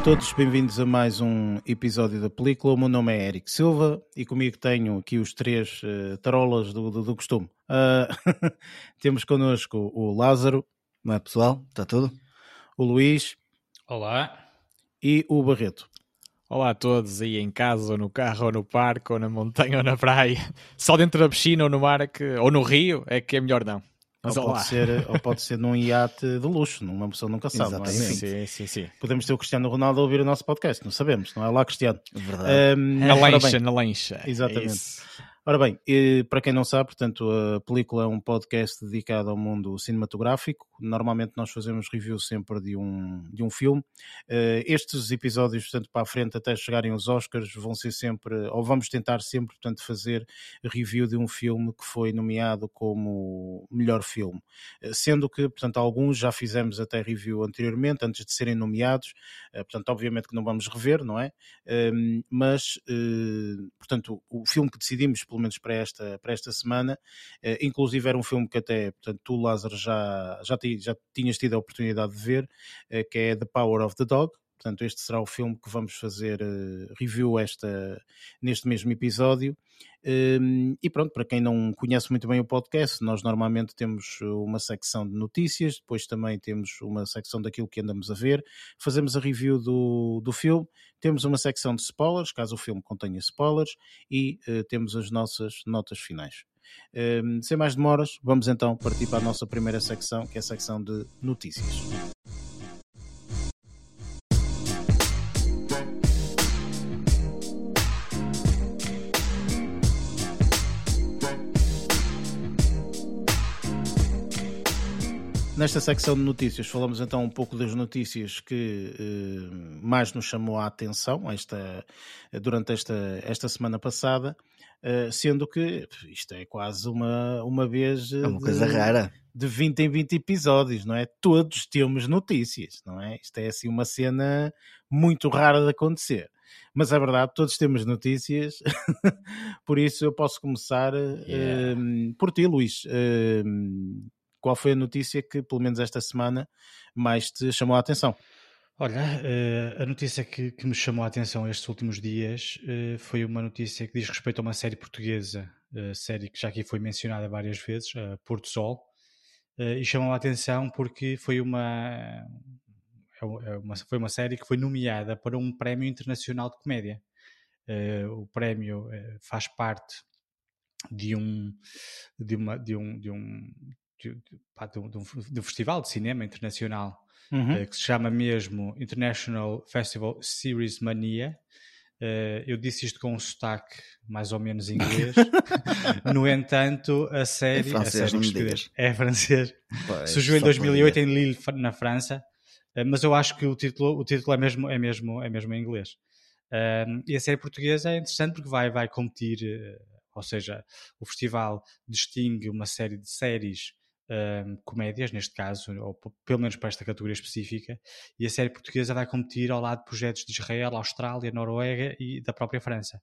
Olá a todos, bem-vindos a mais um episódio da película. O meu nome é Eric Silva e comigo tenho aqui os três uh, tarolas do, do, do costume. Uh, temos connosco o Lázaro. Não é pessoal? Está tudo? O Luís. Olá. E o Barreto. Olá a todos, aí em casa, ou no carro, ou no parque, ou na montanha, ou na praia. Só dentro da piscina, ou no mar, é que, ou no rio, é que é melhor não. Mas ou, pode ser, ou pode ser num iate de luxo, uma pessoa nunca sabe. Não é? sim, sim, sim. Podemos ter o Cristiano Ronaldo a ouvir o nosso podcast, não sabemos, não é lá, Cristiano? Verdade. Um, na lancha, na lancha. Exatamente. É Ora bem, para quem não sabe, portanto, a película é um podcast dedicado ao mundo cinematográfico. Normalmente nós fazemos review sempre de um, de um filme. Eh, estes episódios, portanto, para a frente, até chegarem aos Oscars, vão ser sempre, ou vamos tentar sempre, portanto, fazer review de um filme que foi nomeado como melhor filme. Eh, sendo que, portanto, alguns já fizemos até review anteriormente, antes de serem nomeados. Eh, portanto, obviamente que não vamos rever, não é? Ehm, mas, portanto, o filme que decidimos pelo menos para esta, para esta semana. Uh, inclusive era um filme que até, portanto, tu, Lázaro, já, já, ti, já tinhas tido a oportunidade de ver, uh, que é The Power of the Dog. Portanto, este será o filme que vamos fazer uh, review esta, neste mesmo episódio. Um, e pronto, para quem não conhece muito bem o podcast, nós normalmente temos uma secção de notícias, depois também temos uma secção daquilo que andamos a ver, fazemos a review do, do filme, temos uma secção de spoilers, caso o filme contenha spoilers, e uh, temos as nossas notas finais. Um, sem mais demoras, vamos então partir para a nossa primeira secção, que é a secção de notícias. Nesta secção de notícias, falamos então um pouco das notícias que eh, mais nos chamou a atenção esta, durante esta, esta semana passada, eh, sendo que isto é quase uma, uma vez. É uma de, coisa rara. De 20 em 20 episódios, não é? Todos temos notícias, não é? Isto é assim uma cena muito rara de acontecer. Mas é verdade, todos temos notícias, por isso eu posso começar yeah. eh, por ti, Luís. Qual foi a notícia que, pelo menos esta semana, mais te chamou a atenção? Olha, eh, a notícia que, que me chamou a atenção estes últimos dias eh, foi uma notícia que diz respeito a uma série portuguesa, eh, série que já aqui foi mencionada várias vezes, Porto Sol, e chamou a atenção porque foi uma, é é uma, foi uma série que foi nomeada para um prémio internacional de comédia. O prémio faz parte de um, de, uma, de, um, de, um, de, de, de, um, festival de cinema internacional uhum. uh, que se chama mesmo International Festival Series Mania. Uh, eu disse isto com um sotaque mais ou menos inglês. no entanto, a série. É francês, a série é francês. Pois, Surgiu em 2008 em Lille, na França. Uh, mas eu acho que o título, o título é, mesmo, é, mesmo, é mesmo em inglês. Uh, e a série portuguesa é interessante porque vai, vai competir, ou seja, o festival distingue uma série de séries comédias, neste caso, ou pelo menos para esta categoria específica, e a série portuguesa vai competir ao lado de projetos de Israel, Austrália, Noruega e da própria França.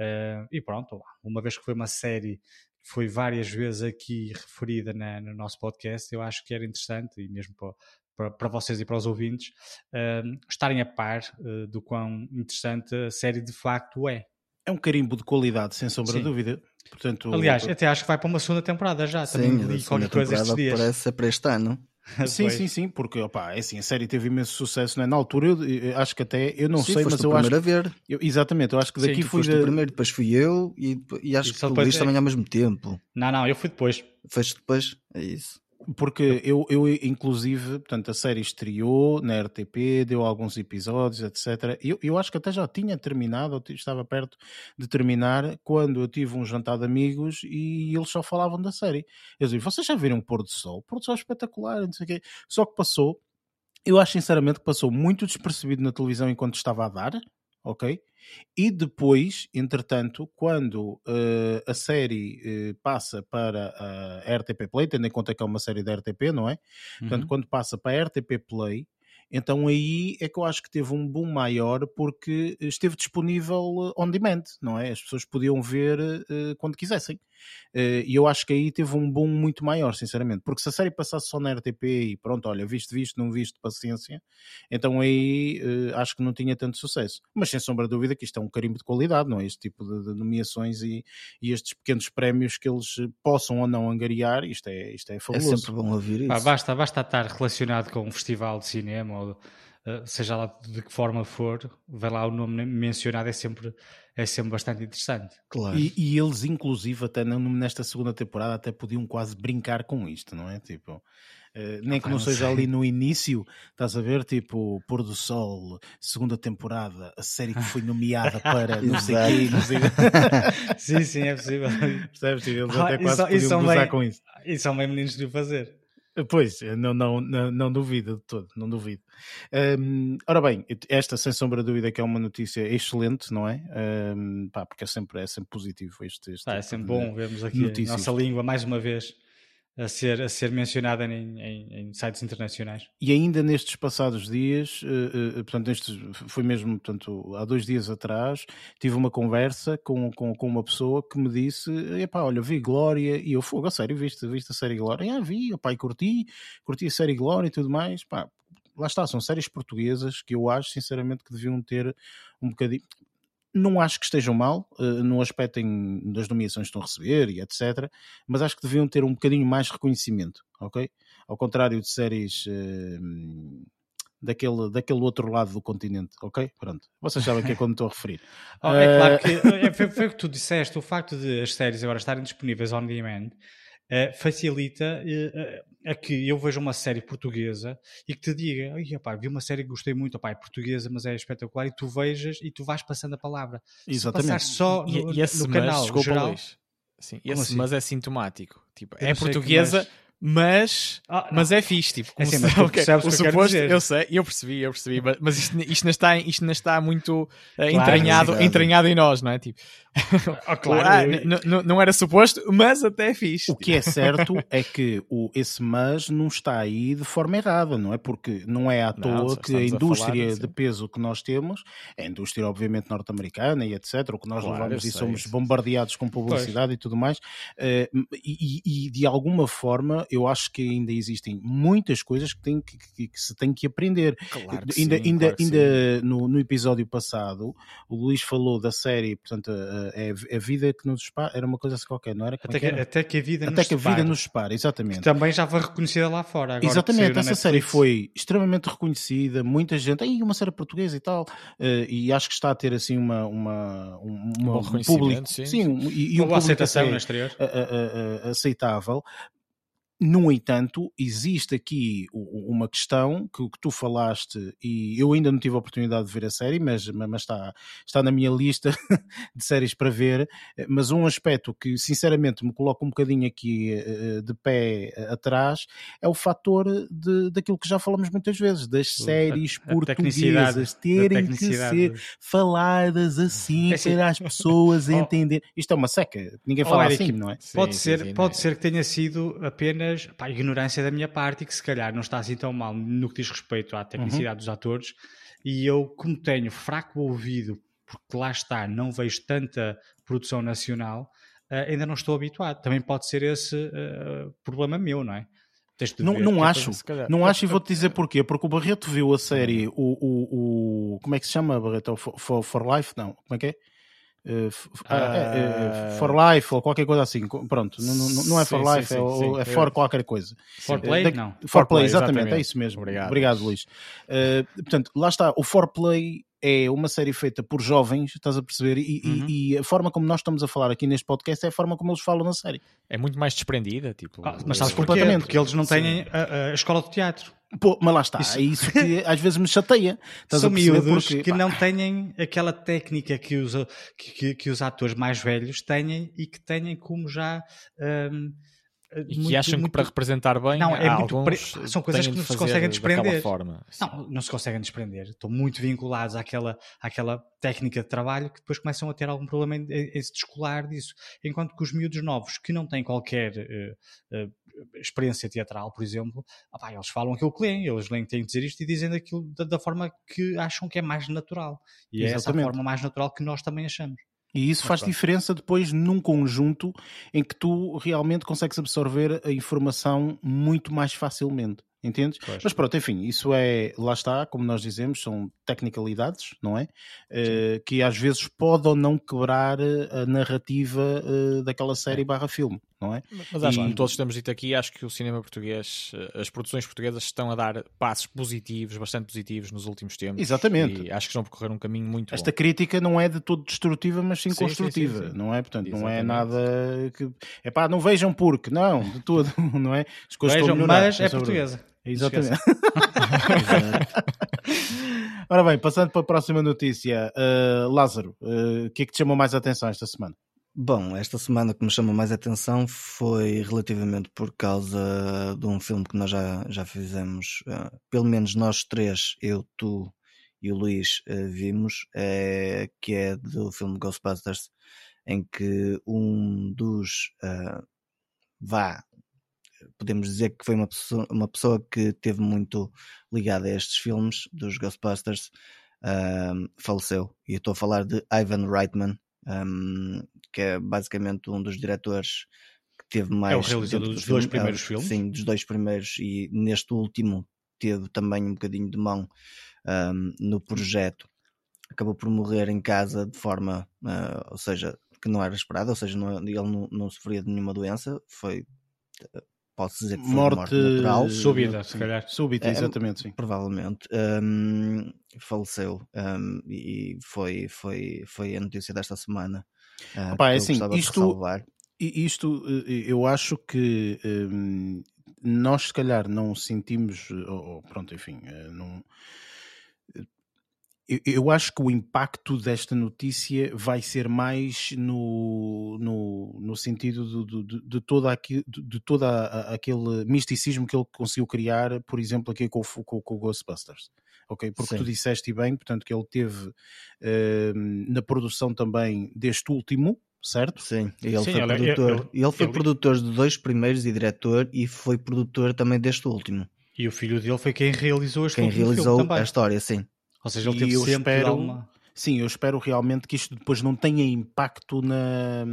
Uh, e pronto, uma vez que foi uma série que foi várias vezes aqui referida na, no nosso podcast, eu acho que era interessante, e mesmo para, para, para vocês e para os ouvintes, uh, estarem a par uh, do quão interessante a série de facto é. É um carimbo de qualidade, sem sombra de dúvida. Portanto, Aliás, até acho que vai para uma segunda temporada já. Sim, também li qualquer coisa estes dias. Parece para este ano. sim, sim, sim, porque opa, é assim, a série teve imenso sucesso né? na altura. Eu, eu, acho que até eu não sim, sei, mas eu acho. a ver. Eu, exatamente, eu acho que daqui sim, fui. Da... o primeiro, depois fui eu e, e acho e que o Luís é... também ao mesmo tempo. Não, não, eu fui depois. Foste depois? É isso. Porque eu, eu, inclusive, portanto, a série estreou na RTP, deu alguns episódios, etc. Eu, eu acho que até já tinha terminado, ou estava perto de terminar, quando eu tive um jantar de amigos e eles só falavam da série. Eu disse, vocês já viram o Pôr do Sol? O Pôr do Sol é espetacular, não sei o quê. Só que passou, eu acho sinceramente que passou muito despercebido na televisão enquanto estava a dar, ok? E depois, entretanto, quando uh, a série uh, passa para a RTP Play, tendo em conta que é uma série da RTP, não é? Uhum. Portanto, quando passa para a RTP Play, então aí é que eu acho que teve um boom maior porque esteve disponível on demand, não é? As pessoas podiam ver uh, quando quisessem. Uh, e eu acho que aí teve um boom muito maior, sinceramente. Porque se a série passasse só na RTP e pronto, olha, visto, visto, não visto, paciência, então aí uh, acho que não tinha tanto sucesso. Mas sem sombra de dúvida que isto é um carimbo de qualidade, não é? Este tipo de, nomeações e, e, estes pequenos prémios que eles possam ou não angariar, isto é, isto é, é fabuloso. É sempre bom ouvir isso. basta, basta estar relacionado com um festival de cinema ou eh, seja lá de que forma for, vai lá o nome mencionado, é sempre, é sempre bastante interessante. Claro. E, e eles, inclusive, até nesta segunda temporada, até podiam quase brincar com isto, não é? Tipo. Uh, nem ah, que não, não seja ali no início, estás a ver? Tipo, Pôr do Sol, segunda temporada, a série que foi nomeada para não sei quê, não sei Sim, sim, é possível. Percebes? Eles ah, até quase isso, podiam gozar com isso. E são bem meninos de o fazer. Pois, não, não, não, não duvido de todo, não duvido. Um, ora bem, esta sem sombra de dúvida que é uma notícia excelente, não é? Um, pá, porque é sempre, é sempre positivo este, este ah, É sempre bom vermos aqui notícias. a nossa língua mais uma vez a ser, a ser mencionada em, em, em, sites internacionais. E ainda nestes passados dias, uh, uh, portanto, nestes, foi mesmo portanto, há dois dias atrás, tive uma conversa com, com, com uma pessoa que me disse: epá, olha, vi Glória, e eu fogo, a sério, viste, viste a série Glória? Ah, vi, pai, curti, curti a série Glória e tudo mais. Pá, lá está, são séries portuguesas que eu acho, sinceramente, que deviam ter um bocadinho não acho que estejam mal uh, no aspecto em, das nomeações que estão a receber e etc. Mas acho que deviam ter um bocadinho mais reconhecimento, ok? Ao contrário de séries uh, daquele, daquele outro lado do continente, ok? Pronto. Vocês sabem que é quando estou a referir. oh, é claro que é, foi, foi o que tu disseste, o facto de as séries agora estarem disponíveis on demand uh, facilita uh, a que eu veja uma série portuguesa e que te diga, Ai, opá, vi uma série que gostei muito, opá, é portuguesa, mas é espetacular, e tu vejas e tu vais passando a palavra. Exatamente. Se só no, e, e no canal desculpa, geral... Sim, esse assim? mas é sintomático. Tipo, é portuguesa, mas, ah, mas é fixe, tipo, é assim, mas tu percebes o suposto, eu, eu sei, eu percebi, eu percebi, mas isto, isto, não, está, isto não está muito uh, claro, entranhado, entranhado em nós, não é? Tipo, oh, claro, ah, não era suposto, mas até é fixe. O que é certo é que o, esse mas não está aí de forma errada, não é? Porque não é à toa não, que a indústria a de peso que nós temos, é a indústria obviamente norte-americana e etc, o que nós claro, levamos e somos bombardeados com publicidade pois. e tudo mais, uh, e, e de alguma forma eu acho que ainda existem muitas coisas que, tem, que, que, que se tem que aprender. Claro que ainda sim, ainda, claro ainda no, no, episódio passado, o Luís falou da série, portanto, a, é a vida que nos separa, era uma coisa assim qualquer, não era? Até que, era? até que, a vida até nos que a vida nos separa, exatamente. Que também já foi reconhecida lá fora. exatamente, essa série foi extremamente reconhecida, muita gente, aí uma série portuguesa e tal, uh, e acho que está a ter assim uma, uma, uma um, público, sim, sim, um, e, e uma um aceitação no exterior. aceitável. No entanto, existe aqui uma questão que, que, tu falaste, e eu ainda não tive a oportunidade de ver a série, mas, mas está, está na minha lista de séries para ver. Mas um aspecto que, sinceramente, me coloca um bocadinho aqui eh, de pé atrás é o fator de, daquilo que já falamos muitas vezes, das séries a, a portuguesas terem que ser faladas assim é assim. para as pessoas oh, entenderem. Isto é uma seca, ninguém fala oh, assim, não é? Pode, sim, ser, sim, sim, pode ser que tenha sido apenas apenas pá, ignorância da minha parte e que se calhar não está assim tão mal no que diz respeito à tecnicidade uhum. dos atores. E eu, como tenho fraco ouvido, porque lá está, não vejo tanta produção nacional, uh, ainda não estou habituado. Também pode ser esse uh, problema meu, não é? Não, ver, não acho, não acho e vou-te dizer porquê. Porque o Barreto viu a série, o, o, o como é que se chama, Barreto? For, for Life? Não, como é que é? Uh, uh, for Life ou qualquer coisa assim. Pronto, não, não, não é For sim, Life, sim, sim, é, é For qualquer coisa. For Play? não. For, for Play, exatamente, exatamente, é isso mesmo. Obrigado, Obrigado Luís. portanto, lá está, o For Play é uma série feita por jovens, estás a perceber? E, uhum. e, e, a forma como nós estamos a falar aqui neste podcast é a forma como eles falam na série. É muito mais desprendida, tipo. Ah, mas sabes porquê? Porque eles não têm a, a, escola de teatro. Pô, mas lá está, isso... é isso que às vezes me chateia. Estás São miúdos porque, que pá. não têm aquela técnica que os, que, que, os atores mais velhos têm e que têm como já. Um, e muito, que acham muito... que para representar bem não, é muito pre... são coisas que não se conseguem desprender forma. não, não se conseguem desprender estão muito vinculados àquela, àquela técnica de trabalho que depois começam a ter algum problema em, em, em se descolar disso enquanto que os miúdos novos que não têm qualquer uh, uh, experiência teatral, por exemplo, opá, eles falam aquilo que leem, eles leem que têm que dizer isto e dizem aquilo da, da forma que acham que é mais natural. E Exatamente. é essa a forma mais natural que nós também achamos. E isso faz diferença depois num conjunto em que tu realmente consegues absorver a informação muito mais facilmente. Entendes? Pois. Mas pronto, enfim, isso é, lá está, como nós dizemos, são tecnicalidades, não é? Uh, que às vezes pode ou não quebrar eh, a narrativa uh, daquela série barra filme, não é? Mas acho que todos estamos dito aqui, acho que o cinema português, as produções portuguesas estão a dar passos positivos, bastante positivos nos últimos tempos. Exatamente. E acho que estão a percorrer um caminho muito Esta bom. crítica não é de todo destrutiva, mas sim, sim construtiva, sim, sim, não é? Portanto, Exatamente. não é nada que... É pá, não vejam porque, não, de todo, não é? As coisas vejam, mas é portuguesa. Exatamente. Ora bem, passando para a próxima notícia, uh, Lázaro, uh, o que é que te chamou mais a atenção esta semana? Bom, esta semana que me chamou mais atenção foi relativamente por causa de um filme que nós já, já fizemos, uh, pelo menos nós três, eu, tu e o Luís, vimos, que é do filme Ghostbusters, em que um dos vá podemos dizer que foi uma pessoa, uma pessoa que teve muito ligada a estes filmes dos Ghostbusters, faleceu. E estou a falar de Ivan Reitman, um, que é basicamente um dos diretores que teve mais. É o realizador dos dois primeiros filmes? Sim, dos dois primeiros, e neste último teve também um bocadinho de mão um, no projeto. Acabou por morrer em casa de forma, uh, ou seja, que não era esperada, ou seja, não, ele não, não sofria de nenhuma doença, foi pode-se dizer que foi morte, morte natural. Súbita, se calhar. Súbita, é, exatamente, sim. Provavelmente. Um, faleceu um, e foi, foi, foi a notícia desta semana. Uh, Opa, é assim, isto, isto eu acho que um, nós se calhar não sentimos, ou, pronto, enfim, eh, não eu acho que o impacto desta notícia vai ser mais no, no, no sentido de, de, de, toda aqui, de, todo aquele misticismo que ele conseguiu criar, por exemplo, aqui com, com, com o Ghostbusters. Ok? Porque Sim. tu disseste bem, portanto, que ele teve uh, na produção também deste último, certo? Sim, ele Sim, foi, ele, produtor, ele, ele foi produtor de dois primeiros e diretor, e foi produtor também deste último. E o filho dele foi quem realizou este Quem realizou a história, sim. Ou seja, ele teve sempre espero, uma... Sim, eu espero realmente que isto depois não tenha impacto na,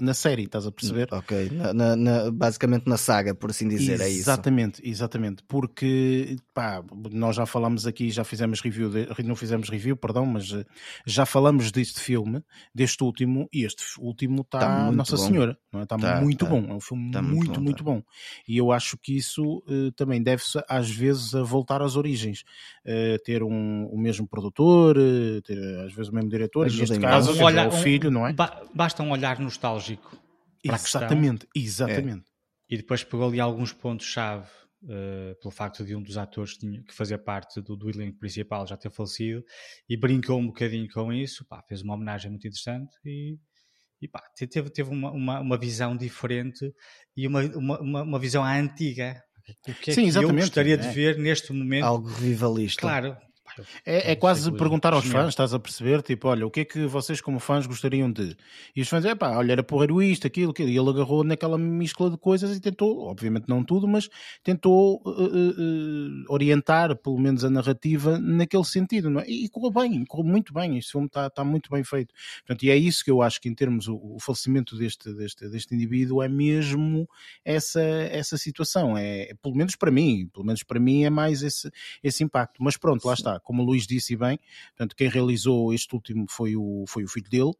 na série, estás a perceber? Ok, na, na, basicamente na saga, por assim dizer, exatamente, é isso. Exatamente, exatamente, porque pá, nós já falamos aqui, já fizemos review, de, não fizemos review, perdão, mas eh, já falamos deste filme, deste último, e este último está tá Nossa bom. Senhora, não é? está tá, muito tá. bom, é um filme tá muito, muito bom, muito bom. E eu acho que isso uh, também deve-se às vezes a voltar às origens, uh, ter um, o mesmo produtor, uh, ter às vezes o mesmo diretor, e neste caso um olhar, o filho, não é? Basta um olhar nostálgico. exatamente, exatamente. É. E depois pegou ali alguns pontos-chave uh, pelo facto de um dos atores que, fazia parte do, do elenco principal já ter falecido e brincou um bocadinho com isso, pá, fez uma homenagem muito interessante e, e pá, teve, teve uma, uma, uma visão diferente e uma, uma, uma visão à antiga. O que é Sim, que eu gostaria é. de ver neste momento? Algo rivalista. Claro, é, é quase perguntar aos fãs, estás a perceber? Tipo, olha, o que é que vocês como fãs gostariam de? E os fãs, é pá, olha, era porreiro isto, aquilo, aquilo. E ele agarrou naquela mescla de coisas e tentou, obviamente não tudo, mas tentou uh, uh, orientar pelo menos a narrativa naquele sentido, não é? E correu bem, correu muito bem. Este filme está tá muito bem feito. Portanto, e é isso que eu acho que em termos o, o falecimento deste, deste, deste indivíduo é mesmo essa, essa situação. É, pelo menos para mim, pelo menos para mim é mais esse, esse impacto. Mas pronto, lá está como o Luís disse bem, portanto, quem realizou este último foi o, foi o filho dele.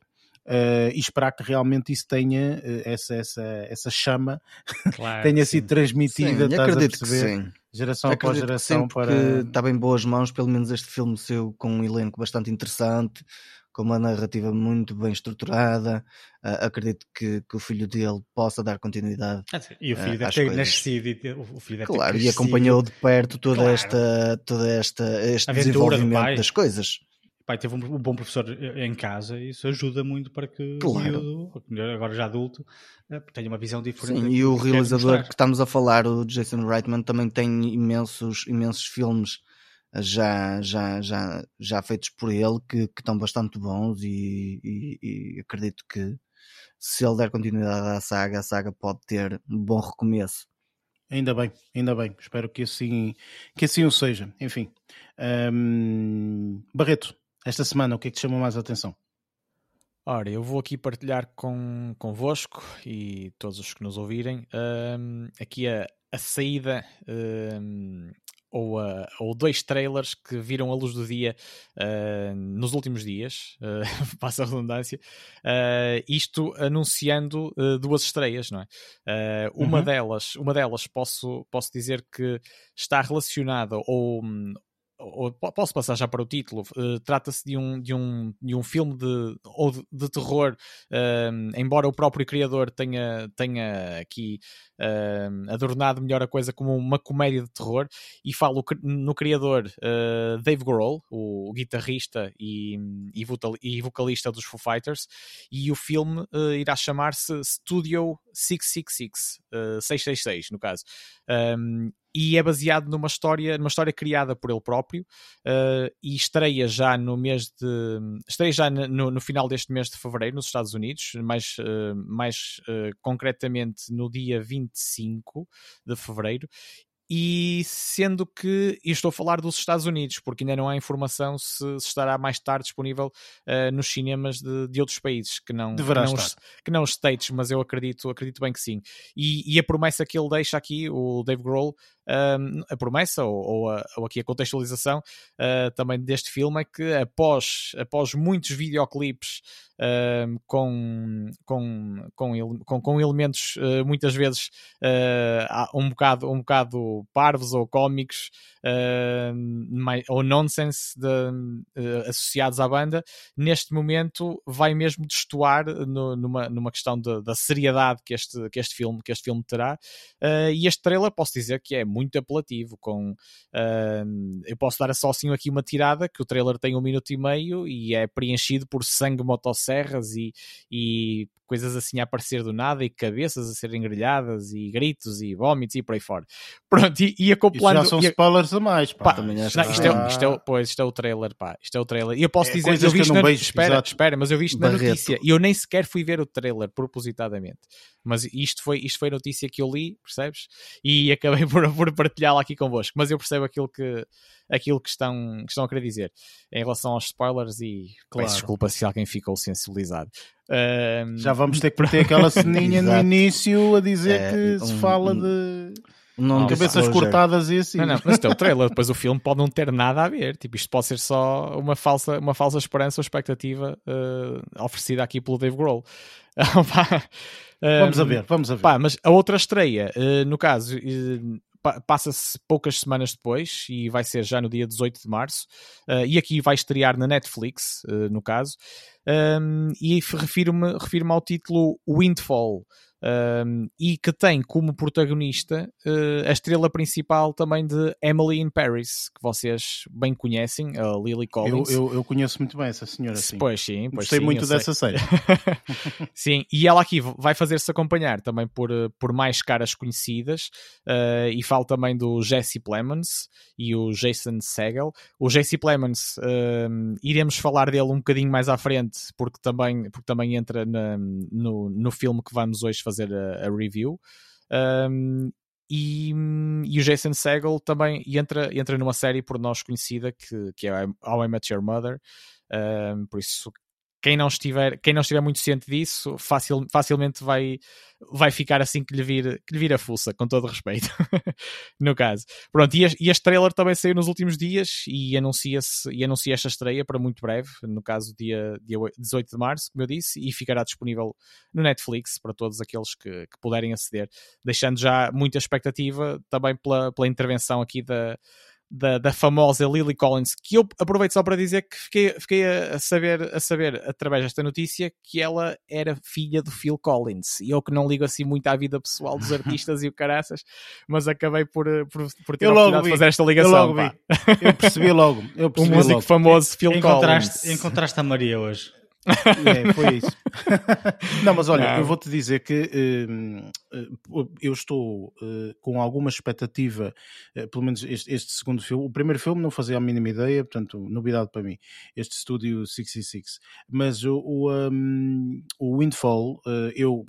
Uh, e esperar que realmente isso tenha uh, essa, essa, essa chama claro, tenha sido transmitida, sim, acredito que sim. geração acredito após geração para está bem boas mãos, pelo menos este filme seu com um elenco bastante interessante, com uma narrativa muito bem estruturada. Uh, acredito que, que, o filho dele possa dar continuidade. Ah, e o filho uh, deve ter nascido e o filho deve claro, ter e acompanhou de perto toda claro. esta, toda esta este desenvolvimento das coisas. Pai teve um bom professor em casa e isso ajuda muito para que claro. o miúdo, agora já adulto, eh, tenha uma visão diferente. Sim, e o realizador que estamos a falar, o Jason Reitman, também tem imensos, imensos filmes já, já, já, já feitos por ele que, que estão bastante bons e, e, e, acredito que se ele der continuidade à saga, a saga pode ter um bom recomeço. Ainda bem, ainda bem. Espero que assim, que assim o seja. Enfim. Um, Barreto, esta semana o que é que te chamou mais a atenção? Ora, eu vou aqui partilhar com, convosco e todos os que nos ouvirem um, aqui a, a saída um, ou, uh, ou dois trailers que viram a luz do dia uh, nos últimos dias, uh, passa a redundância, uh, isto anunciando duas estreias, não é? uma uhum. delas, uma delas posso, posso dizer que está relacionada ou, ou, posso passar já para o título, uh, trata-se de um, de, um, de um filme de, ou de, de terror, uh, embora o próprio criador tenha, tenha aqui uh, adornado melhor a coisa como uma comédia de terror, e falo no criador eh, Dave Grohl, o, guitarrista e, e, e, vocalista dos Foo Fighters, e o filme eh, irá chamar-se Studio 666, 666 no caso. Um, e é baseado numa história, numa história criada por ele próprio uh, e estreia já no mês de estreia já no, no, final deste mês de fevereiro nos Estados Unidos, mais, uh, mais uh, concretamente no dia 25 de fevereiro e sendo que, e estou a falar dos Estados Unidos, porque ainda não há informação se, se estará mais tarde disponível uh, nos cinemas de, de, outros países que não, que não, os, que não os States, mas eu acredito, acredito bem que sim. E, e, a promessa que ele deixa aqui, o Dave Grohl, a promessa ou, ou, a, ou, aqui a contextualização uh, também deste filme é que após, após muitos videoclipes uh, com, com, com, com, com elementos uh, muitas vezes um, bocado, um bocado parvos ou cómicos ou nonsense de, associados à banda, neste momento vai mesmo destoar no, numa, numa questão de, da seriedade que este, que este filme que este filme terá. E este trailer posso dizer que é muito muito apelativo. Com, uh, eu posso dar só assim aqui uma tirada, que o trailer tem um minuto e meio e é preenchido por sangue, motosserras e, e coisas assim a aparecer do nada e cabeças a serem grelhadas e gritos e vómitos e por aí fora. Pronto, e, e acoplando... Isso já são spoilers a mais, pá. pá não, isto, é, isto, é, pois, isto é o trailer, pá. Isto é o trailer. E eu posso é, dizer que eu vi isto na... Beijo, espera, exato. espera, mas eu vi isto na notícia e eu nem sequer fui ver o trailer propositadamente. Mas isto foi, isto foi a notícia que eu li, percebes? E acabei por, por partilhá-la aqui convosco. Mas eu percebo aquilo que aquilo que estão, que estão a querer dizer em relação aos spoilers e claro. peço desculpa se alguém ficou sensibilizado. Um... Já vamos ter que ter aquela ceninha no início a dizer é, que um, se fala um, de não cabeças cortadas e assim. Não, não, mas é o trailer, depois o filme pode não ter nada a ver. Tipo, isto pode ser só uma falsa, uma falsa esperança ou expectativa uh, oferecida aqui pelo Dave Grohl. vamos a ver, vamos a ver. Pá, mas a outra estreia, uh, no caso, uh, passa-se poucas semanas depois e vai ser já no dia 18 de março. Uh, e aqui vai estrear na Netflix, uh, no caso. Um, e refiro-me refiro ao título Windfall um, e que tem como protagonista uh, a estrela principal também de Emily in Paris, que vocês bem conhecem, a Lily Collins. Eu, eu, eu conheço muito bem essa senhora, sim. Pois sim, pois Gostei sim, muito dessa série. sim, e ela aqui vai fazer-se acompanhar também por, eh, por mais caras conhecidas, uh, e falo também do Jesse Plemons e o Jason Segel. O Jesse Plemons, uh, iremos falar dele um bocadinho mais à frente, porque também, porque também entra na, no, no filme que vamos hoje fazer fazer a, a review. Um, e, e, o Jason Segel também entra, entra numa série por nós conhecida que, que é How I Met Your Mother. Um, por isso quem não estiver, quem não estiver muito ciente disso, facil, facilmente vai, vai ficar assim que lhe, vir, que lhe vir a fuça, com todo respeito, no caso. Pronto, e, e este trailer também saiu nos últimos dias e anuncia-se e anuncia esta estreia para muito breve, no caso dia, dia 18 de março, como eu disse, e ficará disponível no Netflix para todos aqueles que, que puderem aceder, deixando já muita expectativa também pela, pela intervenção aqui da da, da, famosa Lily Collins, que eu aproveito só para dizer que fiquei, fiquei a, saber, a saber através desta notícia que ela era filha do Phil Collins. E eu que não ligo assim muito à vida pessoal dos artistas e o caraças, mas acabei por, por, por ter eu a oportunidade de fazer esta ligação. Eu, eu percebi logo. Eu percebi o músico logo. famoso Phil encontraste, Collins. Encontraste a Maria hoje. É, foi isso. não, mas olha, não. eu vou-te dizer que uh, eu estou uh, com alguma expectativa, uh, pelo menos este, este, segundo filme. O primeiro filme não fazia a mínima ideia, portanto, novidade para mim, este Estúdio 66. Mas o, o, um, o Windfall, eu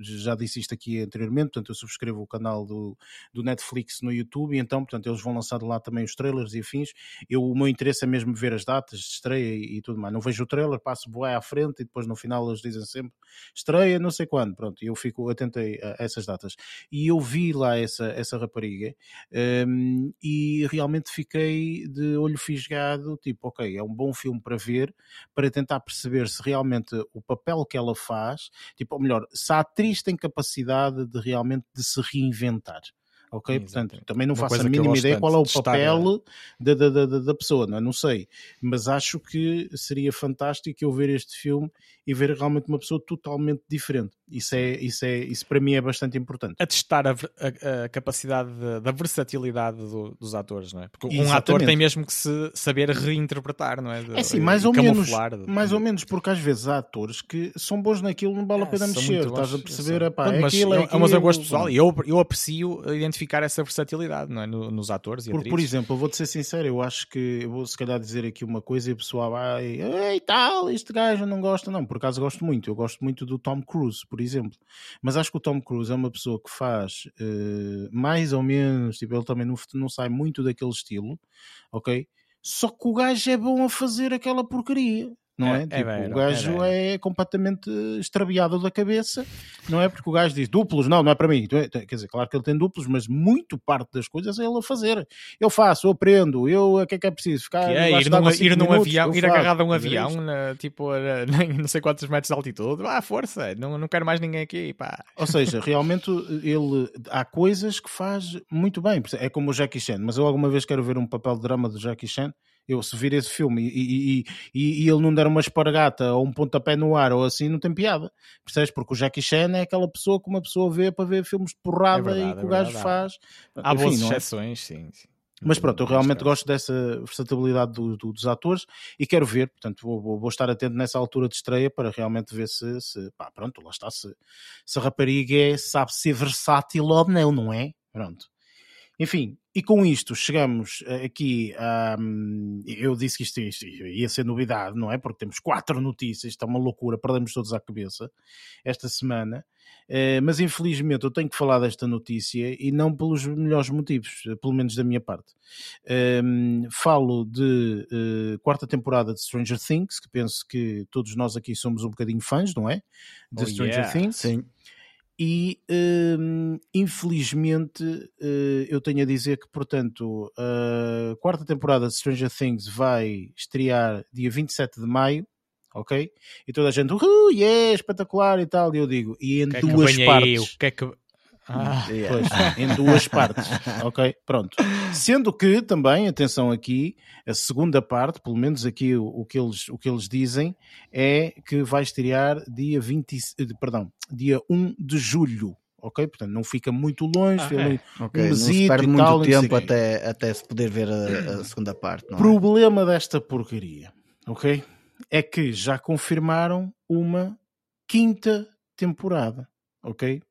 já disse isto aqui anteriormente, portanto, eu subscrevo o canal do, do Netflix no YouTube, e então, portanto, eles vão lançar lá também os trailers e afins. Eu, o meu interesse é mesmo ver as datas de estreia e, e tudo mais. Não vejo o trailer, passo boé à frente e depois no final eles dizem sempre estreia, não sei quando, pronto, e eu fico atento a essas datas. E eu vi lá essa, essa rapariga um, e realmente fiquei de olho fisgado, tipo, ok, é um bom filme para ver, para tentar perceber se realmente o papel que ela faz, tipo, ou melhor, se a atriz tem capacidade de realmente de se reinventar ok? Exatamente. Portanto, também não Uma faço a mínima ideia qual é o papel da, da, da, da, pessoa, não, é? não sei, mas acho que seria fantástico eu ver este filme e ver realmente uma pessoa totalmente diferente. Isso, é, isso, é, isso para mim é bastante importante. A testar a, a, a capacidade de, da versatilidade do, dos atores, não é? Porque Exatamente. um ator tem mesmo que se saber reinterpretar, não é? De, é sim, mais ou menos, mais ou menos, porque às vezes há atores que são bons naquilo, não vale a é, pena mexer, estás a perceber? Epá, é mas, aquilo, é, é, aquilo, mas eu gosto pessoal e eu, eu aprecio identificar essa versatilidade, não é? Nos atores e por, por exemplo, eu vou-te ser sincero, eu acho que eu vou se calhar dizer aqui uma coisa e o pessoal vai, ei tal, este gajo não gosta, não, por acaso gosto muito, eu gosto muito do Tom Cruise, por exemplo. Mas acho que o Tom Cruise é uma pessoa que faz uh, mais ou menos, tipo, ele também não, não sai muito daquele estilo, ok? Só que o gajo é bom a fazer aquela porcaria não é? é, é tipo, é o gajo é, é, completamente extraviado da cabeça, não é? Porque o gajo diz duplos, não, não é para mim. Quer dizer, claro que ele tem duplos, mas muito parte das coisas é ele a fazer. Eu faço, eu aprendo, eu o que é que é preciso? Ficar que é, ir, num, ir num avião, ir agarrado a um avião, na, tipo, a, não sei quantos metros de altitude, ah, força, não, não quero mais ninguém aqui, pá. Ou seja, realmente ele há coisas que faz muito bem, é como o Jackie Chan, mas eu alguma vez quero ver um papel de drama do Jackie Chan eu, se vir esse filme e, e, e, e, ele não der uma espargata ou um pontapé no ar ou assim, não tem piada. Percebes? Porque o Jackie Chan é aquela pessoa que uma pessoa vê para ver filmes de porrada é verdade, e que é o gajo faz. Há Enfim, boas é? exceções, sim, sim. Mas pronto, eu realmente gosto dessa versatilidade do, do, dos atores e quero ver, portanto, vou, vou, vou, estar atento nessa altura de estreia para realmente ver se, se pá, pronto, lá está, se, se a rapariga é, sabe ser versátil ou não, não é? Pronto. Enfim, e com isto chegamos eh, aqui a. eu disse que isto, isto, ia ser novidade, não é? Porque temos quatro notícias, está uma loucura, perdemos todos à cabeça esta semana. Uh, mas infelizmente eu tenho que falar desta notícia e não pelos melhores motivos, eh, pelo menos da minha parte. Falo de uh, quarta temporada de Stranger Things, que penso que todos nós aqui somos um bocadinho fãs, não é? De oh, Stranger yeah. Things. Sim e hum, infelizmente uh, eu tenho a dizer que, portanto, a quarta temporada de Stranger Things vai estrear dia 27 de maio, ok? E toda a gente, uhul, yeah, espetacular e tal, e eu digo, e em que duas é partes. O que é que ah, pois, em duas partes. Ok, pronto. Sendo que também, atenção aqui, a segunda parte, pelo menos aqui o, o, que, eles, o que eles dizem, é que vai estrear dia 20, eh, perdão, dia 1 de julho. Ok? Portanto, não fica muito longe, ah, é. um okay. não se perde muito tal, tempo até, até se poder ver a, a segunda parte. Não é? Problema desta porcaria, ok? É que já confirmaram uma quinta temporada, ok?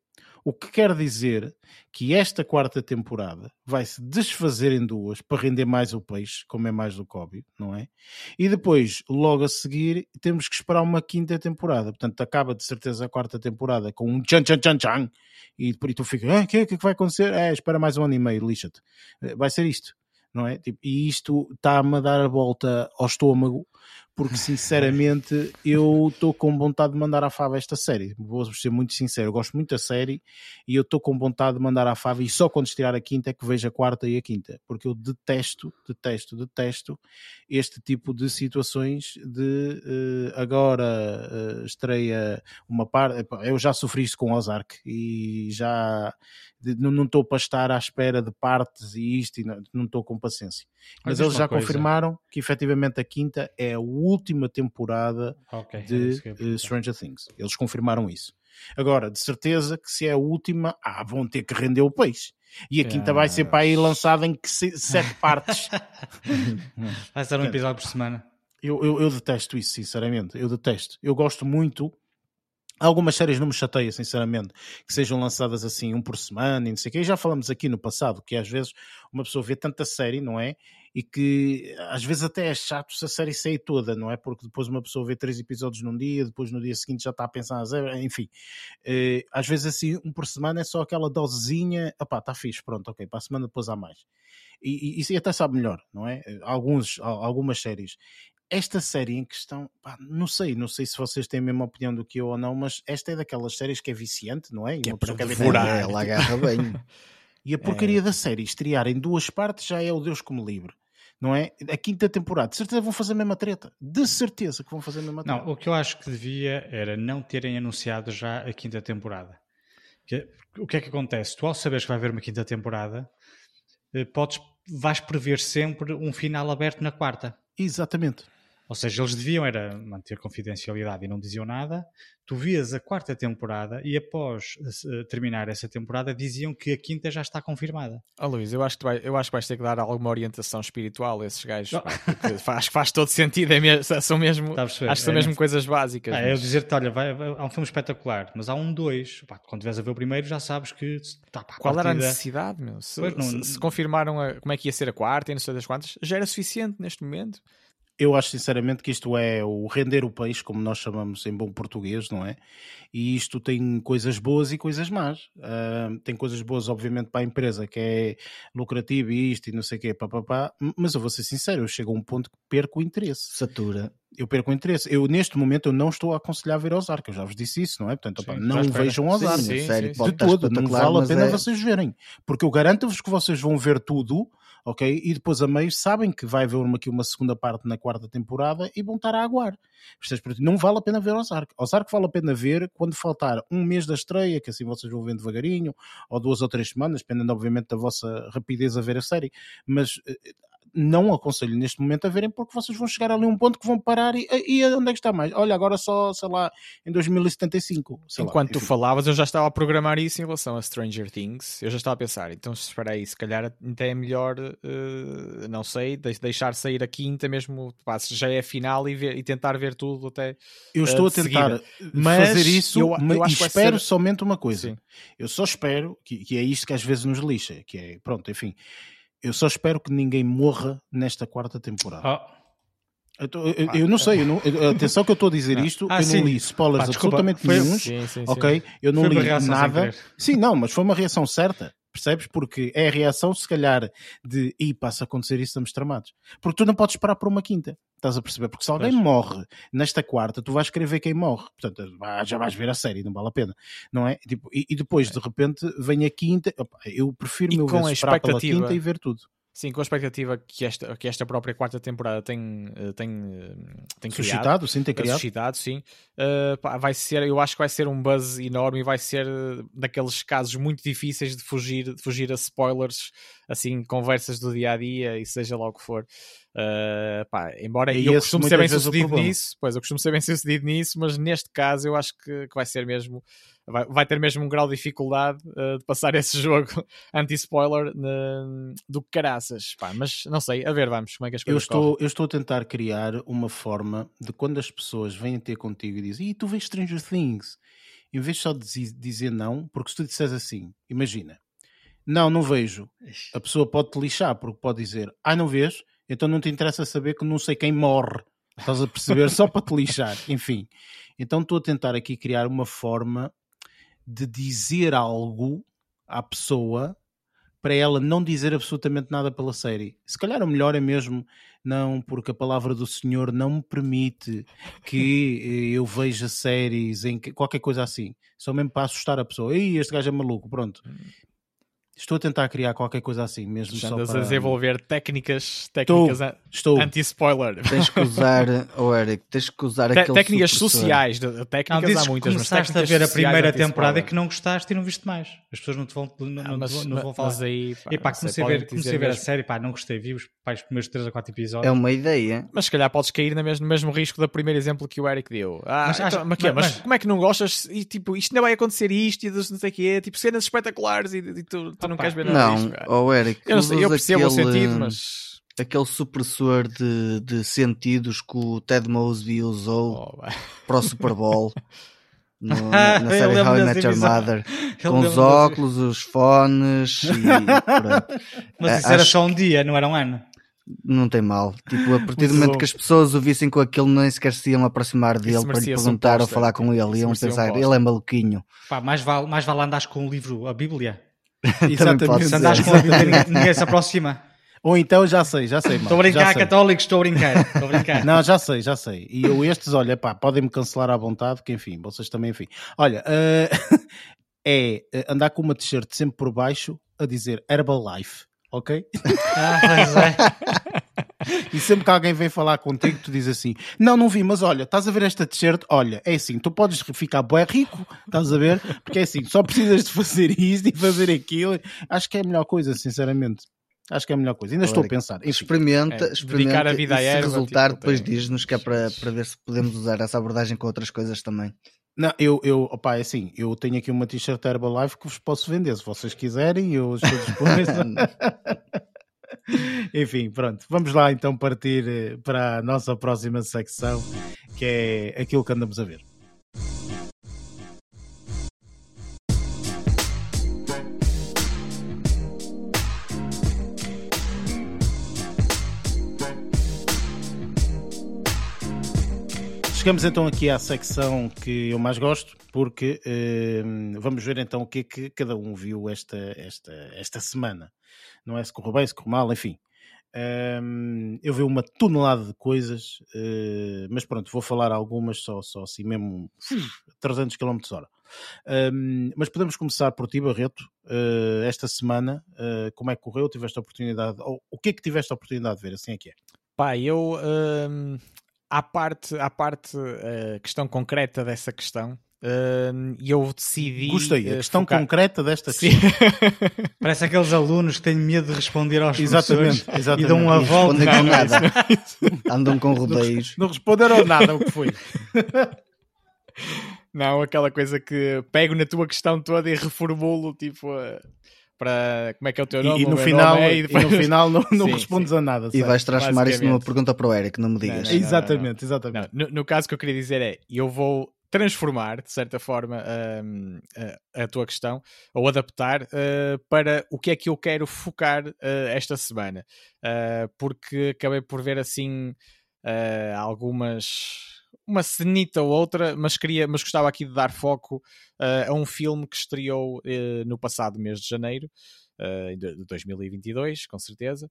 O que quer dizer que esta quarta temporada vai se desfazer em duas para render mais o peixe, como é mais do que óbvio, não é? E depois, logo a seguir, temos que esperar uma quinta temporada. Portanto, acaba de certeza a quarta temporada com um tchan tchan tchan tchan e depois tu fica, o que, que vai acontecer? É, espera mais um ano e meio, lixa-te. Eh, vai ser isto não é? Tipo, e isto está-me a dar a volta ao estômago porque sinceramente eu estou com vontade de mandar à fava esta série. Vou ser muito sincero, eu gosto muito da série e eu estou com vontade de mandar à fava e só quando estirar a quinta é que vejo a quarta e a quinta, porque eu detesto, detesto, detesto este tipo de situações de uh, agora uh, estreia uma parte. Eu já sofri isto com Ozark e já não estou para estar à espera de partes e isto e não estou com paciência. Mas eles já coisa. confirmaram que efetivamente a quinta é a última temporada okay, de uh, Stranger Things. Eles confirmaram isso. Agora, de certeza que se é a última, ah, vão ter que render o peixe. E a quinta ah, vai ser para aí lançada em sete partes. vai ser um episódio por semana. Eu, eu, eu, detesto isso, sinceramente. Eu detesto. Eu gosto muito Algumas séries não me chateia, sinceramente, que sejam lançadas assim, um por semana e não sei o quê. Já falamos aqui no passado que às vezes uma pessoa vê tanta série, não é? E que às vezes até é chato se a série sair toda, não é? Porque depois uma pessoa vê três episódios num dia, depois no dia seguinte já está a pensar, enfim. Eh, às vezes assim, um por semana é só aquela dosezinha, opá, está fixe, pronto, ok, para a semana depois há mais. E, e, e até sabe melhor, não é? Alguns, algumas séries esta série em questão, pá, não sei, não sei se vocês têm a mesma opinião do que eu ou não, mas esta é daquelas séries que é viciante, não é? E que é para devorar, ela agarra bem. e a porcaria é. da série estrear em duas partes já é o Deus como livre. Não é? A quinta temporada, de certeza vão fazer a mesma treta. De certeza que vão fazer a mesma treta. Não, o que eu acho que devia era não terem anunciado já a quinta temporada. o que é que acontece? Tu, ao saberes que vai haver uma quinta temporada, eh, podes, vais prever sempre um final aberto na quarta. Exatamente. Ou seja, eles deviam era manter confidencialidade e não diziam nada. Tu vias a quarta temporada e após uh, terminar essa temporada diziam que a quinta já está confirmada. Oh, Luís, eu acho que, vai, eu acho que vais ter que dar alguma orientação espiritual a esses gajos. acho que faz todo sentido, é mesmo, são mesmo, acho que são é, mesmo coisas básicas. Ah, mas... Eu dizer-te, olha, vai, vai, há um filme espetacular, mas há um dois. Pá, quando estiveres a ver o primeiro já sabes que... Tá, pá, Qual partida... era a necessidade, meu? Se, não... se, se confirmaram a, como é que ia ser a quarta e não sei das quantas, já era suficiente neste momento eu acho sinceramente que isto é o render o peixe, como nós chamamos em bom português, não é? E isto tem coisas boas e coisas más. Uh, tem coisas boas, obviamente, para a empresa, que é lucrativo e isto e não sei o quê, papapá, mas eu vou ser sincero, eu chego a um ponto que perco o interesse. Satura. Eu perco o interesse. Eu, neste momento, eu não estou a aconselhar ver Ozark, eu já vos disse isso, não é? Portanto, sim, opa, não vejam Ozark. Sim, sim, sim, de todo, não vale a pena é... vocês verem. Porque eu garanto-vos que vocês vão ver tudo ok? E depois a meio sabem que vai haver uma, aqui uma segunda parte na quarta temporada e vão estar a aguar. Não vale a pena ver Ozark. Ozark vale a pena ver quando faltar um mês da estreia, que assim vocês vão vendo devagarinho, ou duas ou três semanas, dependendo obviamente da vossa rapidez a ver a série. Mas eh, não aconselho neste momento a verem porque vocês vão chegar ali a um ponto que vão parar e, e onde é que está mais? Olha, agora só, sei lá, em 2075. Enquanto lá, tu falavas, eu já estava a programar isso em relação a Stranger Things. Eu já estava a pensar, então espera aí, se calhar até é melhor, uh, não sei, deixar sair a quinta mesmo, pá, já é a final e, ver, e tentar ver tudo até. Eu estou uh, a tentar mas fazer isso, eu, eu e espero ser... somente uma coisa. Sim. Eu só espero, que, que é isto que às vezes nos lixa, que é, pronto, enfim eu só espero que ninguém morra nesta quarta temporada. Oh. Eu, eu, eu, não sei, eu não, atenção que eu estou a dizer isto, ah, eu sim. não li spoilers Pá, absolutamente nenhum, ok? Eu não li nada. Sim, não, mas foi uma reação certa. Percebes? Porque é a reação, se calhar, de e passa a acontecer isso, estamos tramados. Porque tu não podes esperar por uma quinta. Estás a perceber? Porque se alguém pois. morre nesta quarta, tu vais querer ver quem morre. Portanto, já vais ver a série, não vale a pena. Não é? Tipo, e, e, depois, de repente, vem a quinta. Opa, eu prefiro mil vezes esperar pela quinta e ver tudo. Sim, com a expectativa que esta, que esta própria quarta temporada tem, eh, tem, eh, tem suscitado, criado, sim, tem criado. Suscitado, sim. Uh, pá, vai ser, eu acho que vai ser um buzz enorme e vai ser daqueles casos muito difíceis de fugir, de fugir a spoilers, assim, conversas do dia a dia e seja lá o que for. Uh, pá, embora e eu costumo ser bem sucedido nisso, pois eu costumo ser bem sucedido nisso, mas neste caso eu acho que, que vai ser mesmo vai, vai ter mesmo um grau de dificuldade uh, de passar esse jogo anti-spoiler do que caraças. Pá, mas não sei, a ver, vamos, como é que as coisas eu estou, eu estou a tentar criar uma forma de quando as pessoas vêm ter contigo e dizem, e tu vês Stranger Things, em vez de só dizer não, porque se tu disseres assim, imagina, não, não vejo, a pessoa pode te lixar, porque pode dizer, ah, não vês? Então não te interessa saber que não sei quem morre. Estás a perceber? Só para te lixar. Enfim. Então estou a tentar aqui criar uma forma de dizer algo à pessoa para ela não dizer absolutamente nada pela série. Se calhar o melhor é mesmo não, porque a palavra do Senhor não me permite que eu veja séries em que qualquer coisa assim. Só mesmo para assustar a pessoa. Ei, este gajo é maluco, pronto. Estou a tentar criar qualquer coisa assim, mesmo Já só para... a desenvolver técnicas, técnicas estou, anti-spoiler. Tens que usar, oh Eric, tens que usar aquele Técnicas sociais, técnicas não, há muitas, mas começaste a ver a primeira temporada e que não gostaste e não viste mais. As pessoas não te vão, não, ah, mas, não, vão falar. Mas aí, pá, e pá, comecei, a ver, comecei a ver a série, pá, não gostei, vi os, pá, os primeiros 3 ou 4 episódios. É uma ideia. Mas se calhar podes cair no mesmo, no mesmo risco do primeiro exemplo que o Eric deu. Ah, mas, então, mas, mas, mas, como é que não gostas? E tipo, isto não vai acontecer isto e não sei o quê, tipo cenas espetaculares e, e tu, não queres ver nada disso ou oh, Eric, eu, sei, eu percebo aquele, o sentido, mas. Aquele supressor de, de sentidos que o Ted Mosby usou oh, para o Super Bowl. no, na, na série How I Met Your Mother, com os óculos, os fones e pronto. Mas isso era só um dia, não era um ano. Não tem mal. Tipo, a partir do momento que as pessoas o vissem com aquilo, nem sequer se iam aproximar dele para lhe perguntar um ou falar com ele. Iam pensar, um ele é maluquinho. Pá, mais vale, mais vale andares com o livro, a Bíblia. Exatamente. Se andares com a Bíblia, ninguém se aproxima. Ou então já sei, já sei. Estou a brincar, católicos, estou a brincar. Estou a brincar. Não, já sei, já sei. E eu estes, olha, pá, podem-me cancelar à vontade, que enfim, vocês também, enfim. Olha, uh, é eh, andar com uma t-shirt sempre por baixo a dizer Herbalife, ok? Ah, pois é. E sempre que alguém vem falar contigo, tu dizes assim: Não, não vi, mas olha, estás a ver esta t-shirt? Olha, é assim, tu podes ficar bem rico, estás a ver? Porque é assim, só precisas de fazer isto e fazer aquilo. Acho que é a melhor coisa, sinceramente. Acho que é a melhor coisa. Ainda Olha, estou a pensar. Enfim, experimenta, é, experimenta. A vida e se erva, resultar, tipo, depois diz-nos que é para, para ver se podemos usar essa abordagem com outras coisas também. Não, eu, eu, opa, é assim, eu tenho aqui uma t-shirt Herbalife que vos posso vender, se vocês quiserem, eu estou disponível. Enfim, pronto, vamos lá então partir eh, para a nossa próxima secção, que é aquilo que andamos a ver. Chegamos então aqui à secção que eu mais gosto, porque eh, vamos ver então o que é que cada um viu esta, esta, esta semana. Não é se correu bem, se correu mal, enfim. Um, eu vi uma tonelada de coisas, uh, mas pronto, vou falar algumas só, só assim mesmo 300 km hora. Um, mas podemos começar por ti, Barreto, uh, esta semana, uh, como é que correu? Tiveste a oportunidade, ou o que é que tiveste a oportunidade de ver? Assim é que é. Pá, eu à parte, à parte questão concreta dessa questão, uh, eu decidi. Gostei, a questão focar... concreta desta Sim. Parece aqueles alunos que têm medo de responder aos exatamente, professores exatamente. e dão uma volta. Não, com nada. Andam com rodeios. Não, não responderam nada o que foi. Não, aquela coisa que pego na tua questão toda e reformulo, tipo. Uh para como é que é o teu nome? E, no, final, é, e, depois... e no final não, não sim, respondes sim. a nada. E vais transformar isso numa pergunta para o Eric, não me digas. Não, não, exatamente, exatamente. No, no, caso que eu queria dizer é, eu vou transformar, de certa forma, um, a, a, tua questão, ou adaptar uh, para o que é que eu quero focar uh, esta semana. Uh, porque acabei por ver assim algumas uma cenita ou outra, mas, queria, mas gostava aqui de dar foco a um filme que estreou no passado mês de janeiro de 2022, com certeza,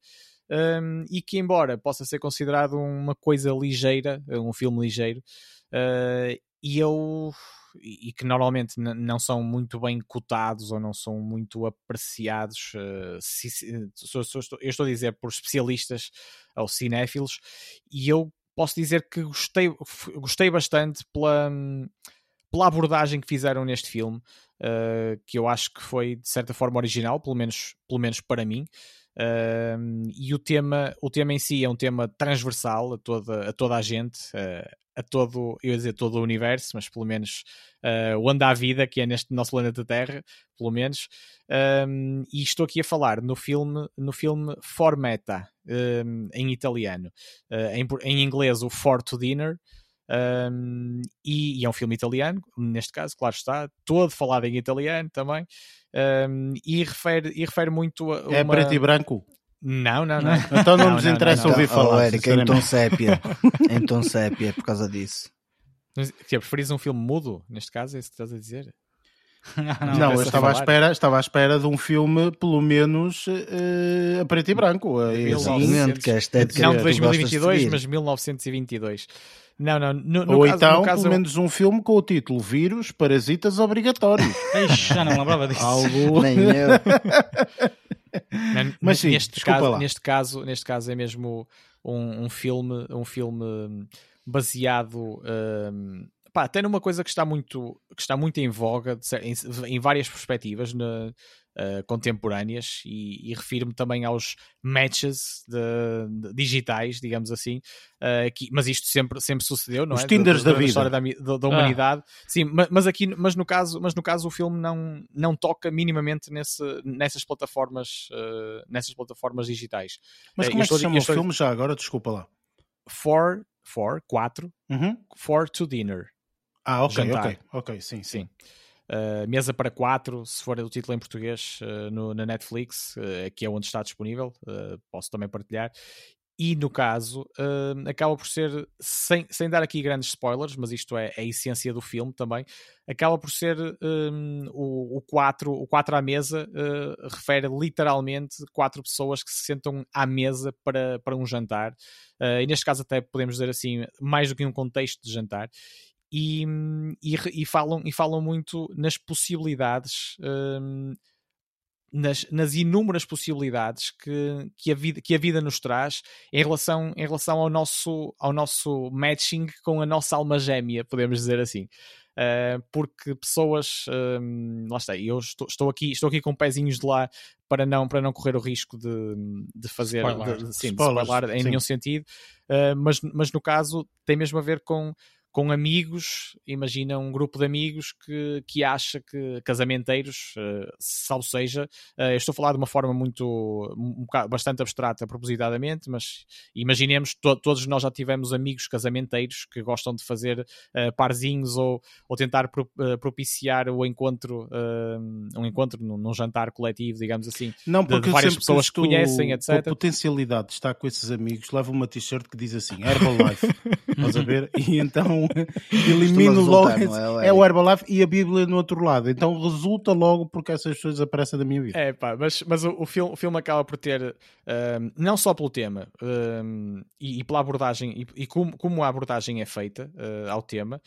um, e que, embora possa ser considerado uma coisa ligeira, um filme ligeiro, e eu e que normalmente não são muito bem cotados ou não são muito apreciados, uh, se, se, eu estou a dizer por especialistas ou cinéfilos, e eu posso dizer que gostei, gostei bastante pela, pela abordagem que fizeram neste filme, uh, que eu acho que foi de certa forma original, pelo menos, pelo menos para mim. Uh, e o tema, o tema em si é um tema transversal a toda a, toda a gente, a todo, eu ia dizer todo o universo, mas pelo menos uh, o anda à vida, que é neste nosso planeta Terra, pelo menos. Um, e estou aqui a falar no filme, no filme Formeta, um, em italiano. Uh, em, em, inglês, o For to Dinner. Um, e, e, é um filme italiano, neste caso, claro está, todo falado em italiano também, e, refere, e refere muito a. É preto e branco? Não, não, não. Então não, não nos não, interessa não, ouvir então, falar. Oh, Eric, em tom sépia. em tom sépia, por causa disso. Que preferis um filme mudo, neste caso, é isso que estás a dizer? Não, não eu estava à, espera, estava à espera de um filme, pelo menos, uh, a preto e branco. Uh, Exatamente, que é estética Não de 2022, mas 1922. Não, não. No, no Ou caso, então, caso, pelo menos um filme com o título Vírus Parasitas Obrigatórios. Ixi, já não lembrava disso. Algo... Nem eu. Mas sim, neste, caso, neste, caso, neste caso é mesmo um, um filme, um filme baseado um, pá, até numa coisa que está muito, que está muito em voga de, em, em, várias perspectivas na, uh, contemporâneas e, e refiro-me também aos matches de, de, digitais, digamos assim, uh, que, mas isto sempre, sempre sucedeu, não Os é? Tinders da, da, da vida. história da, da, da humanidade. Ah. Sim, mas, mas, aqui, mas no caso, mas no caso o filme não, não toca minimamente nesse, nessas plataformas, uh, nessas plataformas digitais. Mas como é que se chama o filme já agora? Desculpa lá. For, for, 4, uhum. For to Dinner. Ah, ok, jantar. ok, ok, sim, sim. sim. Uh, mesa para quatro, se for o título em português uh, no, na Netflix, uh, que é onde está disponível, posso também partilhar. E no caso, acaba por ser, sem, sem dar aqui grandes spoilers, mas isto é, é a essência do filme também, acaba por ser um, o, o, quatro, o quatro à mesa, refere literalmente quatro pessoas que se sentam à mesa para, para um jantar. e neste caso, até podemos dizer assim, mais do que um contexto de jantar e, e, e, falam, e falam muito nas possibilidades, um, nas, nas inúmeras possibilidades que, que, a vida, que a vida nos traz em relação, em relação ao, nosso, ao nosso matching com a nossa alma gêmea, podemos dizer assim. Uh, porque pessoas, um, lá está, eu estou, estou, aqui, estou aqui com pezinhos de lá para não, para não correr o risco de, de fazer spoiler. de, sim, de spoiler em sim. nenhum sentido, uh, mas, mas no caso tem mesmo a ver com com amigos, imagina um grupo de amigos que, que acha que casamenteiros, uh, salvo seja, uh, eu estou a falar de uma forma muito, um bastante abstrata propositadamente, mas imaginemos, to todos nós já tivemos amigos casamenteiros que gostam de fazer uh, parzinhos ou, ou tentar pro, propiciar o encontro, um encontro num, num, jantar coletivo, digamos assim, Não, porque de, de várias pessoas que conhecem, etc. A potencialidade de estar com esses amigos leva uma t-shirt que diz assim, Herbalife, estás a ver? E então elimino logo. É, é, o Herbalife e a Bíblia no outro lado. Então resulta logo porque essas pessoas aparecem da minha vida. É pá, mas, mas o, o, filme, o filme acaba por ter, um, não só pelo tema um, e, e, pela abordagem, e, e como, como, a abordagem é feita uh, ao tema,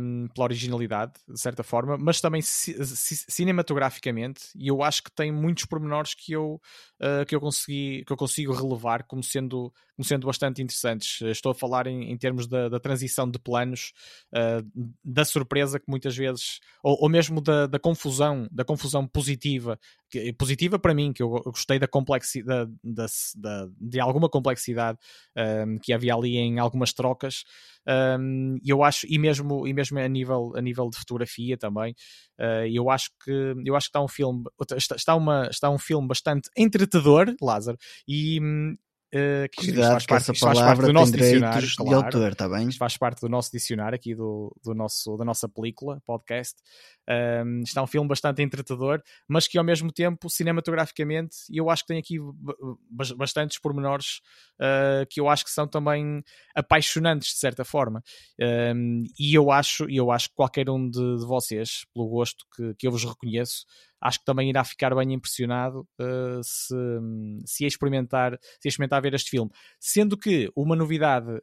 um, pela originalidade, de certa forma, mas também cinematograficamente, e eu acho que tem muitos pormenores que eu, uh, que eu, consegui, que eu consigo relevar como sendo, como sendo bastante interessantes. Estou a falar em, em termos da, da, transição de planos, uh, da surpresa que muitas vezes, ou, ou mesmo da, da, confusão, da confusão positiva, que, positiva para mim, que eu, gostei da complexidade, da, da, de alguma complexidade um, que havia ali em algumas trocas. Um, eu acho, e mesmo, e mesmo a, nível, a nível de fotografia também, uh, eu acho que eu acho que está um filme está, está, uma, está um filme bastante entretador, Lázaro, e, Uh, que Cuidado, isto faz parte, essa palavra do nosso dicionário, claro, de autor, está bem? Isto faz parte do nosso dicionário aqui do, do nosso, da nossa película, podcast. Um, está um filme bastante entretador, mas que ao mesmo tempo, cinematograficamente, eu acho que tem aqui bastantes pormenores uh, que eu acho que são também apaixonantes de certa forma. Um, e eu acho, eu acho que qualquer um de, de vocês, pelo gosto que, que eu vos reconheço, acho que também irá ficar bem impressionado uh, se, se experimentar, se experimentar ver este filme. Sendo que uma novidade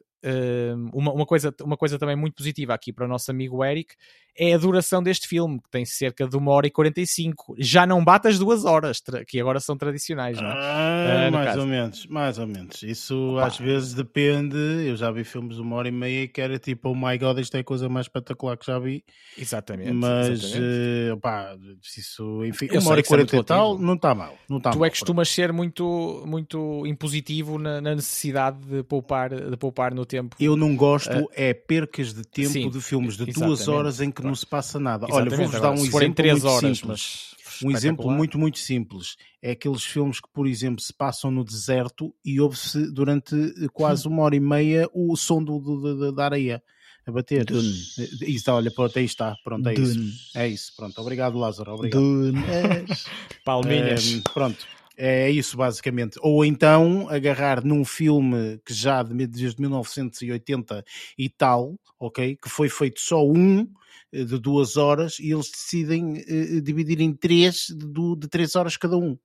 uma, uma, coisa, uma coisa também muito positiva aqui para o nosso amigo Eric é a duração deste filme, que tem cerca de uma hora e 45. Já não bate as duas horas, que agora são tradicionais, não é? Ah, uh, mais caso. ou menos, mais ou menos. Isso Opa. às vezes depende. Eu já vi filmes de uma hora e meia que era tipo, oh my god, isto é a coisa mais espetacular que já vi. Exatamente. Mas, exatamente. Uh, isso, enfim, Eu uma hora e 40 é e tal, não está mal. Não tá tu mal, é que costumas ser muito, muito impositivo na, na, necessidade de poupar, de poupar no tempo. Eu não gosto, uh, é percas de tempo sim, de filmes de duas horas em que não se passa nada. Olha, vou-vos dar um exemplo muito horas, simples. Um exemplo muito, muito simples. É aqueles filmes que, por exemplo, se passam no deserto e ouve-se durante quase uma hora e meia o som do, do, do da areia a bater. Dune. Isso, olha, pronto, aí está. Pronto, é Dune. isso. É isso, pronto. Obrigado, Lázaro. Obrigado. Dune. Palminhas. pronto. É isso, basicamente. Ou então agarrar num filme que já desde 1980 e tal, ok? Que foi feito só um eh, de duas horas e eles decidem uh, dividir em três de, de três horas cada um.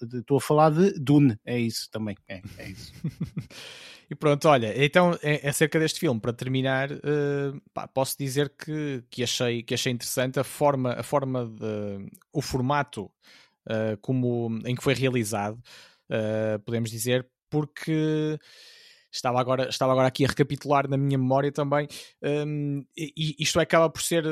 Estou a falar de Dune, é isso também. É, é isso. e pronto, olha, então é, acerca deste filme, para terminar, uh, pá, posso dizer que, que, achei, que achei interessante a forma, a forma de, o formato uh, como, em que foi realizado, uh, podemos dizer, porque estava agora, estava agora aqui a recapitular na minha memória também, um, e isto acaba por ser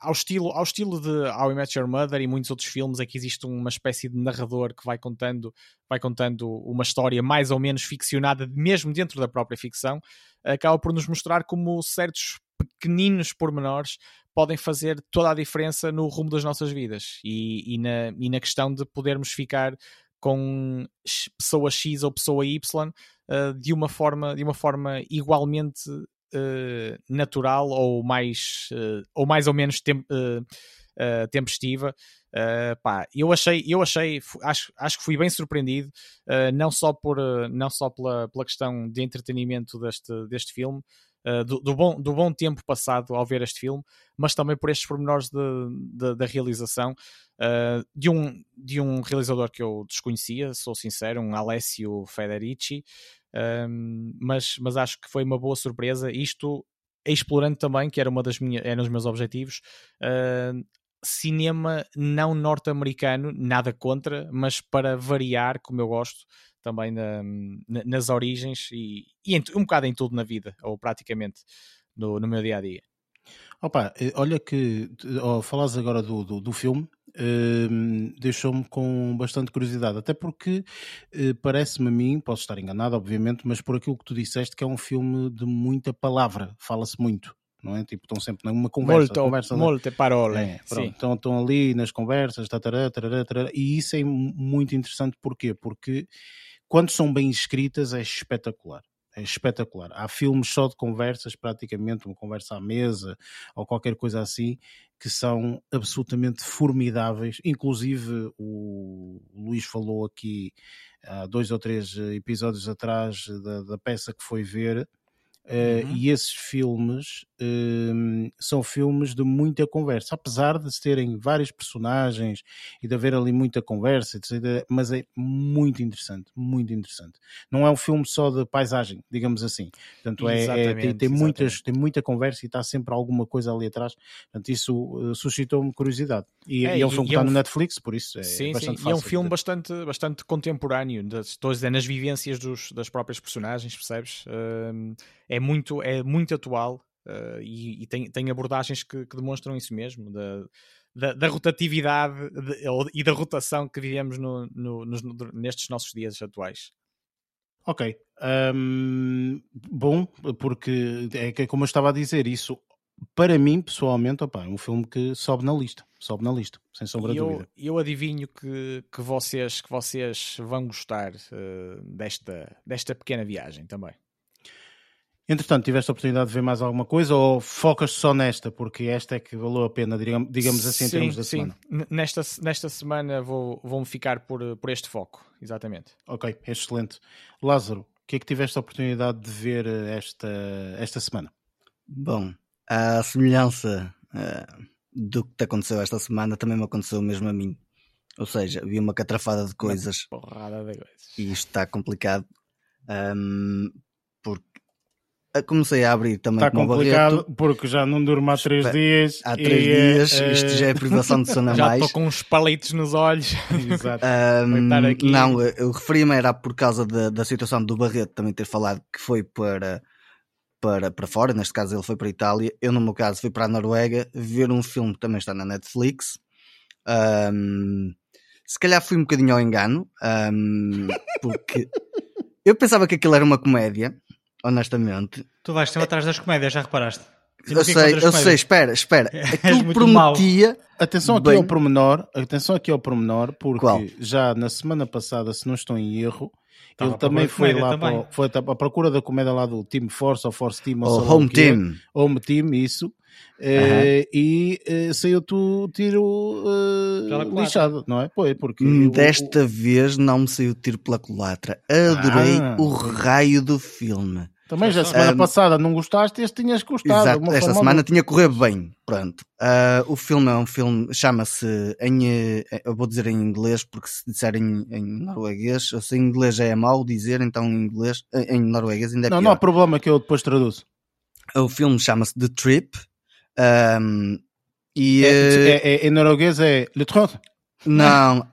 ao estilo, ao estilo de How I Met Your Mother e muitos outros filmes, é que existe uma espécie de narrador que vai contando, vai contando uma história mais ou menos ficcionada, mesmo dentro da própria ficção, acaba por nos mostrar como certos pequeninos pormenores podem fazer toda a diferença no rumo das nossas vidas e, e, na, e na questão de podermos ficar com pessoa X ou pessoa Y uh, de uma forma de uma forma igualmente uh, natural ou mais, uh, ou mais ou menos tem, tempestiva. pá, eu achei, eu achei, acho, acho que fui bem surpreendido, não só, por, não só pela, pela questão de entretenimento deste, deste filme, Uh, do, do, bom, do bom tempo passado ao ver este filme, mas também por estes pormenores da realização uh, de, um, de um realizador que eu desconhecia, sou sincero, um Alessio Federici, um, mas, mas acho que foi uma boa surpresa. Isto explorando também, que era uma das minhas, eram os meus objetivos, uh, cinema não norte-americano, nada contra, mas para variar, como eu gosto, também na, na, nas origens e, e em, um bocado em tudo na vida, ou praticamente no, no meu dia a dia. Opa, eh, olha que oh, falas agora do, do, do filme, uh, deixou-me com bastante curiosidade, até porque uh, parece-me a mim, posso estar enganado, obviamente, mas por aquilo que tu disseste, que é um filme de muita palavra, fala-se muito. Não é? Tipo, estão sempre numa conversa. Molto, conversa molte parole. É, estão, estão ali nas conversas, tatará, tatará, tatará, e isso é muito interessante. Porquê? Porque quando são bem escritas é espetacular é espetacular. Há filmes só de conversas, praticamente uma conversa à mesa ou qualquer coisa assim, que são absolutamente formidáveis. Inclusive, o Luís falou aqui há dois ou três episódios atrás da, da peça que foi ver Uh, uhum. E esses filmes uh, são filmes de muita conversa, apesar de terem vários personagens e de haver ali muita conversa, etc, mas é muito interessante, muito interessante. Não é um filme só de paisagem, digamos assim. Portanto, é, é tem, tem muitas, tem muita conversa e está sempre alguma coisa ali atrás. Portanto, isso uh, suscitou-me curiosidade. E é, e é um filme que está é um... no Netflix, por isso é sim, bastante sim. fácil. E é um filme bastante, bastante contemporâneo, estou a dizer, nas vivências dos, das próprias personagens, percebes? é muito, é muito atual uh, e, e, tem, tem abordagens que, que demonstram isso mesmo, da, da, da rotatividade de, e da rotação que vivemos no, no, nos, nestes nossos dias atuais. Ok. Um, bom, porque é que como eu estava a dizer, isso para mim, pessoalmente, opa, é um filme que sobe na lista. Sobe na lista, sem sombra de dúvida. Eu adivinho que, que, vocês, que vocês vão gostar uh, desta, desta pequena viagem também. Entretanto, tiveste a oportunidade de ver mais alguma coisa ou focas só nesta? Porque esta é que valeu a pena, digamos assim, em sim, termos da sim. semana. Nesta, nesta semana vou, vou-me ficar por, por este foco, exatamente. Ok, excelente. Lázaro, o que é que tiveste a oportunidade de ver eh, esta, esta semana? Bom, a semelhança uh, do que te aconteceu esta semana também me aconteceu mesmo a mim. Ou seja, vi uma catrafada de coisas. Uma porrada de coisas. E isto está complicado. Um, comecei a abrir também Está complicado barreto. porque já não durmo há três dias. Há três e, dias, uh, isto já é privação de sono a já mais. Já estou com uns palitos nos olhos. Exato. Um, não, eu referi-me era por causa da, da situação do Barreto também ter falado que foi para, para, para fora, neste caso ele foi para a Itália, eu no meu caso fui para a Noruega ver um filme que também está na Netflix. Um, se calhar fui um bocadinho ao engano, um, porque eu pensava que aquilo era uma comédia, honestamente. Tu vais sempre é... atrás das comédias, já reparaste? eu sei, eu sei, espera, espera. Aquilo prometia. Mal. Atenção aqui bem... ao pormenor, atenção aqui ao pormenor, porque Qual? já na semana passada, se não estou em erro, Estava ele também foi lá também. Para, foi a procura da comédia lá do Team Force ou Force Team ou Home Team. Home Team, isso. Uh, e uh, saiu tu tiro uh, lixado, não é? Pois, porque hum, Desta eu, vez não me saiu tiro pela culatra. Adorei ah, o raio do filme. Também já semana um, passada não gostaste, este tinhas gostado. Exato, esta semana tinha correr bem. Pronto. Uh, o filme é um filme, chama-se em. Eu vou dizer em inglês, porque se disser em, em norueguês, se em inglês já é mau dizer, então em inglês, em norueguês ainda é Não, pior. não há problema que eu depois traduzo. O filme chama-se The Trip. Um, e, é, é, é, em norueguês é Le Trot? Não,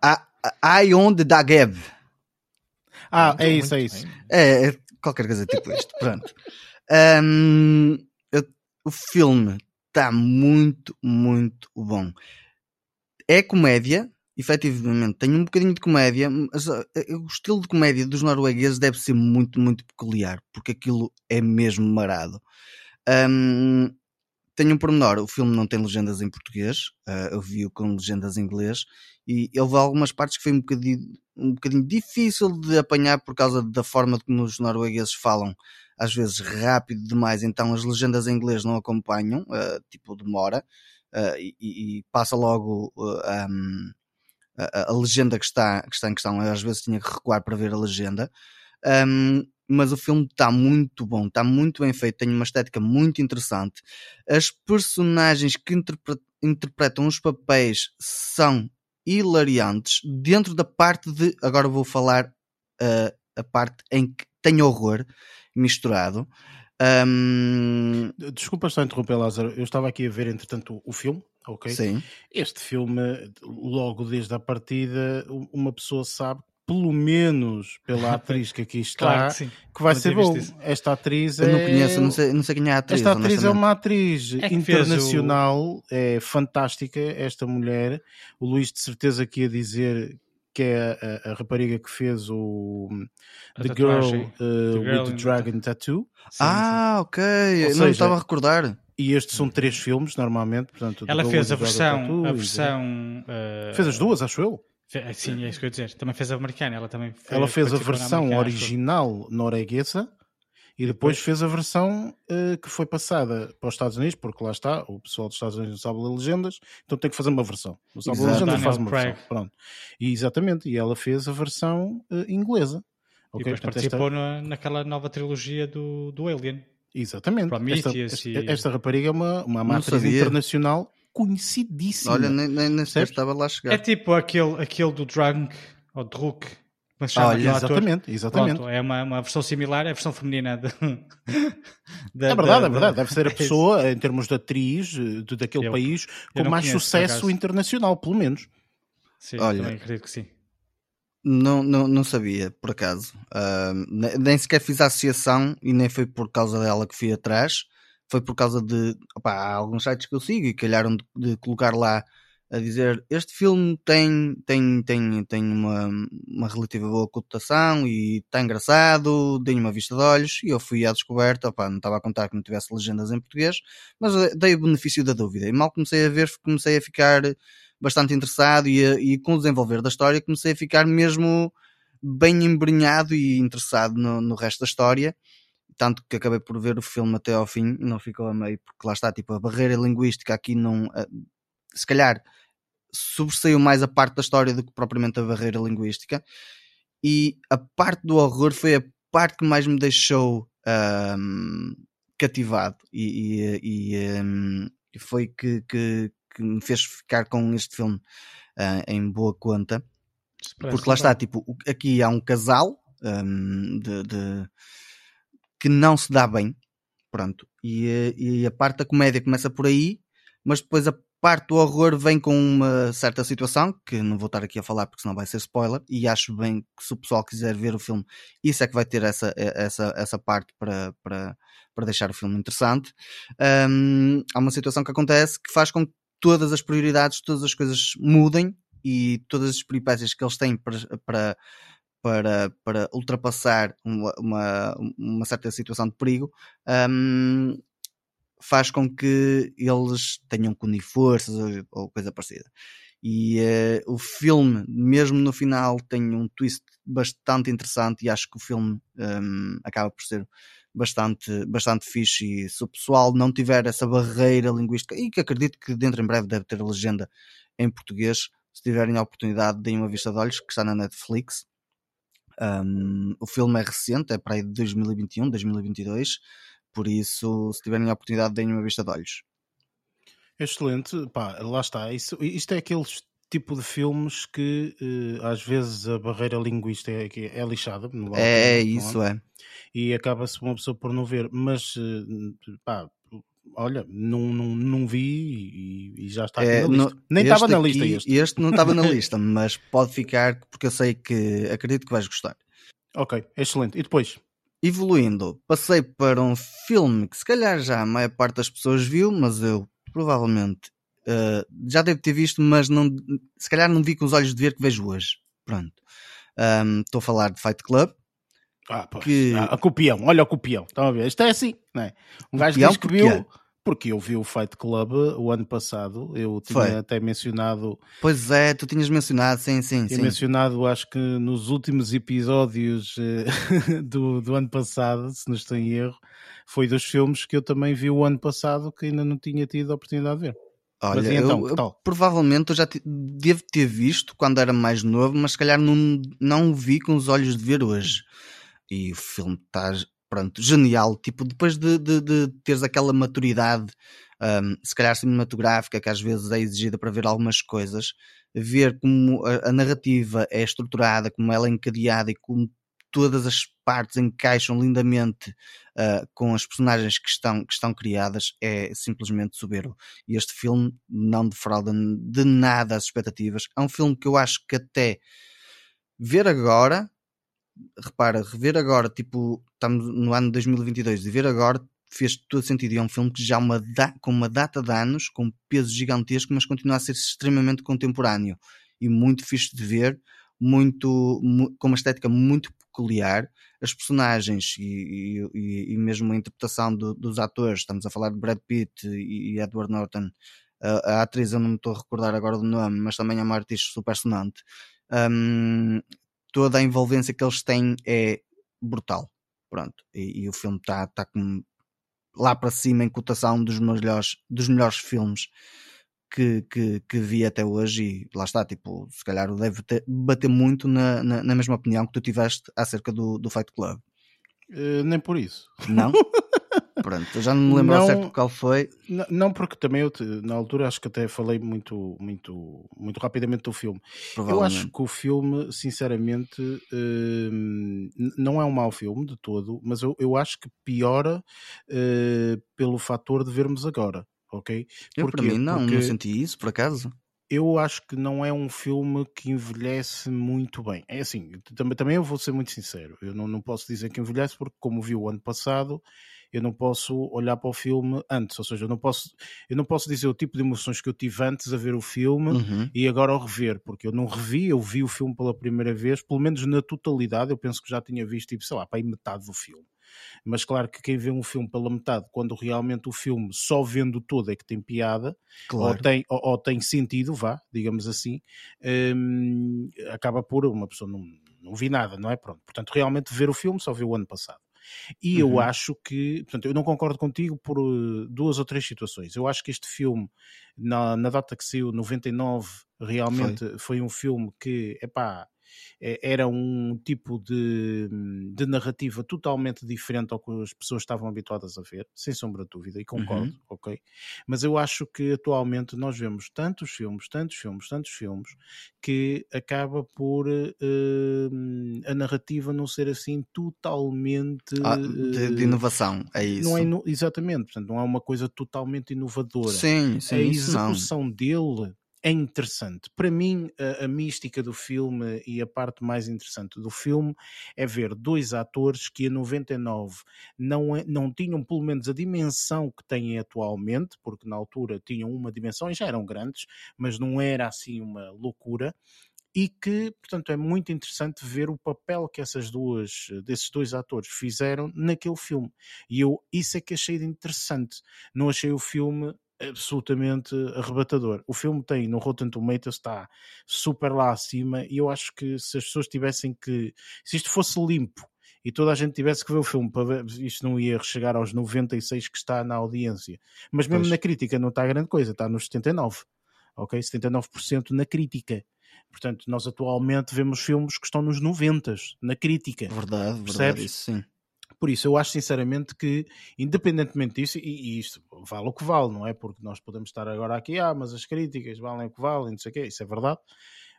I on the Dagev. Ah, é isso, é isso. É, é, qualquer coisa tipo isto. Pronto. Um, eu, o filme está muito, muito bom. É comédia, efetivamente, tem um bocadinho de comédia, mas uh, o estilo de comédia dos noruegueses deve ser muito, muito peculiar, porque aquilo é mesmo marado. Um, um pormenor, o filme não tem legendas em português, uh, eu vi-o com legendas em inglês, e houve algumas partes que foi um bocadinho, um bocadinho difícil de apanhar por causa da forma como os noruegueses falam às vezes rápido demais, então as legendas em inglês não acompanham, uh, tipo demora, uh, e, e, passa logo uh, um, a, a, legenda que está, que está em questão. Eu às vezes tinha que recuar para ver a legenda. Um, mas o filme está muito bom, está muito bem feito, tem uma estética muito interessante. As personagens que interpretam os papéis são hilariantes dentro da parte de. Agora vou falar uh, a parte em que tem horror misturado. Um... Desculpa a interromper, Lázaro. Eu estava aqui a ver, entretanto, o filme, ok? Sim. Este filme, logo desde a partida, uma pessoa sabe pelo menos pela atriz que aqui está, claro que, que vai não ser bom. Esta atriz Eu é... não conheço, não sei, não sei quem é a atriz. Esta atriz é uma atriz é internacional, o... é fantástica, esta mulher. O Luís de certeza que ia dizer que é a, a, rapariga que fez o a The, Girl, uh, the Girl, with the Dragon Tattoo. Sim, ah, sim. ok. Ou não seja, estava a recordar. E estes são três filmes, normalmente. Portanto, Ela fez a versão. Tattoo, a versão uh... Fez as duas, acho eu. Sim, é isso que eu ia dizer. Também fez a americana. Ela, também ela fez a versão original norueguesa e depois, depois fez a versão uh, que foi passada para os Estados Unidos, porque lá está, o pessoal dos Estados Unidos não sabe ler legendas, então tem que fazer uma versão. Não sabe ler legendas, faz uma Craig. versão. Pronto. E exatamente, e ela fez a versão uh, inglesa. Okay? E depois Portanto, participou esta... na, naquela nova trilogia do, do Alien. Exatamente. Esta, esta, e... esta, rapariga é uma, uma atriz internacional conhecidíssima. Olha, nem, nem, nem estava lá a chegar. É tipo aquele, aquele do Drunk, ou Druk, mas chama Olha, exatamente, exatamente. Pronto, é uma, uma versão similar, é a versão feminina de, de, é verdade, de, é verdade. Deve ser a pessoa, em termos de atriz de, daquele eu, país, com mais conheço, sucesso internacional, pelo menos. Sim, Olha, também acredito que sim. Não, não, não sabia, por acaso. Uh, nem sequer fiz a associação e nem foi por causa dela que fui atrás. Foi por causa de. Opa, há alguns sites que eu sigo e calharam de, de colocar lá a dizer este filme tem, tem, tem, tem uma, uma relativa boa cotação e está engraçado, dei uma vista de olhos e eu fui à descoberta, opa, não estava a contar que não tivesse legendas em português, mas eh, dei o benefício da dúvida e mal comecei a ver, comecei a ficar bastante interessado e, a, e com o desenvolver da história comecei a ficar mesmo bem embrenhado e interessado no, no resto da história tanto que acabei por ver o filme até ao fim, não ficou a meio, porque lá está, tipo, a barreira linguística aqui não, eh, se calhar sobressaiu mais a parte da história do que propriamente a barreira linguística. E a parte do horror foi a parte que mais me deixou um, cativado e, e, e um, foi que, que, que, me fez ficar com este filme uh, em boa conta. Porque lá está, tipo, aqui há um casal um, de, de, que não se dá bem, pronto, e, e a parte da comédia começa por aí, mas depois a parte do horror vem com uma certa situação, que não vou estar aqui a falar porque senão vai ser spoiler, e acho bem que se o pessoal quiser ver o filme, isso é que vai ter essa, essa, essa parte para, para, para deixar o filme interessante. Um, há uma situação que acontece que faz com que todas as prioridades, todas as coisas mudem e todas as peripécias que eles têm para, para, para, para ultrapassar uma, uma, uma certa situação de perigo um, faz com que eles tenham que unir forças ou, ou coisa parecida. E uh, o filme, mesmo no final, tem um twist bastante interessante e acho que o filme um, acaba por ser bastante, bastante fixe. E se o pessoal não tiver essa barreira linguística, e que acredito que dentro em breve deve ter legenda em português, se tiverem a oportunidade, deem uma vista de olhos, que está na Netflix. Um, o filme é recente, é para aí de 2021, 2022. Por isso, se tiverem a oportunidade, deem uma vista de olhos. Excelente, pá, lá está. Isso, isto é aquele tipo de filmes que uh, às vezes a barreira linguística é, é lixada. É, é isso, é. E acaba-se uma pessoa por não ver, mas uh, pá, olha, não, não, não vi e, e já está é, na lista. No, Nem estava na lista este. Este não estava na lista, mas pode ficar porque eu sei que acredito que vais gostar. Ok, excelente. E depois? Evoluindo, passei para um filme que se calhar já a maior parte das pessoas viu, mas eu provavelmente uh, já devo ter visto, mas não, se calhar não vi com os olhos de ver que vejo hoje. Pronto. Estou um, a falar de Fight Club. Ah, pois. Que... Ah, a copião, olha o copião. Estão a ver? Isto é assim, não é? Um gajo diz que viu Porque eu vi o Fight Club o ano passado, eu tinha Foi. até mencionado. Pois é, tu tinhas mencionado, sim, sim. Tinha sim. mencionado, acho que nos últimos episódios eh, do, do ano passado, se não estou em erro, foi dos filmes que eu também vi o ano passado que ainda não tinha tido a oportunidade de ver. Olha, mas então, eu, eu, provavelmente eu já te, devo ter visto quando era mais novo, mas se calhar não, não o vi com os olhos de ver hoje. E o filme está pronto, genial. Tipo, depois de, de, de teres aquela maturidade, um, se calhar cinematográfica, que às vezes é exigida para ver algumas coisas, ver como a, a narrativa é estruturada, como ela é encadeada e como todas as partes encaixam lindamente uh, com as personagens que estão, que estão criadas é simplesmente soberbo. E este filme não defrauda de nada as expectativas. É um filme que eu acho que até ver agora repara, rever agora, tipo, estamos no ano de 2022 e ver agora fez todo sentido. E é um filme que já uma com uma data de anos, com peso gigantesco, mas continua a ser extremamente contemporâneo e muito fixe de ver, muito, com uma estética muito peculiar. As personagens e, e, e mesmo a interpretação do, dos atores, estamos a falar de Brad Pitt e, e Edward Norton. A, a, atriz eu não me estou a recordar agora do nome, mas também é uma artista super sonante. Um, toda a envolvência que eles têm é brutal. Pronto, e, e o filme está tá com lá para cima em cotação dos melhores, dos melhores filmes que, que, que vi até hoje e lá está, tipo, se calhar deve ter, bater muito na, na, na, mesma opinião que tu tiveste acerca do, do Fight Club. Uh, nem por isso. Não? Pronto, eu já não me lembro não, certo qual foi. Não, não, porque também eu, na altura, acho que até falei muito, muito, muito rapidamente do filme. Eu acho que o filme, sinceramente, uh, não é um mau filme de todo, mas eu, eu acho que piora uh, pelo fator de vermos agora, ok? Eu, para mim, não, porque... não senti isso, por acaso eu acho que não é um filme que envelhece muito bem. É assim, também, também eu vou ser muito sincero. Eu não, não posso dizer que envelhece, porque, como vi o ano passado, eu não posso olhar para o filme antes, ou seja, eu não posso, eu não posso dizer o tipo de emoções que eu tive antes a ver o filme uhum. e agora ao rever, porque eu não revi, eu vi o filme pela primeira vez, pelo menos na totalidade, eu penso que já tinha visto, tipo, sei lá, para aí metade do filme. Mas claro que quem vê um filme pela metade, quando realmente o filme só vendo todo é que tem piada, claro. ou, tem, ou, ou, tem sentido, vá, digamos assim, hum, acaba por uma pessoa não, não vi nada, não é? Pronto. Portanto, realmente ver o filme só viu o ano passado. E uhum. eu acho que, portanto, eu não concordo contigo por uh, duas ou três situações. Eu acho que este filme, na, na data que saiu, 99, realmente foi, foi um filme que, epá, é, era um tipo de, de, narrativa totalmente diferente ao que as pessoas estavam habituadas a ver, sem sombra de dúvida, e concordo, uhum. ok? Mas eu acho que atualmente nós vemos tantos filmes, tantos filmes, tantos filmes, que acaba por uh, a narrativa não ser assim totalmente. Ah, de, de, inovação, é isso. Não é, exatamente, portanto, não é uma coisa totalmente inovadora. Sim, sim. A execução dele é interessante. Para mim, a, a, mística do filme e a parte mais interessante do filme é ver dois atores que em 99 não, é, não tinham pelo menos a dimensão que têm atualmente, porque na altura tinham uma dimensão e já eram grandes, mas não era assim uma loucura. E que, portanto, é muito interessante ver o papel que essas duas, desses dois atores fizeram naquele filme. E eu, isso é que achei interessante. Não achei o filme absolutamente arrebatador. O filme tem no Rotten Tomatoes está super lá acima e eu acho que se as pessoas tivessem que se isto fosse limpo e toda a gente tivesse que ver o filme para ver, isto não ia chegar aos 96 que está na audiência. Mas mesmo pois. na crítica não está grande coisa, está nos 79. OK? 79% na crítica. Portanto, nós atualmente vemos filmes que estão nos 90 na crítica. Verdade, percebes? verdade, isso sim. Por isso, eu acho sinceramente que, independentemente disso, e, e, isto vale o que vale, não é? Porque nós podemos estar agora aqui, ah, mas as críticas valem o que valem, não sei o quê, isso é verdade.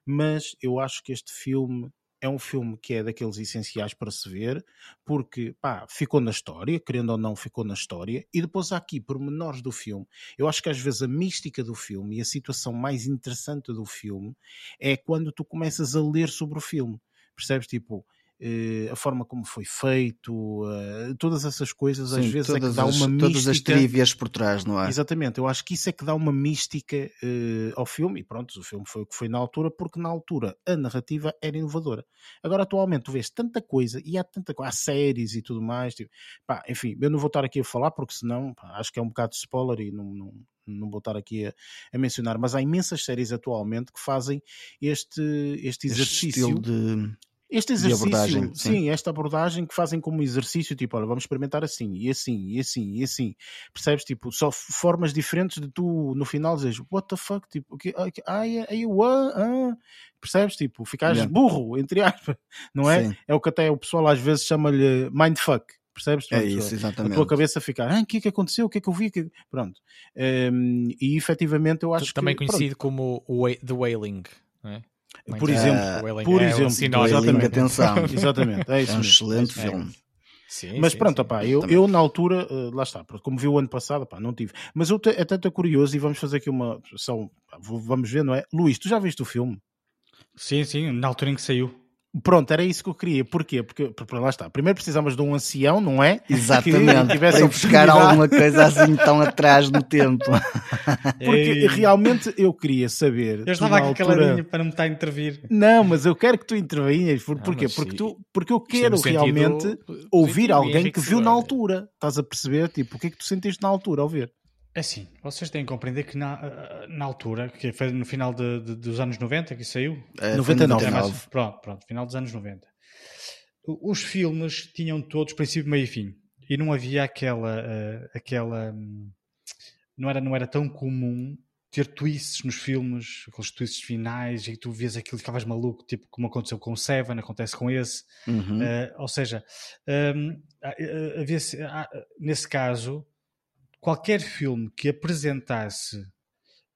Mas eu acho que este filme é um filme que é daqueles essenciais para se ver, porque pá, ficou na história, querendo ou não, ficou na história, e depois há aqui pormenores do filme. Eu acho que às vezes a mística do filme e a situação mais interessante do filme é quando tu começas a ler sobre o filme. Percebes? Tipo, a forma como foi feito, todas essas coisas Sim, às vezes é que dá as, uma mística. Todas as trívias por trás, não é? Exatamente, eu acho que isso é que dá uma mística ao filme, e pronto, o filme foi o que foi na altura, porque na altura a narrativa era inovadora. Agora, atualmente, tu vês tanta coisa, e há tanta coisa, há séries e tudo mais, tipo, pá, enfim, eu não vou estar aqui a falar, porque senão pá, acho que é um bocado de spoiler e não, não, não vou estar aqui a, a, mencionar, mas há imensas séries atualmente que fazem este, este exercício. Este de, este exercício, abordagem, sim. sim. esta abordagem que fazem como exercício, tipo, olha, vamos experimentar assim, e assim, e assim, e assim. Percebes? Tipo, só formas diferentes de tu no final dizeres, what the fuck? Tipo, okay, ai, ai, what? Ah. Percebes? Tipo, ficares yeah. burro, entre aspas, não é? Sim. É o que até o pessoal às vezes chama-lhe mindfuck percebes? é isso, exatamente. A tua cabeça ficar, ah, o que é que aconteceu? O que é que eu vi? Pronto. Um, e efetivamente eu acho Também que. Também conhecido pronto. como o The Wailing, não é? Por exemplo, por é exemplo, exatamente, atenção. exatamente, é, isso é um excelente é. filme. Sim, Mas sim, pronto, sim. Opá, eu, eu na altura, uh, lá está, como vi o ano passado, opá, não tive. Mas eu te, até estou curioso e vamos fazer aqui uma. Só, vamos ver, não é? Luís, tu já viste o filme? Sim, sim, na altura em que saiu. Pronto, era isso que eu queria. Porquê? Porque, porque lá está. Primeiro precisamos de um ancião, não é? Exatamente. Que para buscar alguma coisa assim tão atrás no tempo. Porque realmente eu queria saber. Eu estava aqui altura... caladinho para não me estar a intervir. Não, mas eu quero que tu intervenhas. Por, porquê? Porque, tu, porque eu quero realmente ouvir alguém que viu na altura. Estás a perceber? Tipo, o que é que tu sentiste na altura ao ver? É assim, vocês têm que compreender que na, eh, na altura, que foi no final de, de, dos anos 90 que saiu? É, 99. É mais, pronto, pronto, final dos anos 90. Os filmes tinham todos princípio, meio e fim. E não havia aquela. Uh, aquela não, era, não era tão comum ter twists nos filmes, aqueles twists finais, e tu vês aquilo e ficavas maluco, tipo como aconteceu com o Seven, acontece com esse. Uhum. Uh, ou seja, um, havia, nesse caso qualquer filme que apresentasse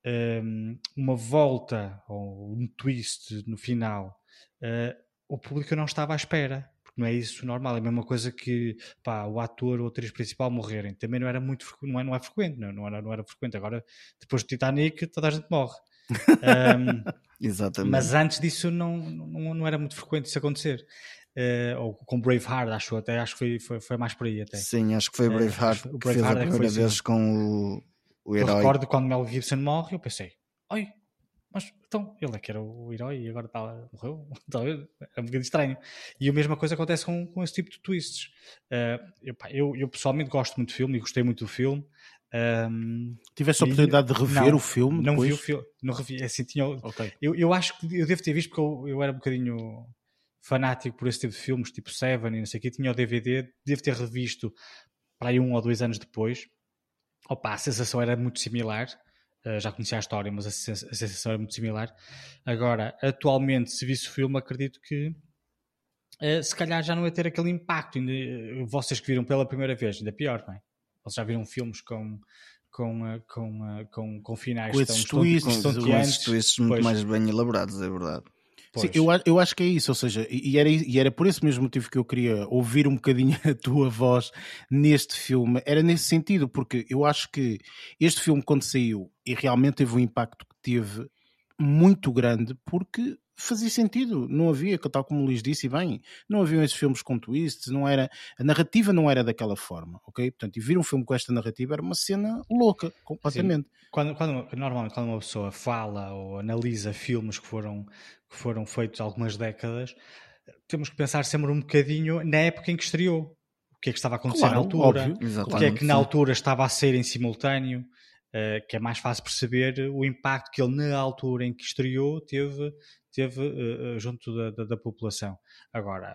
um, uma volta ou um twist no final, uh, o público não estava à espera. Porque não é isso normal, é a mesma coisa que pá, o ator ou a atriz principal morrerem. Também não era muito não é, não é frequente, não, não, era, não era frequente. Agora, depois do Titanic, toda a gente morre. um, Exatamente. Mas antes disso não, não, não era muito frequente isso acontecer. Uh, ou com Braveheart, acho até, acho que foi, foi, foi, mais por aí até. Sim, acho que foi Braveheart uh, o Braveheart fez a é primeira vez assim. com o, o herói. Eu recordo quando Mel Gibson morre, eu pensei, oi, mas então, ele é que era o herói e agora tá, morreu, talvez, é um bocadinho estranho. E a mesma coisa acontece com, com esse tipo de twists. Uh, eu, pá, eu, eu, pessoalmente gosto muito do filme e gostei muito do filme. Um, Tiveste a oportunidade de rever não, o filme? Não depois? vi o filme, não revi, é assim, tinha, okay. eu, eu acho que eu devo ter visto porque eu, eu era um bocadinho fanático por esse tipo de filmes, tipo Seven e não sei o que, tinha o DVD, devo ter revisto para aí um ou dois anos depois. Opa, a sensação era muito similar, uh, já conhecia a história, mas a, sens a, sensação era muito similar. Agora, atualmente, se visse o filme, acredito que uh, se calhar já não ia ter aquele impacto. Ainda, uh, vocês que viram pela primeira vez, ainda pior, não é? Vocês já viram filmes com com, com, com, com finais com esses twists, pois. mais bem elaborados, é verdade. Sim, eu, eu acho que é isso, ou seja, e era, e era por esse mesmo motivo que eu queria ouvir um bocadinho a tua voz neste filme, era nesse sentido, porque eu acho que este filme, quando saiu, e realmente teve um impacto que teve muito grande, porque fazia sentido, não havia, tal como o Luís disse, e bem, não haviam esses filmes com twists, não era, a narrativa não era daquela forma, ok? Portanto, e vir um filme com esta narrativa era uma cena louca, completamente. Quando, quando, normalmente, quando uma pessoa fala ou analisa filmes que foram, que foram feitos há algumas décadas, temos que pensar sempre um bocadinho na época em que estreou. O que é que estava a acontecer claro, na altura, o que é que na altura estava a ser em simultâneo, Uh, que é mais fácil perceber o impacto que ele, na altura em que estreou, teve, teve uh, junto da, da, da, população. Agora,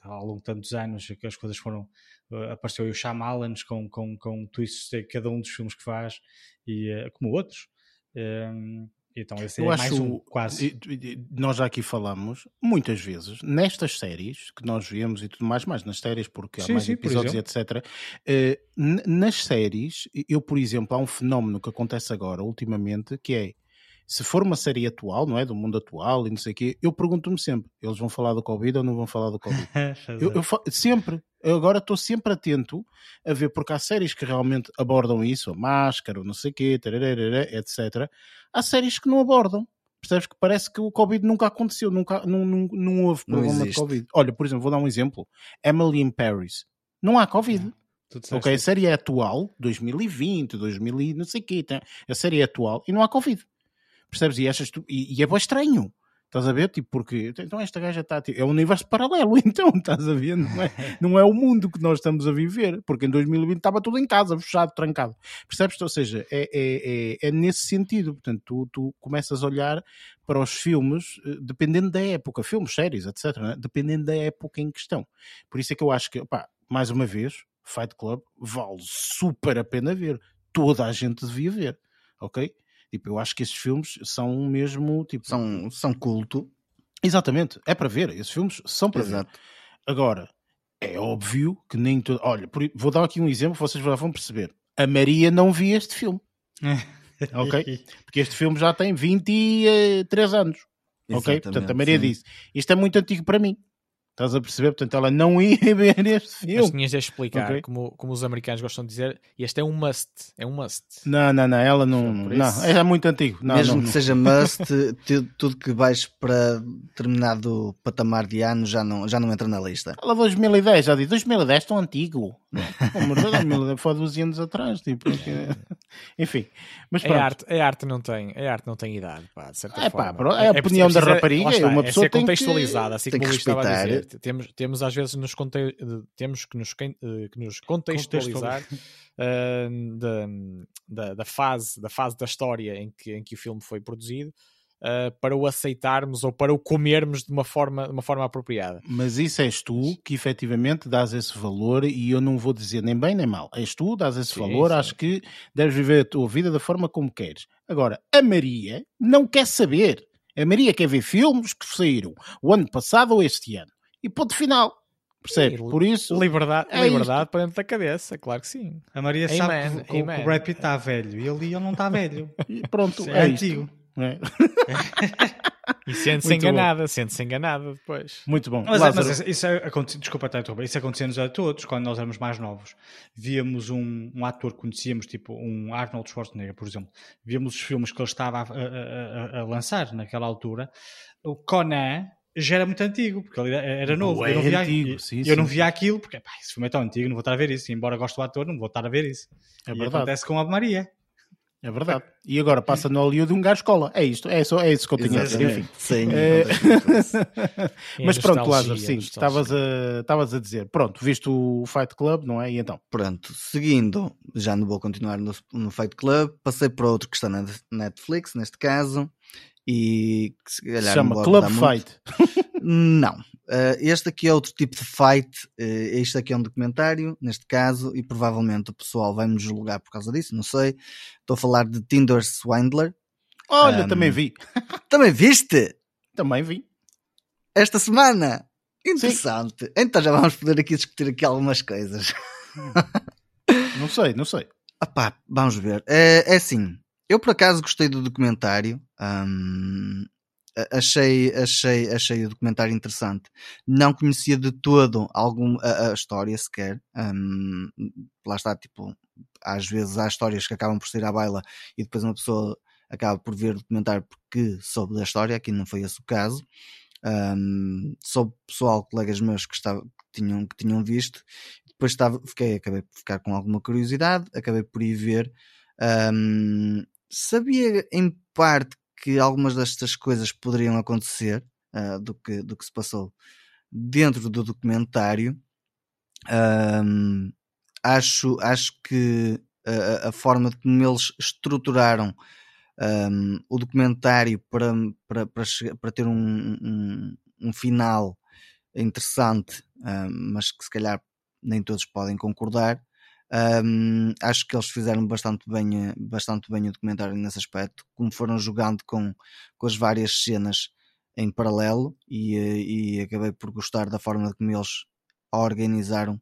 ao longo de tantos anos que as coisas foram. Uh, apareceu aí o Shyamalan com, com, com twists de cada um dos filmes que faz, e, como outros. Um, então esse eu é acho, mais um, quase. Nós já aqui falamos muitas vezes nestas séries que nós vemos e tudo mais, mais nas séries, porque sim, há mais sim, episódios e etc. Uh, nas séries, eu, por exemplo, há um fenómeno que acontece agora, ultimamente, que é se for uma série atual, não é? Do mundo atual e não sei o quê, eu pergunto-me sempre: eles vão falar do Covid ou não vão falar do Covid? eu, eu, sempre, eu agora estou sempre atento a ver, porque há séries que realmente abordam isso, a máscara, não sei o quê, tararara, etc. Há séries que não abordam. Percebes que parece que o Covid nunca aconteceu, nunca, não, não, não houve problema de Covid. Olha, por exemplo, vou dar um exemplo: Emily in Paris. Não há Covid. É, ok, a série é atual, 2020, 2000 não sei o quê. Tá? A série é atual e não há Covid. Percebes? E, achas tu, e, e é bem estranho. Estás a ver? Tipo, porque então esta gaja está. Tipo, é um universo paralelo, então, estás a ver? Não é, não é o mundo que nós estamos a viver, porque em 2020 estava tudo em casa, fechado, trancado. Percebes? Ou seja, é, é, é, é nesse sentido. Portanto, tu, tu começas a olhar para os filmes, eh, dependendo da época, filmes, séries, etc., né? dependendo da época em questão. Por isso é que eu acho que, pá, mais uma vez, Fight Club vale super a pena ver. Toda a gente devia ver, ok? Tipo, eu acho que esses filmes são mesmo tipo. São, são culto. Exatamente, é para ver. Esses filmes são para Exato. ver. Agora, é óbvio que nem todo. Olha, por... vou dar aqui um exemplo, vocês já vão perceber. A Maria não via este filme. ok? Porque este filme já tem 23 anos. Ok? Portanto, a Maria sim. disse: Isto é muito antigo para mim. Estás a perceber? Portanto, ela não ia ver este filme. Mas tinhas de explicar, okay. como, como os americanos gostam de dizer, este é um must. É um must. Não, não, não. Ela não. Não, é muito antigo. Não, Mesmo não, que não. seja must, tudo que vais para determinado patamar de ano já não, já não entra na lista. Ela 2010, já disse 2010 tão antigo. Foi há 12 anos atrás. Tipo, porque... Enfim. Mas a, arte, a arte não tem, a arte não tem idade, pá, de certa é, forma. Pá, é a opinião é, da rapariga. Está, uma pessoa é ser contextualizada, assim como o estava a dizer temos, temos às vezes nos conte... temos que nos, que nos contextualizar uh, da, da, da, fase, da fase da história em que, em que o filme foi produzido. Uh, para o aceitarmos ou para o comermos de uma forma, de uma forma apropriada. Mas isso és tu que efetivamente dás esse valor e eu não vou dizer nem bem nem mal. És tu, dás esse sim, valor, sim. acho que deves viver a tua vida da forma como queres. Agora, a Maria não quer saber. A Maria quer ver filmes que saíram o ano passado ou este ano e ponto final. Percebe? Por isso. Liberdade, é liberdade para dentro da cabeça, claro que sim. A Maria Amen. sabe que, que o Brad Pitt está velho e ali ele não está velho. E pronto, é, é antigo. É? e sente-se enganada, sente-se enganada depois. Muito bom. Mas, mas isso é, desculpa, até, isso acontecia-nos a todos quando nós éramos mais novos. Víamos um, um ator que conhecíamos, tipo um Arnold Schwarzenegger, por exemplo. Víamos os filmes que ele estava a, a, a, a lançar naquela altura. O Conan já era muito antigo, porque ele era novo. eu não via, antigo, sim, eu sim, não via aquilo, porque pá, esse filme é tão antigo, não vou estar a ver isso. Embora goste do ator, não vou estar a ver isso. É e verdade. acontece com a Maria. É verdade. E agora passa no Hollywood um gajo escola. É isto, é, só, é isso que eu tinha a dizer. Enfim. Sim. É... Mas pronto, Lázaro, sim, estavas a, estavas a dizer. Pronto, viste o Fight Club, não é? E então? Pronto, seguindo, já não vou continuar no, no Fight Club, passei para outro que está na Netflix, neste caso, e que se calhar se chama Club Fight. Não. Uh, este aqui é outro tipo de fight. Uh, este aqui é um documentário, neste caso, e provavelmente o pessoal vai me julgar por causa disso, não sei. Estou a falar de Tinder Swindler. Olha, um, também vi. Também viste? Também vi. Esta semana? Interessante. Sim. Então já vamos poder aqui discutir aqui algumas coisas. não sei, não sei. Epá, vamos ver. É, é assim, eu por acaso gostei do documentário. Um, achei, achei, achei o documentário interessante. Não conhecia de todo algum, a, a história sequer. Um, lá está, tipo, às vezes há histórias que acabam por sair à baila e depois uma pessoa acaba por ver o documentário porque soube da história, aqui não foi esse o caso. Um, soube pessoal, colegas meus que, estava, que, tinham, que tinham visto, depois estava, fiquei, acabei por ficar com alguma curiosidade, acabei por ir ver. Um, sabia em parte que algumas destas coisas poderiam acontecer uh, do, que, do que se passou dentro do documentário. Um, acho, acho que a, a, forma como eles estruturaram um, o documentário para, para, para, para ter um, um, um, final interessante, mas que se calhar nem todos podem concordar, um, acho que eles fizeram bastante bem, bastante bem o documentário nesse aspecto, como foram jogando com, com as várias cenas em paralelo e, e acabei por gostar da forma como eles organizaram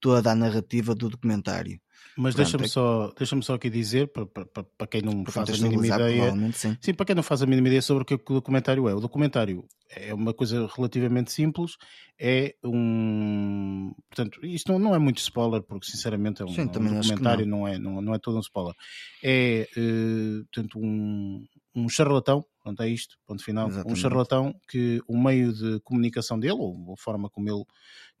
toda a narrativa do documentário. Mas deixa-me é... só, deixa só aqui dizer, para, para, para quem não faz a mínima ideia. Sim. sim, para quem não faz a mínima ideia sobre o que o documentário é. O documentário é uma coisa relativamente simples, é um. Portanto, isto não, não é muito spoiler, porque sinceramente é um, sim, um documentário, não. não. é, não, não é todo um spoiler. É, uh, portanto, um, um charlatão, pronto, é isto, ponto final. Exatamente. Um charlatão que o meio de comunicação dele, ou a forma como ele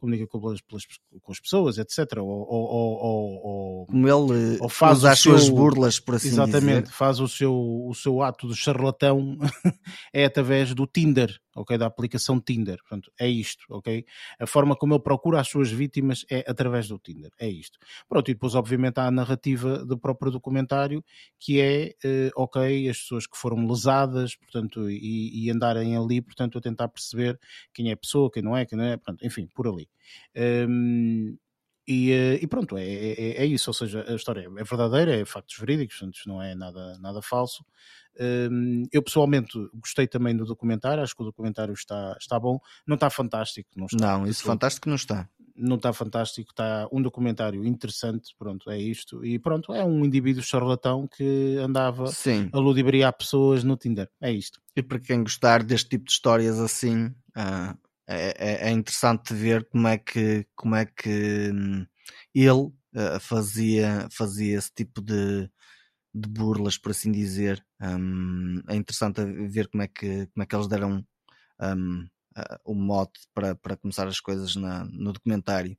comunica com, as, com as pessoas, etc. Ou, ou, ou, como ele ou faz usa as seu, suas burlas, por assim exatamente, dizer. faz o seu, o seu ato de charlatão é através do Tinder, ok? Da aplicação Tinder. Portanto, é isto, ok? A forma como ele procura as suas vítimas é através do Tinder, é isto. Pronto, e depois, obviamente, há a narrativa do próprio documentário, que é, eh, ok, as pessoas que foram lesadas, portanto, e, e andarem ali, portanto, a tentar perceber quem é a pessoa, quem não é, quem não é, portanto, enfim, por ali. Um, e, eh, e, pronto, é, é, é, isso, ou seja, a história é verdadeira, é factos verídicos, portanto não é nada, nada falso. Um, eu pessoalmente gostei também do documentário, acho que o documentário está, está bom, não está fantástico. Não, está, não isso fantástico não está. Não está fantástico, está um documentário interessante, pronto, é isto. E pronto, é um indivíduo charlatão que andava Sim. a ludibriar pessoas no Tinder, é isto. E para quem gostar deste tipo de histórias assim, uh é, é, é interessante ver como é que, como é que hum, ele uh, fazia, fazia esse tipo de, de burlas, por assim dizer. Um, é interessante ver como é que, como é que eles deram um, o mote para, para começar as coisas na, no documentário.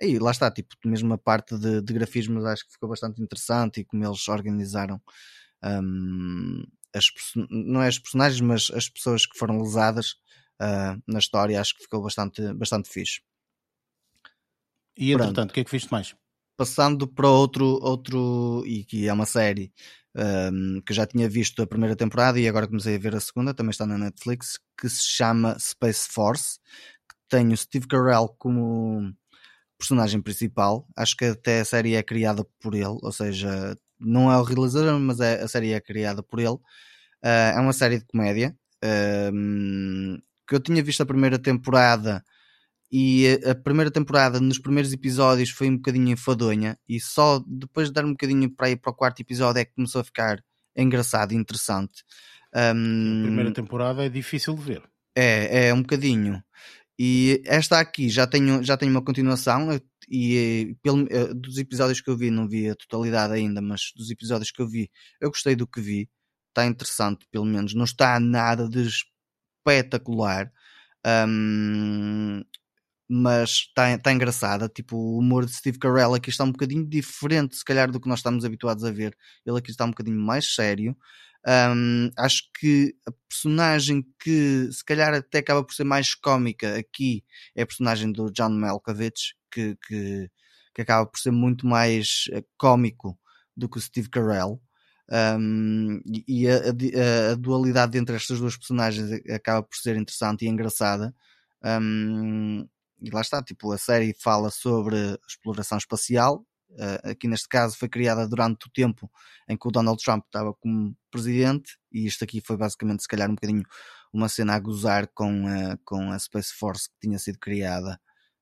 E lá está, tipo, mesmo a parte de, de grafismos acho que ficou bastante interessante e como eles organizaram um, as, não é as personagens, mas as pessoas que foram lesadas uh, na história, acho que ficou bastante, bastante fixe. E entretanto, o que é que viste mais? Passando para outro, outro e que é uma série um, que já tinha visto a primeira temporada e agora comecei a ver a segunda, também está na Netflix, que se chama Space Force, que tem o Steve Carell como personagem principal. Acho que até a série é criada por ele, ou seja, não é o realizador, mas é, a série é criada por ele. Uh, é uma série de comédia. Que eu tinha visto a primeira temporada e a primeira temporada nos primeiros episódios foi um bocadinho enfadonha e só depois de dar um bocadinho para ir para o quarto episódio é que começou a ficar engraçado e interessante. Um, a primeira temporada é difícil de ver. É, é um bocadinho. E esta aqui já tem, já tem uma continuação e pelo, eh, dos episódios que eu vi, não vi a totalidade ainda, mas dos episódios que eu vi, eu gostei do que vi. Está interessante, pelo menos. Não está nada de espetacular. Um, mas está tá engraçada. Tipo, o humor de Steve Carell aqui está um bocadinho diferente, se calhar, do que nós estamos habituados a ver. Ele aqui está um bocadinho mais sério. Um, acho que a personagem que se calhar até acaba por ser mais cómica aqui é a personagem do John Malkovich, que, que, que acaba por ser muito mais uh, cómico do que o Steve Carell. Um, e a, a, a, dualidade entre estas duas personagens acaba por ser interessante e engraçada. Um, e lá está, tipo, a série fala sobre exploração espacial. Uh, aqui neste caso foi criada durante o tempo em que o Donald Trump estava como presidente, e isto aqui foi basicamente, se calhar, um bocadinho uma cena a gozar com, a, com a Space Force que tinha sido criada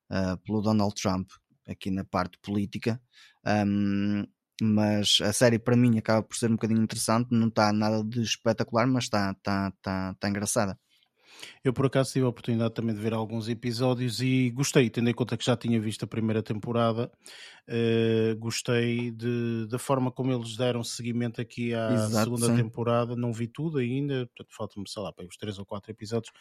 uh, pelo Donald Trump aqui na parte política. Um, mas a série para mim acaba por ser um bocadinho interessante, não está nada de espetacular, mas está tá, tá, tá engraçada. Eu por acaso tive a oportunidade também de ver alguns episódios e gostei, tendo em conta que já tinha visto a primeira temporada, uh, gostei de, da forma como eles deram seguimento aqui à Exato, segunda sim. temporada, não vi tudo ainda, portanto faltam-me, sei lá, para uns 3 ou 4 episódios.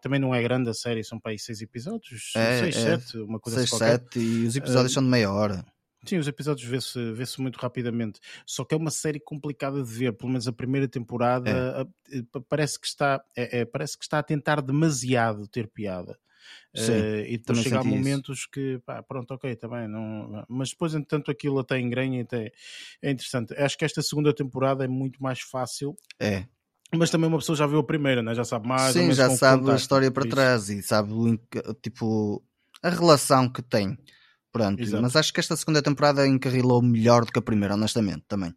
Também não é grande a série, são para aí 6 episódios, 6, 7, é, uma coisa 6, assim 7 e os episódios uh, são de meia hora. Sim, os episódios vê-se vê muito rapidamente. Só que é uma série complicada de ver, pelo menos a primeira temporada é. Eh, parece, que está, é, é, parece que está a tentar demasiado ter piada. Sim, uh, e depois chega a momentos isso. que pá, pronto, ok, também não, mas depois entretanto aquilo até engrenha e até é interessante. Acho que esta segunda temporada é muito mais fácil. É. Mas também uma pessoa já viu a primeira, né? já sabe mais. Sim, já sabe a história para trás e sabe tipo a relação que tem. Pronto, Exato. mas acho que esta segunda temporada encarrilou melhor do que a primeira, honestamente, também.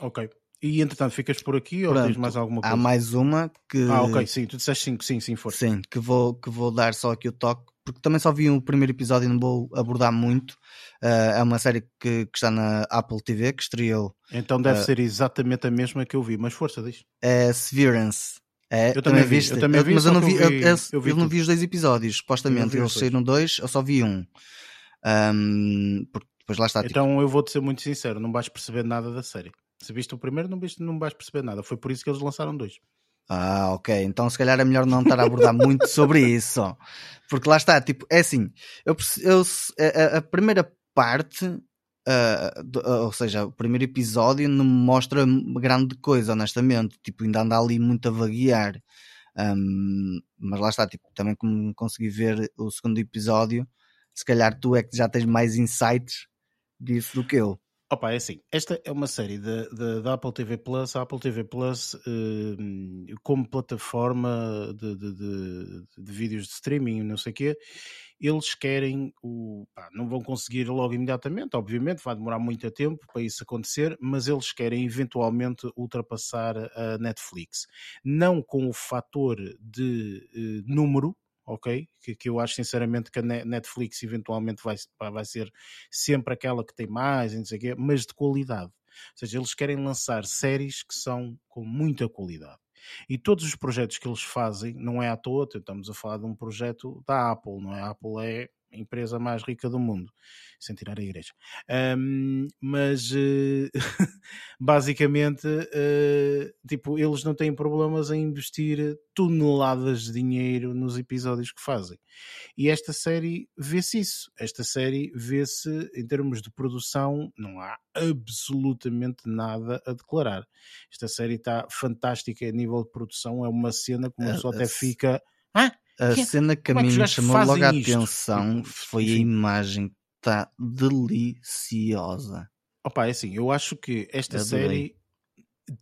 Ok. E entretanto, ficas por aqui Pronto, ou tens mais alguma coisa? Há mais uma que. Ah, ok, sim, tu disseste sim, sim, sim, for. Sim, que vou, que vou dar só aqui o toque, porque também só vi o primeiro episódio e não vou abordar muito. Uh, é uma série que, que, está na Apple TV, que estreou. Então deve uh, ser exatamente a mesma que eu vi, mas força, diz. É Severance. É, eu também, vi, eu também vi, mas eu não vi, eu, vi, eu, eu, vi eu não vi os dois episódios, supostamente. Eles saíram dois, eu só vi um. Um, porque depois lá está. Tipo então eu vou-te ser muito sincero, não vais perceber nada da série. Se viste o primeiro, não, viste, não vais perceber nada. Foi por isso que eles lançaram dois. Ah, ok. Então se calhar é melhor não estar a abordar muito sobre isso. Porque lá está, tipo, é assim, eu, eu a, a, primeira parte, uh, do, uh, ou seja, o primeiro episódio não me mostra grande coisa, honestamente. Tipo, ainda anda ali muito a vaguear. Um, mas lá está, tipo, também como consegui ver o segundo episódio, se calhar tu é que já tens mais insights disso do que eu. Opa, é assim, esta é uma série da Apple TV Plus. A Apple TV Plus, eh, como plataforma de, de, de, de, vídeos de streaming, não sei o quê, eles querem o. Pá, não vão conseguir logo imediatamente, obviamente, vai demorar muito tempo para isso acontecer, mas eles querem eventualmente ultrapassar a Netflix. Não com o fator de eh, número, ok? Que, que, eu acho sinceramente que a Netflix eventualmente vai, vai ser sempre aquela que tem mais, não sei quê, mas de qualidade. Ou seja, eles querem lançar séries que são com muita qualidade. E todos os projetos que eles fazem, não é à toa, estamos a falar de um projeto da Apple, não é? A Apple é empresa mais rica do mundo, sem tirar a igreja. Um, mas uh, basicamente, uh, tipo, eles não têm problemas em investir toneladas de dinheiro nos episódios que fazem. E esta série vê-se isso. Esta série vê-se, em termos de produção, não há absolutamente nada a declarar. Esta série está fantástica a nível de produção, é uma cena que uma pessoa até fica. Ah, a que, cena que a é mim me chamou logo a atenção tipo, foi a imagem está deliciosa. Opa, é assim, eu acho que esta Adorei. série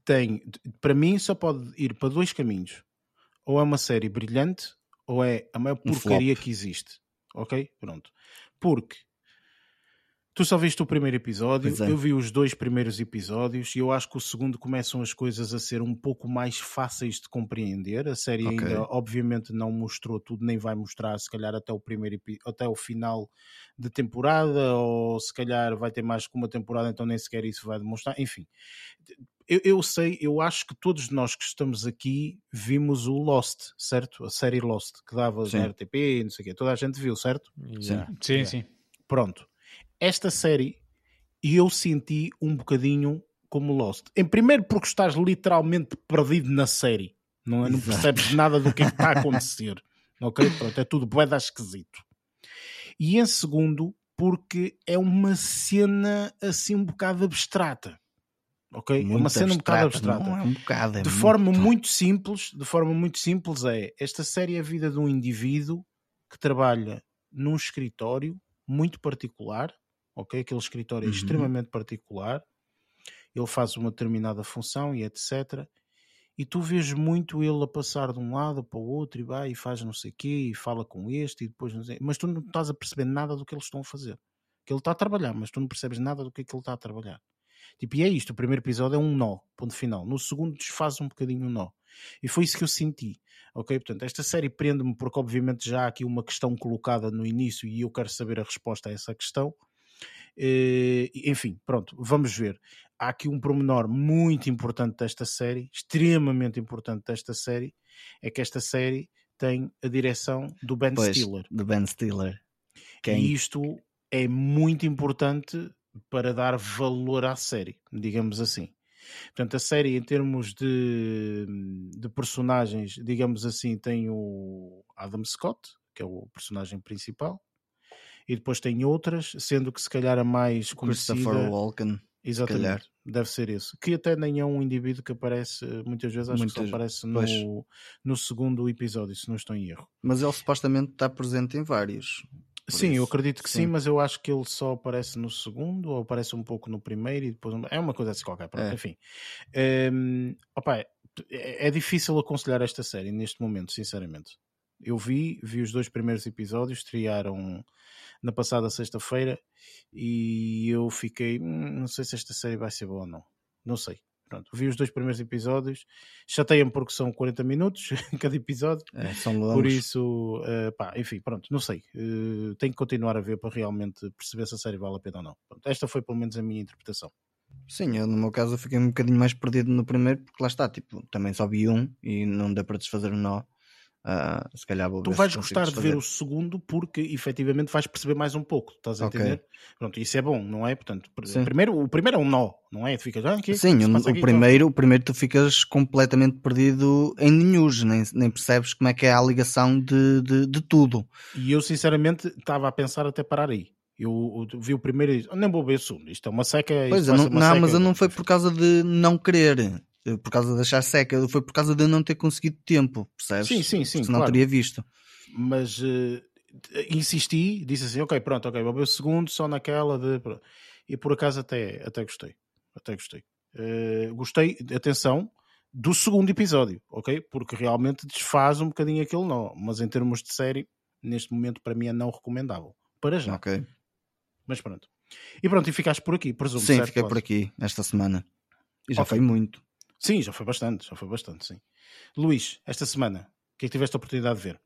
tem, para mim, só pode ir para dois caminhos. Ou é uma série brilhante, ou é a maior porcaria que existe. Ok? Pronto. Porque Tu só viste o primeiro episódio, é. eu vi os dois primeiros episódios e eu acho que o segundo começam as coisas a ser um pouco mais fáceis de compreender. A série okay. ainda, obviamente, não mostrou tudo, nem vai mostrar, se calhar, até o primeiro até o final de temporada, ou se calhar vai ter mais que uma temporada, então nem sequer isso vai demonstrar. Enfim, eu, eu sei, eu acho que todos nós que estamos aqui vimos o Lost, certo? A série Lost, que dava sim. na RTP, não sei o quê. Toda a gente viu, certo? Sim, sim. sim. Pronto esta série eu senti um bocadinho como Lost. Em primeiro, porque estás literalmente perdido na série, não, é? não percebes nada do que, é que está a acontecer. ok? Pronto, é tudo bué esquisito. E em segundo, porque é uma cena assim um bocado abstrata. Ok? Muito uma cena um bocado abstrata. Não é um bocado, é de forma muito... muito simples, de forma muito simples é esta série é a vida de um indivíduo que trabalha num escritório muito particular ok? Aquele escritório é uhum. extremamente particular, ele faz uma determinada função e etc. E tu vês muito ele a passar de um lado para o outro e vai e faz não sei o quê e fala com este e depois não sei, mas tu não estás a perceber nada do que eles estão a fazer. Que ele está a trabalhar, mas tu não percebes nada do que é que ele está a trabalhar. Tipo, e é isto, o primeiro episódio é um nó, ponto final. No segundo desfaz um bocadinho o nó. E foi isso que eu senti. Ok? Portanto, esta série prende-me porque obviamente já há aqui uma questão colocada no início e eu quero saber a resposta a essa questão. Uh, enfim, pronto, vamos ver. Há aqui um promenor muito importante desta série, extremamente importante desta série, é que esta série tem a direção do Ben pois, Stiller. Do Ben Stiller. Quem... E isto é muito importante para dar valor à série, digamos assim. Portanto, a série, em termos de, de personagens, digamos assim, tem o Adam Scott, que é o personagem principal, e depois tem outras, sendo que se calhar a mais conhecida... Christopher Walken. Exatamente, deve ser isso. Que até nem é um indivíduo que aparece muitas vezes, acho muitas, que só aparece no, no segundo episódio, se não estou em erro. Mas ele supostamente está presente em vários. Sim, isso. eu acredito que sim. sim. mas eu acho que ele só aparece no segundo, ou aparece um pouco no primeiro e depois. É uma coisa assim qualquer, pronto, é. enfim. Um, opa, é, é difícil aconselhar esta série neste momento, sinceramente. Eu vi, vi os dois primeiros episódios, estrearam na passada sexta-feira e eu fiquei, hum, não sei se esta série vai ser boa ou não. Não sei. Pronto, vi os dois primeiros episódios, chateia-me porque são 40 minutos cada episódio, é, são longos. por isso, uh, pá, enfim, pronto, não sei. Uh, tenho que continuar a ver para realmente perceber se a série vale a pena ou não. Pronto, esta foi pelo menos a minha interpretação. Sim, eu no meu caso fiquei um bocadinho mais perdido no primeiro, porque lá está, tipo, também só vi um e não deu para desfazer o nó. Uh, se calhar vou tu vais gostar de ver o segundo porque efetivamente vais perceber mais um pouco, estás a entender? Okay. Pronto, isso é bom, não é? Portanto, primeiro, o primeiro é um nó, não é? Tu ficas, ah, aqui, Sim, o, aqui, primeiro, o primeiro tu ficas completamente perdido em news, nem, nem percebes como é que é a ligação de, de, de tudo. E eu sinceramente estava a pensar até parar aí. Eu, eu vi o primeiro e nem vou ver o segundo. Isto é uma seca. Pois, não, não seca, mas não foi por causa de não querer. Eh, por causa de achar seca, foi por causa de não ter conseguido tempo, percebes? Sim, sim, sim. Senão claro. teria visto. Mas uh, insisti, disse assim: ok, pronto, ok, vou ver o segundo só naquela de. E por acaso até, até gostei. Até gostei. Uh, gostei, atenção, do segundo episódio, ok? Porque realmente desfaz um bocadinho aquele nó. Mas em termos de série, neste momento para mim é não recomendável. Para já. Ok. Mas pronto. E pronto, e ficaste por aqui, presumo. Sim, fiquei por aqui esta semana. E já okay. foi muito. Sim, já foi bastante, já foi bastante, sim. Luís, esta semana, o que é que tiveste a oportunidade de ver?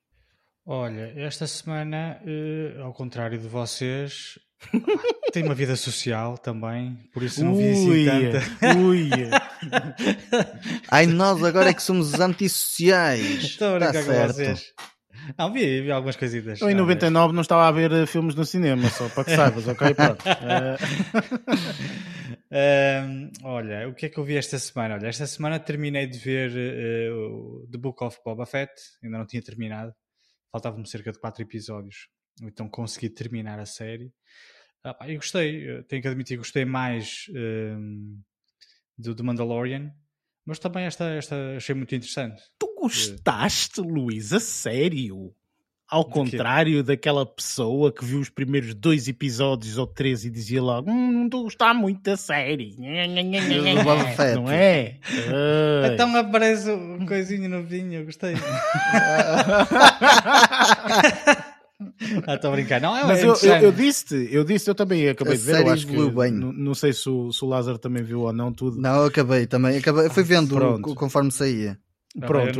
Olha, esta semana, uh, ao contrário de vocês, tenho uma vida social também, por isso não vi assim tanta. Ui. Ai, nós agora é que somos os antissociais. Estou a brincar tá com vocês. Não, vi, vi algumas coisitas. Eu em 99 não estava a ver uh, filmes no cinema, só para que saibas, ok? Pronto. Uh... olha, o que é que eu vi esta semana? Olha, esta semana terminei de ver uh, The Book of Boba Fett, ainda não tinha terminado, faltavam-me cerca de 4 episódios, então consegui terminar a série. Ah, eu gostei, tenho que admitir, gostei mais do, do Mandalorian, mas também esta, esta achei muito interessante. Tu gostaste, Luís? A sério? Ao contrário daquela pessoa que viu os primeiros dois episódios ou três e dizia logo: hum, não estou a gostar muito da série. Não é? Então aparece um coisinho novinho, eu gostei. ah, estou a brincar. Não, é Mas eu, eu, eu disse-te, eu disse, eu também acabei a de ver. Eu acho que, bem. Não, não sei se o, se o Lázaro também viu ou não tudo. Não, eu acabei também. Acabei, fui vendo conforme saía. Pronto,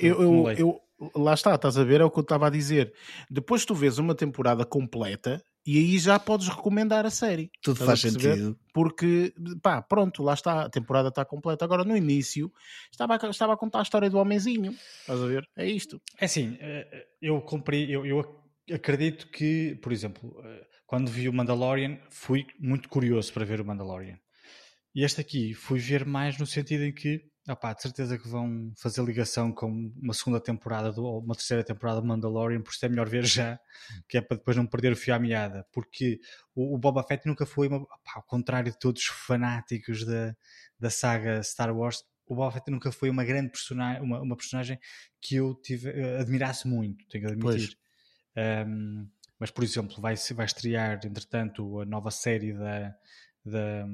eu, eu, eu, lá está, estás a ver, é o que eu estava a dizer. Depois tu vês uma temporada completa e aí já podes recomendar a série. Tudo faz sentido. Porque, pá, pronto, lá está, a temporada está completa. Agora, no início, estava a, estava a contar a história do homenzinho. Estás a ver? É isto. É assim, eh, eu cumpri, eu, eu acredito que, por exemplo, eh, quando vi o Mandalorian, fui muito curioso para ver o Mandalorian. E este aqui fui ver mais no sentido em que Opa, de certeza que vão fazer ligação com uma segunda temporada do, ou uma terceira temporada de Mandalorian, por isso é melhor ver já, que é para depois não perder o fio à meada, porque o, o Boba Fett nunca foi, uma, opa, ao contrário de todos os fanáticos da, da saga Star Wars, o Boba Fett nunca foi uma grande personagem, uma, uma personagem que eu tive, uh, admirasse muito, tenho que admitir. Um, mas, por exemplo, vai, vai estrear, entretanto, a nova série da da,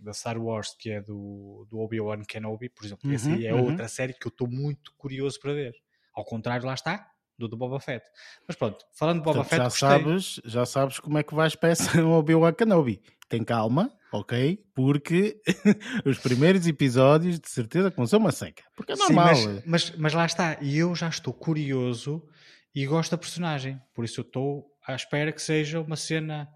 da Star Wars, que é do, do Obi-Wan Kenobi, por exemplo. Uhum, essa aí é uhum. outra série que eu estou muito curioso para ver. Ao contrário, lá está, do, do Boba Fett. Mas pronto, falando de Boba Fett. Já sabes, já sabes como é que vais peça o Obi-Wan Kenobi. Tem calma, ok? Porque os primeiros episódios de certeza que vão ser uma seca. Porque é normal. Sim, mas, mas, mas, lá está, e eu já estou curioso e gosto da personagem. Por isso eu estou à espera que seja uma cena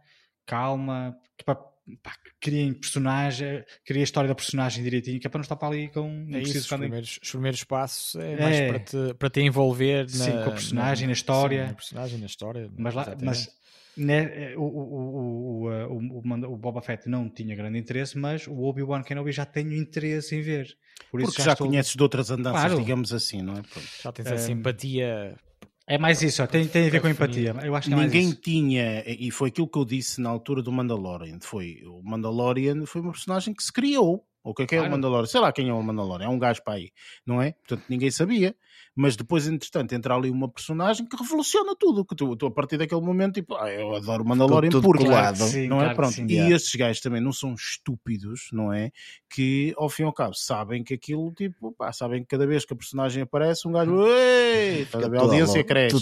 calma, que para pá, criem personagem, cria a história da personagem direitinho, que é para não estar para ali com. É isso, os, primeiros, os primeiros passos é, é, mais para te, para te envolver Sim, na, com a personagem, na, na história. Sim, na personagem, na história. Mas, lá, mas né, o, o, o, o, o Boba Fett não tinha grande interesse, mas o Obi-Wan Kenobi já tenho interesse em ver. Por Porque já, já estou... conheces de outras andanças, claro. digamos assim, não é? Pronto. Já tens a simpatia é mais isso, tem, tem a ver com empatia. Eu acho que é Ninguém tinha, e foi aquilo que eu disse na altura do Mandalorian. Foi o Mandalorian foi uma personagem que se criou. O que é, que é claro. o Mandalorian? Sei lá quem é o Mandalorian, é um gajo para aí, não é? Portanto, ninguém sabia mas depois, entretanto, entra ali uma personagem que revoluciona tudo. Que tu, tu a partir daquele momento, tipo, ah, eu adoro Mandalorian porque claro, sim, não é? Pronto. Sim, e estes gajos também não são estúpidos, não é? Que ao fim e ao cabo sabem que aquilo, tipo, pá, sabem que cada vez que a personagem aparece, um gajo, ei, a audiência cresce.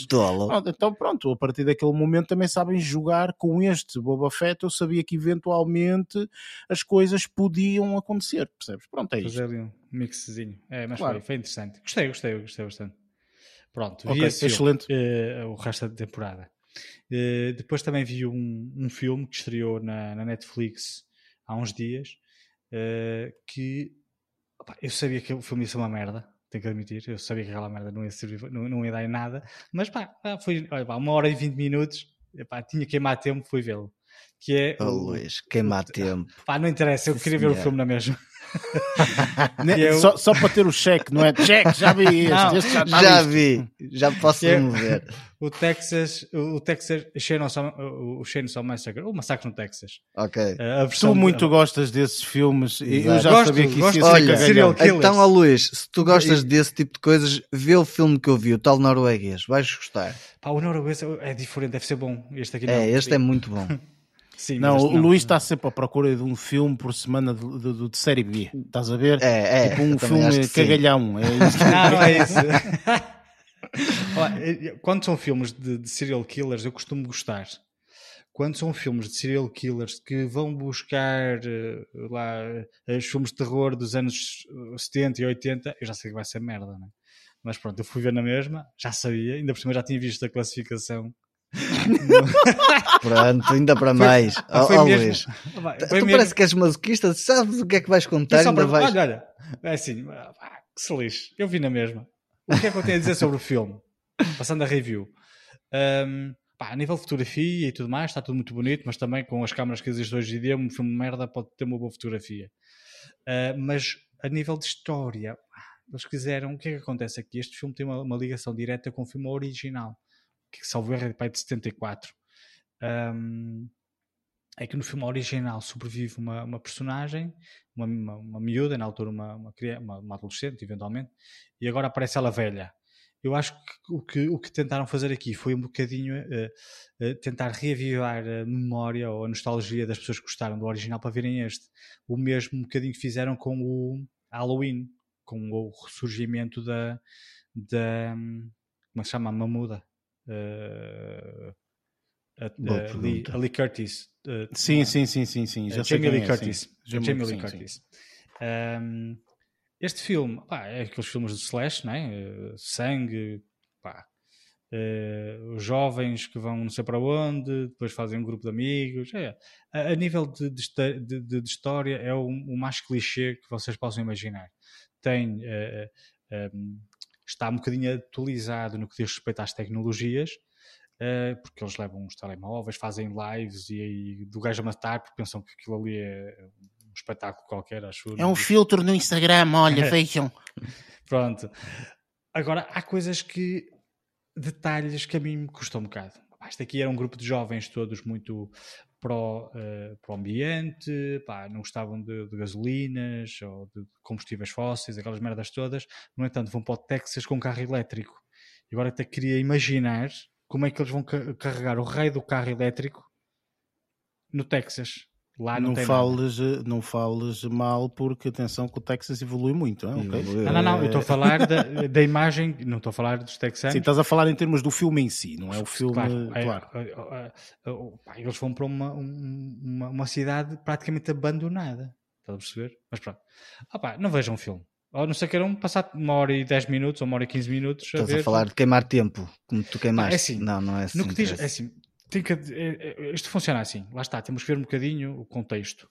Pronto, então, pronto, a partir daquele momento também sabem jogar com este Boba Fett. Eu sabia que eventualmente as coisas podiam acontecer, percebes? Pronto, é isso mixzinho. É, mas claro. foi, foi interessante. Gostei, gostei, gostei bastante. Pronto, vi okay, excelente. uh, o resto da temporada. Uh, depois também vi um, um filme que estreou na, na Netflix há uns dias uh, que opa, eu sabia que o filme ia ser uma merda, tenho que admitir. Eu sabia que aquela merda não ia servir, não, não ia dar em nada, mas pá, foi olha, pá, uma hora e vinte minutos, pá, tinha que queimar tempo, fui vê-lo. Que é. Oh, o, Luís, queimar o, tempo. Pá, não interessa, eu queria ver o filme na mesma. eu... só, só para ter o cheque, não é? Cheque, já vi este, este já, já vi, já posso remover. o Texas, o Texas Chainsaw, o Chainsaw Massacre, o Massacre no Texas. Ok. A versão tu muito de... gostas desses filmes e eu já gosto, sabia que isso ia Olha, serial Então, ó Luís, se tu gostas e... desse tipo de coisas, vê o filme que eu vi, o tal norueguês, vais gostar. Pá, o norueguês é diferente, deve ser bom. Este aqui não. É, este é muito bom. Sim, não, o não. Luís está sempre à procura de um filme por semana de, de, de série B. Estás a ver? É, é. Tipo um filme cagalhão. É isso. não, não é isso. Quando são filmes de, de, serial killers, eu costumo gostar. Quando são filmes de serial killers que vão buscar uh, lá os filmes de terror dos anos 70 e 80, eu já sei que vai ser merda, não é? Mas pronto, eu fui ver na mesma, já sabia, ainda por cima já tinha visto a classificação Pronto, ainda para mais. Foi, oh, foi oh, mesmo, Luís, foi tu mesmo. parece que és masoquista, sabes o que é que vais contar? Ainda para, vais... Olha, olha, é assim, que se lixe, eu vi na mesma. O que é que eu tenho a dizer sobre o filme? Passando a review. Um, pá, a nível de fotografia e tudo mais, está tudo muito bonito, mas também com as câmaras que existem hoje em dia, um filme de merda pode ter uma boa fotografia. Uh, mas a nível de história, eles quiseram, o que é que acontece aqui? Este filme tem uma, uma ligação direta com o filme original que salvo erro é de 74. Um, é que no filme original sobrevive uma, uma personagem, uma, uma, uma miúda, na altura uma, uma, uma, uma, adolescente, eventualmente, e agora aparece ela velha. Eu acho que o que, o que tentaram fazer aqui foi um bocadinho uh, uh, tentar reavivar a memória ou a nostalgia das pessoas que gostaram do original para verem este. O mesmo bocadinho que fizeram com o Halloween, com o ressurgimento da, da como é se chama? Mamuda. Uh, Lee, a, Lee, Curtis. Uh, sim, sim, sim, sim, sim. Já Jamie Lee é, Curtis. Jamie, Jamie Lee Curtis. Um, este filme, pá, é aqueles filmes de slash, né? Uh, sangue, pá. Uh, os jovens que vão não sei para onde, depois fazem um grupo de amigos. É. A, a nível de, de, de, de, história, é o, o, mais clichê que vocês possam imaginar. Tem um, está um bocadinho atualizado no que diz respeito às tecnologias, uh, porque eles levam os telemóveis, fazem lives e aí do gajo a matar porque pensam que aquilo ali é um espetáculo qualquer, acho. É um filtro no Instagram, olha, vejam. Pronto. Agora, há coisas que. detalhes que a mim me custam um bocado. Este aqui era um grupo de jovens todos muito para o, uh, para o ambiente, pá, não gostavam de, de, gasolinas ou de combustíveis fósseis, aquelas merdas todas. No entanto, vão para o Texas com carro elétrico. E agora até queria imaginar como é que eles vão carregar o raio do carro elétrico no Texas. Lá não, não fales, nada. não fales mal, porque atenção que o Texas evolui muito. Hein? Okay? Não, não, não, eu estou a falar da, da imagem, não estou a falar dos texanos. Sim, estás a falar em termos do filme em si, não é o filme. Claro, é, claro. É, é, é, eles vão para uma, uma, uma cidade praticamente abandonada. Estás a perceber? Mas pronto. Ah, não vejam um filme. Ou não sei que um passar uma hora e 10 minutos ou uma hora e 15 minutos. Estás a, a falar de queimar tempo, como tu queimaste. É assim, não, não é assim. No que diz, é assim, tem que, é, é, isto funciona assim, lá está, temos que ver um bocadinho o contexto.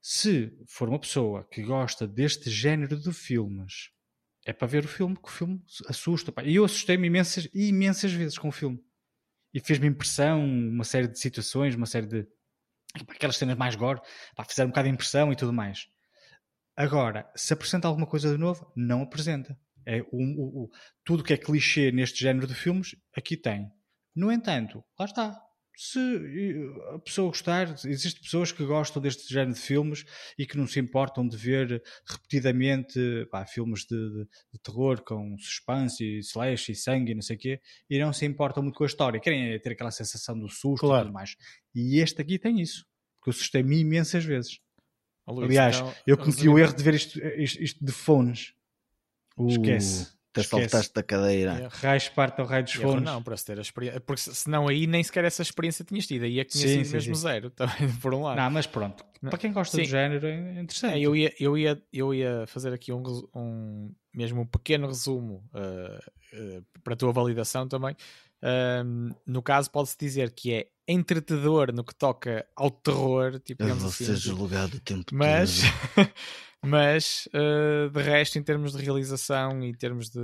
Se for uma pessoa que gosta deste género de filmes, é para ver o filme, que o filme assusta. Pá. E eu assustei-me imensas, imensas vezes com o filme. E fez-me impressão, uma série de situações, uma série de. aquelas cenas mais gore, pá, fizeram um bocado de impressão e tudo mais. Agora, se apresenta alguma coisa de novo, não apresenta. É o, o, o tudo que é clichê neste género de filmes, aqui tem. No entanto, lá está se a pessoa gostar, existem pessoas que gostam deste género de filmes e que não se importam de ver repetidamente pá, filmes de, de, de, terror com suspense e slash e sangue e não sei o quê, e não se importam muito com a história, querem ter aquela sensação do susto claro. e tudo mais. E este aqui tem isso, porque eu assustei-me imensas vezes. Oh, Luís, Aliás, então, eu cometi o erro de ver isto, isto, isto de fones. Uh. Esquece. Te saltaste da cadeira. É, raio esparta ao raio dos fones. Não, para se ter a experiência. Porque senão aí nem sequer essa experiência tinhas tido. Aí é que tinha sim, sido sim, mesmo sim. zero, também, por um lado. Não, mas pronto. Para quem gosta sim. do género é interessante. É, eu, ia, eu, ia, eu ia fazer aqui um, um mesmo um pequeno resumo uh, uh, para a tua validação também. Uh, no caso, pode-se dizer que é entretedor no que toca ao terror. Tipo, Eu vou ser assim, julgado o tempo mas, todo. mas uh, de resto, em termos de realização e em termos de,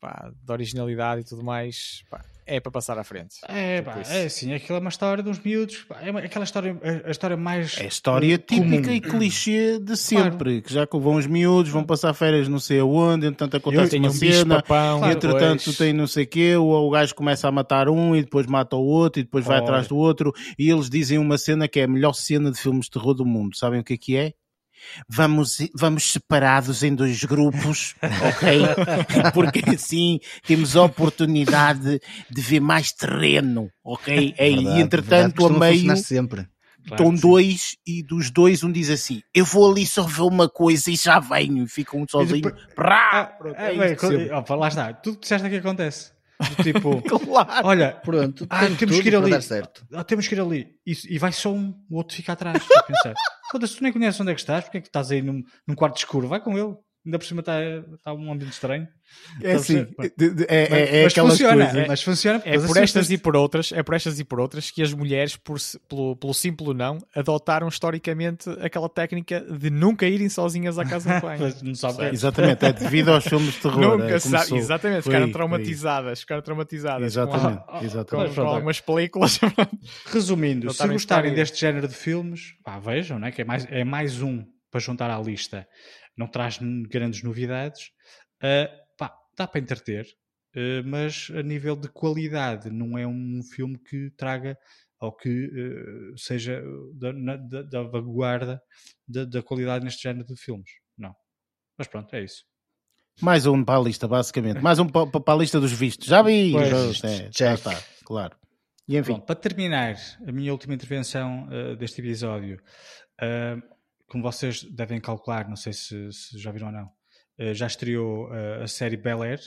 pá, de originalidade e tudo mais, pá, é para passar à frente. É, Tipo pá, isso. é assim, aquilo é uma história de uns miúdos, pá, é uma- aquela história, a, a história mais. É a história típica comum. e clichê de sempre, que já que vão os miúdos, vão passar férias não sei aonde, entretanto acontece uma um cena, papão, Claro, entretanto depois- tem não sei o quê, o, o gajo começa a matar um e depois mata o outro e depois vai Olha. atrás do outro e eles dizem uma cena que é a melhor cena de filmes de terror do mundo. Sabem o que é que é? Vamos, vamos separados em dois grupos, ok? Porque assim temos a oportunidade de ver mais terreno, ok? É, Verdade, e verdade, entretanto, a meio, sempre. Claro estão que dois e dos dois um diz assim: Eu vou ali só ver uma coisa e já venho. E fica um sozinho. depois- Prá! Ah, é, é bem, isto sempre. opa, lá está, tudo que disseste aqui acontece. Do Tipo, Claro. olha, Pronto, Ah, tem temos que ir ali. ah, temos que ir ali. E, e vai só um, o outro fica atrás. pensar, Foda-se, tu nem conheces onde é que estás, porque é que estás aí num, num quarto escuro? Vai com ele. Ainda por cima está, está um ambiente estranho. É assim, Mas- de- de- é, é, é mas aquelas funciona, coisas. mas funciona. É por assim, estas e por outras, é por estas e por outras que as mulheres, por, pelo, pelo simples não, adotaram historicamente aquela técnica de nunca irem sozinhas à casa de banho. Mas não sabe é. Exatamente, é devido aos filmes de terror. Nunca é, sa- começou. exatamente, Foi ficaram traumatizadas, ficaram traumatizadas Exatamente, com, exatamente. com, Pronto. algumas películas. Resumindo, se gostarem deste género de filmes, pá, vejam, né? que é mais, é mais um para juntar à lista. Não traz grandes novidades. Ah, pá, dá para entreter, ah, mas a nível de qualidade não é um filme que traga ou que ah, seja da, na- da, da vanguarda da, da qualidade neste género de filmes. Não. Mas pronto, é isso. Mais um para a lista, basicamente. Mais um para, para a lista dos vistos. Já vi! Pois, é, já está, claro. E enfim, Pronto, para terminar a minha última intervenção deste episódio, como vocês devem calcular, não sei se, se já viram ou não, ah, já estreou ah, a série Bel Air,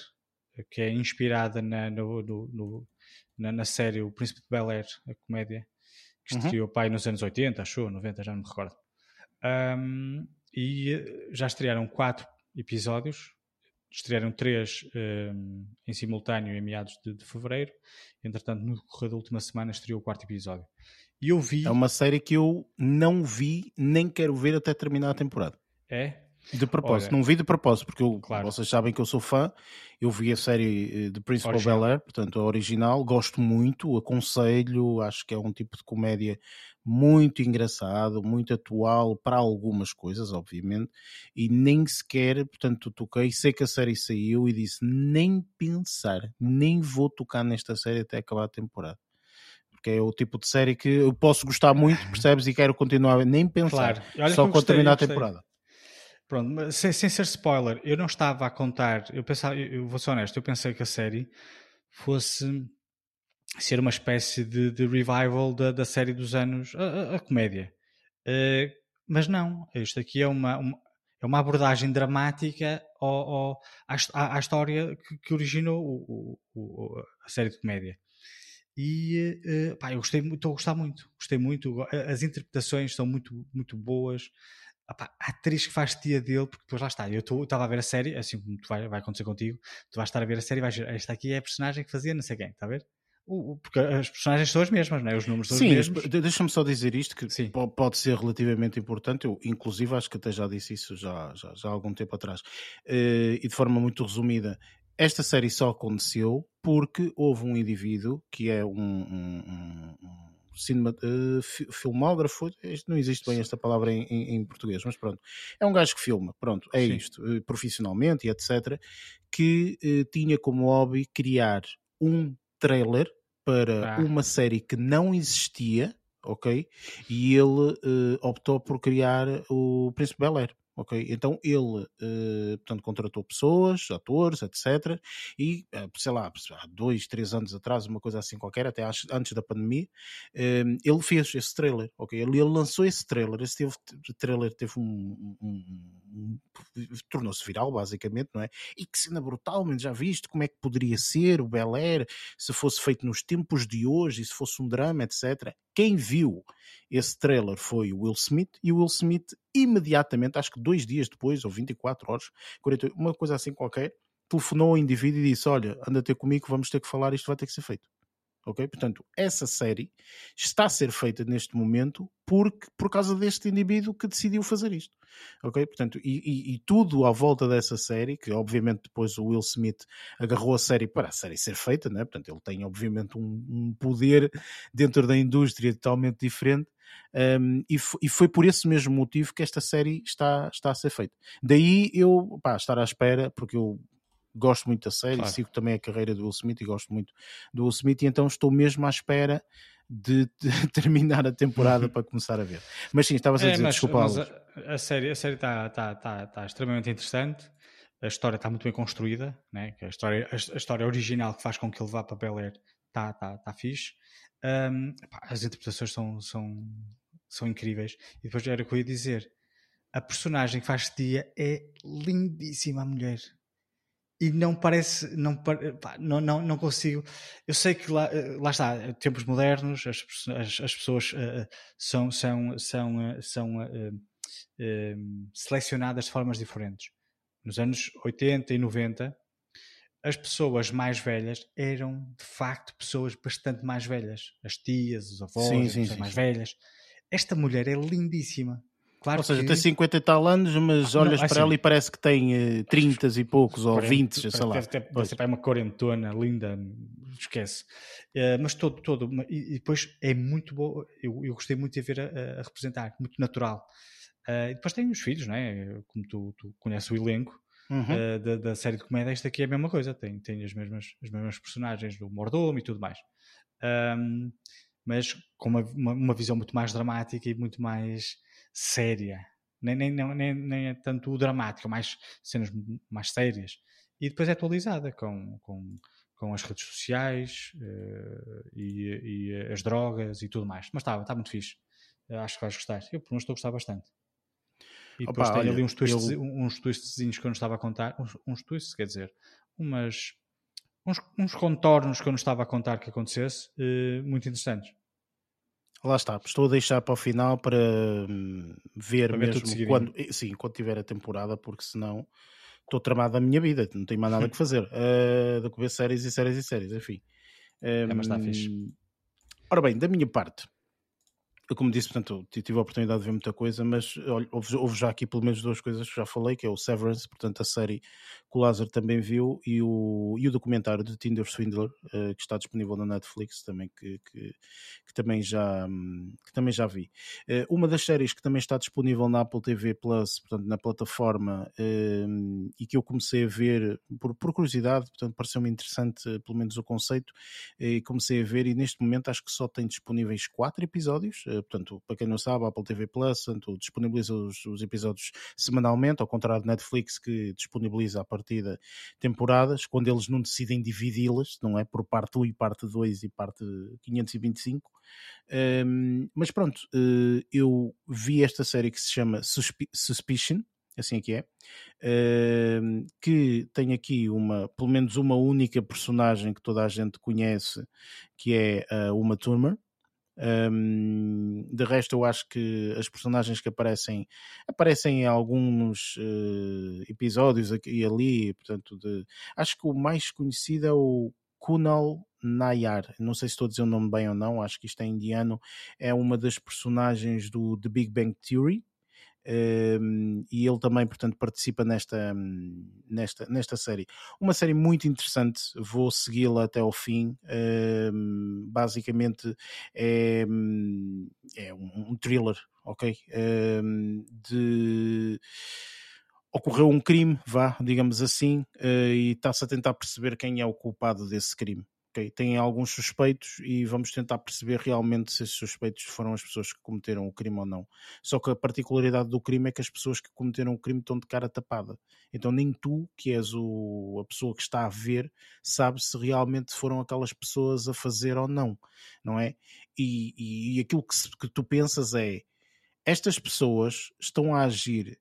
que é inspirada na, no- no- na, na série O Príncipe de Bel Air, a comédia, que Uhum. estreou pai nos anos 80, achou, 90, já não me recordo. Ahm, e eh, já estrearam quatro episódios, estrearam três ahm, em simultâneo em meados de, de fevereiro. Entretanto, no decorrer da última semana estreou o quarto episódio. Eu vi. é uma série que eu não vi, nem quero ver até terminar a temporada. É? De propósito, Olha, não vi de propósito, porque eu, Claro. vocês sabem que eu sou fã. Eu vi a série eh, de Principal Original. Bel Air, portanto, a original, gosto muito, aconselho, acho que é um tipo de comédia muito engraçado, muito atual para algumas coisas, obviamente, e nem sequer, portanto, toquei, sei que a série saiu e disse nem pensar, nem vou tocar nesta série até acabar a temporada. Porque é o tipo de série que eu posso gostar muito, percebes? E quero continuar nem pensar. Claro. Só quando terminar a temporada. Pronto, mas sem, sem ser spoiler, eu não estava a contar, eu pensava, eu, vou ser honesto, eu pensei que a série fosse ser uma espécie de, de revival da, da série dos anos, a, a- a comédia. Eh, mas não, isto aqui é uma, uma- é uma abordagem dramática ao, ao- à- à história que, que originou o- o- o- a série de comédia. E eh, pá, eu gostei muito, estou a gostar muito, gostei muito. As interpretações são muito, muito boas. Ah a atriz que faz tia dele, porque depois lá está, eu estava a ver a série, assim como tu vai, vai acontecer contigo, tu vais estar a ver a série e vais ver, esta aqui é a personagem que fazia não sei quem, está a ver? Porque as personagens são as mesmas, não é? Os números são os Sim, mesmos. de- deixa-me só dizer isto que Sim. po- pode ser relativamente importante. Eu, inclusive, acho que até já disse isso já, já, já há algum tempo atrás. Eh, e de forma muito resumida, esta série só aconteceu porque houve um indivíduo que é um, um- um- cinema, fi- filmógrafo. Não existe bem esta palavra em, em- em português, mas pronto. É um gajo que filma, pronto, é Sim. isto, eh, profissionalmente e etc. Que eh, tinha como hobby criar um trailer para Ah. uma série que não existia, ok? E ele optou por criar o Príncipe Bel Air. Ok, então ele, eh, portanto, contratou pessoas, atores, etc. E, eh, sei lá, há dois, três anos atrás, uma coisa assim qualquer, até antes da pandemia, eh, ele fez esse trailer, ok? Ele, ele lançou esse trailer, esse teve, trailer teve um, um- um- tornou-se viral, basicamente, não é? E que cena brutal, man, já viste como é que poderia ser o Bel Air se fosse feito nos tempos de hoje e se fosse um drama, etc. Quem viu esse trailer foi o Will Smith e o Will Smith imediatamente, acho que dois dias depois, ou 24 horas, 48, uma coisa assim qualquer, telefonou ao indivíduo e disse: Olha, anda ter comigo, vamos ter que falar, isto vai ter que ser feito. ok? Portanto, essa série está a ser feita neste momento porque, por causa deste indivíduo que decidiu fazer isto, ok? Portanto, e, e, e, tudo à volta dessa série, que obviamente depois o Will Smith agarrou a série para a série ser feita, né? Portanto, ele tem obviamente um, um poder dentro da indústria totalmente diferente. Um, e, e, foi por esse mesmo motivo que esta série está, está a ser feita. Daí eu pá, estar à espera, porque eu gosto muito da série, claro. sigo também a carreira do Will Smith e gosto muito do Will Smith, e então estou mesmo à espera de, de terminar a temporada para começar a ver. Mas sim, estava a é, dizer, mas, desculpa. Mas a, a, série a série está tá, tá, tá extremamente interessante, a história está muito bem construída, né? a, história, a, a, história original que faz com que ele vá para Bel Air está tá, tá fixe. Um, pá, as interpretações são, são, são incríveis. E depois era o que eu ia dizer. A personagem que faz dia é lindíssima, a mulher e não parece, não, pá, não, não, não consigo. Eu sei que lá, eh, lá está, tempos modernos, as, as, as pessoas uh, são, são, são, uh, são uh, selecionadas de formas diferentes. Nos anos 80 e 90, as pessoas mais velhas eram de facto pessoas bastante mais velhas. As tias, os avós, sim, as sim, sim, mais velhas. Esta mulher é lindíssima. Claro ou seja, que... tem 50 e tal anos, mas ah, olhas não, é para assim, ela e parece que tem uh, 30 e poucos, ou 20, sei lá. Deve, deve ser uma quarentona linda, esquece. Uh, mas todo, todo, e, e, depois é muito bom, eu, eu gostei muito de ver a, a representar, muito natural. Uh, e depois tem os filhos, não é? Como tu, tu conheces o elenco uhum. uh, da, da, série de comédia, esta aqui é a mesma coisa, tem, tem as, mesmas, as mesmas personagens do mordomo e tudo mais. Um, mas com uma, uma, uma visão muito mais dramática e muito mais séria. Nem, nem, nem, nem é tanto o dramático, mais cenas mais sérias. E depois é atualizada com, com, com as redes sociais uh, e, e, as drogas e tudo mais. Mas está tá muito fixe. Uh, acho que vais gostar. Eu, por menos, estou a gostar bastante. E depois Opa, tem olha, ali uns, twists, eu... uns twistzinhos que eu não estava a contar. Uns, uns twists, quer dizer, umas, uns, uns contornos que eu não estava a contar que acontecesse, uh, muito interessantes. Lá está, estou a deixar para o final para hum, ver para mesmo ver quando, sim, quando tiver a temporada, porque senão estou tramado da minha vida, não tenho mais nada que fazer uh, do que ver séries e séries e séries, enfim. Um, é, mas está fixe. Hum, ora bem, da minha parte, como disse, portanto, tive a oportunidade de ver muita coisa, mas olha, houve, houve, já aqui pelo menos duas coisas que já falei, que é o Severance, portanto, a série que o Lázaro também viu, e o, e o documentário de Tinder Swindler, uh, que está disponível na Netflix, também que, que, que também, já, que também já vi. Uh, uma das séries que também está disponível na Apple TV Plus, portanto, na plataforma, uh, e que eu comecei a ver por, por curiosidade, portanto, pareceu-me interessante, pelo menos o conceito, e comecei a ver, e neste momento acho que só tem disponíveis quatro episódios portanto, para quem não sabe, a Apple TV Plus portanto, disponibiliza os, os, episódios semanalmente, ao contrário de Netflix, que disponibiliza a partida temporadas, quando eles não decidem dividi-las, não é? Por parte 1 e parte 2 e parte 525. Um, mas pronto, uh, eu vi esta série que se chama Suspi Suspicion, assim é que é, uh, que tem aqui uma, pelo menos uma única personagem que toda a gente conhece, que é a Uma Turner, um, de resto, eu acho que as personagens que aparecem aparecem em alguns uh, episódios aqui e ali. Portanto, de, acho que o mais conhecido é o Kunal Nayar. Não sei se estou a dizer o nome bem ou não, acho que isto é indiano. É uma das personagens do The Big Bang Theory. Um, e ele também, portanto, participa nesta, nesta, nesta série. Uma série muito interessante, vou segui-la até ao fim. Um, basicamente é, é um, um thriller, ok? de ocorreu um crime, vá, digamos assim, uh, e está-se a tentar perceber quem é o culpado desse crime têm alguns suspeitos e vamos tentar perceber realmente se esses suspeitos foram as pessoas que cometeram o crime ou não. Só que a particularidade do crime é que as pessoas que cometeram o crime estão de cara tapada. Então nem tu, que és o, a pessoa que está a ver, sabes se realmente foram aquelas pessoas a fazer ou não, não é? E, e, e aquilo que, que tu pensas é estas pessoas estão a agir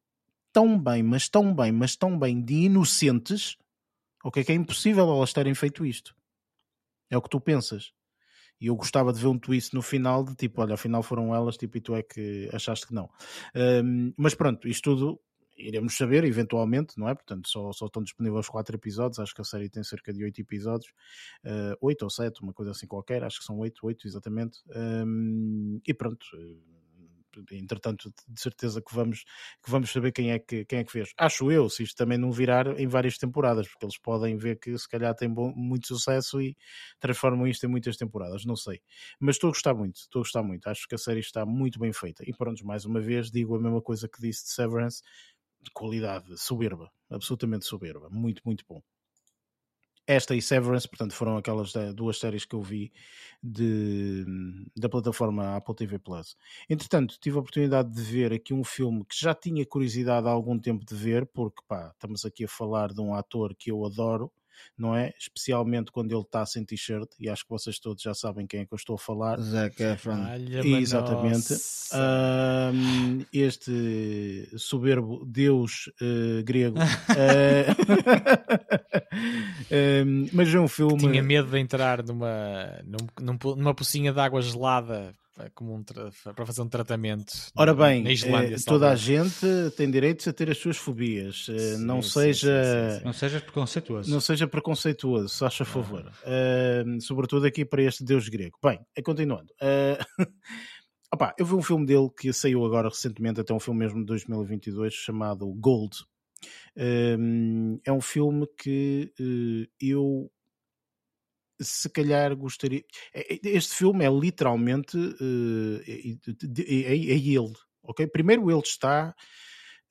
tão bem, mas tão bem, mas tão bem de inocentes, ok, que é impossível elas terem feito isto. É o que tu pensas. E eu gostava de ver um twist no final de tipo, olha, afinal foram elas, tipo, e tu é que achaste que não. Um, mas pronto, isto tudo iremos saber eventualmente, não é? Portanto, só, só estão disponíveis quatro episódios, acho que a série tem cerca de oito episódios, uh, oito ou sete, uma coisa assim qualquer, acho que são oito, oito exatamente, um, e pronto entretanto, de certeza que vamos, que vamos saber quem é que, quem é que fez. Acho eu, se isto também não virar em várias temporadas, porque eles podem ver que se calhar tem bom, muito sucesso e transformam isto em muitas temporadas, não sei. Mas estou a gostar muito, estou a gostar muito. Acho que a série está muito bem feita. E pronto, mais uma vez digo a mesma coisa que disse de Severance, de qualidade soberba, absolutamente soberba, muito, muito bom. Esta e Severance, portanto, foram aquelas duas séries que eu vi de, da plataforma Apple TV Plus. Entretanto, tive a oportunidade de ver aqui um filme que já tinha curiosidade há algum tempo de ver, porque pá, estamos aqui a falar de um ator que eu adoro, não é? Especialmente quando ele está sem t-shirt, e acho que vocês todos já sabem quem é que eu estou a falar. Zac Efron. Exatamente. Um, este soberbo deus uh, grego. um, mas é um filme. Tinha medo de entrar numa, numa pocinha de água gelada como um para fazer um tratamento. Ora bem, na Islândia, eh, toda a gente tem direitos a ter as suas fobias. Eh, sim, não sim, seja sim, não seja preconceituoso. Não seja preconceituoso, se acha favor. Uh, sobretudo aqui para este deus grego. Bem, continuando. Uh, opa, eu vi um filme dele que saiu agora recentemente, até um filme mesmo de 2022 chamado Gold. Uh, é um filme que eu se calhar gostaria. É, é, este filme é literalmente é, é, é, ele, ok? Primeiro ele está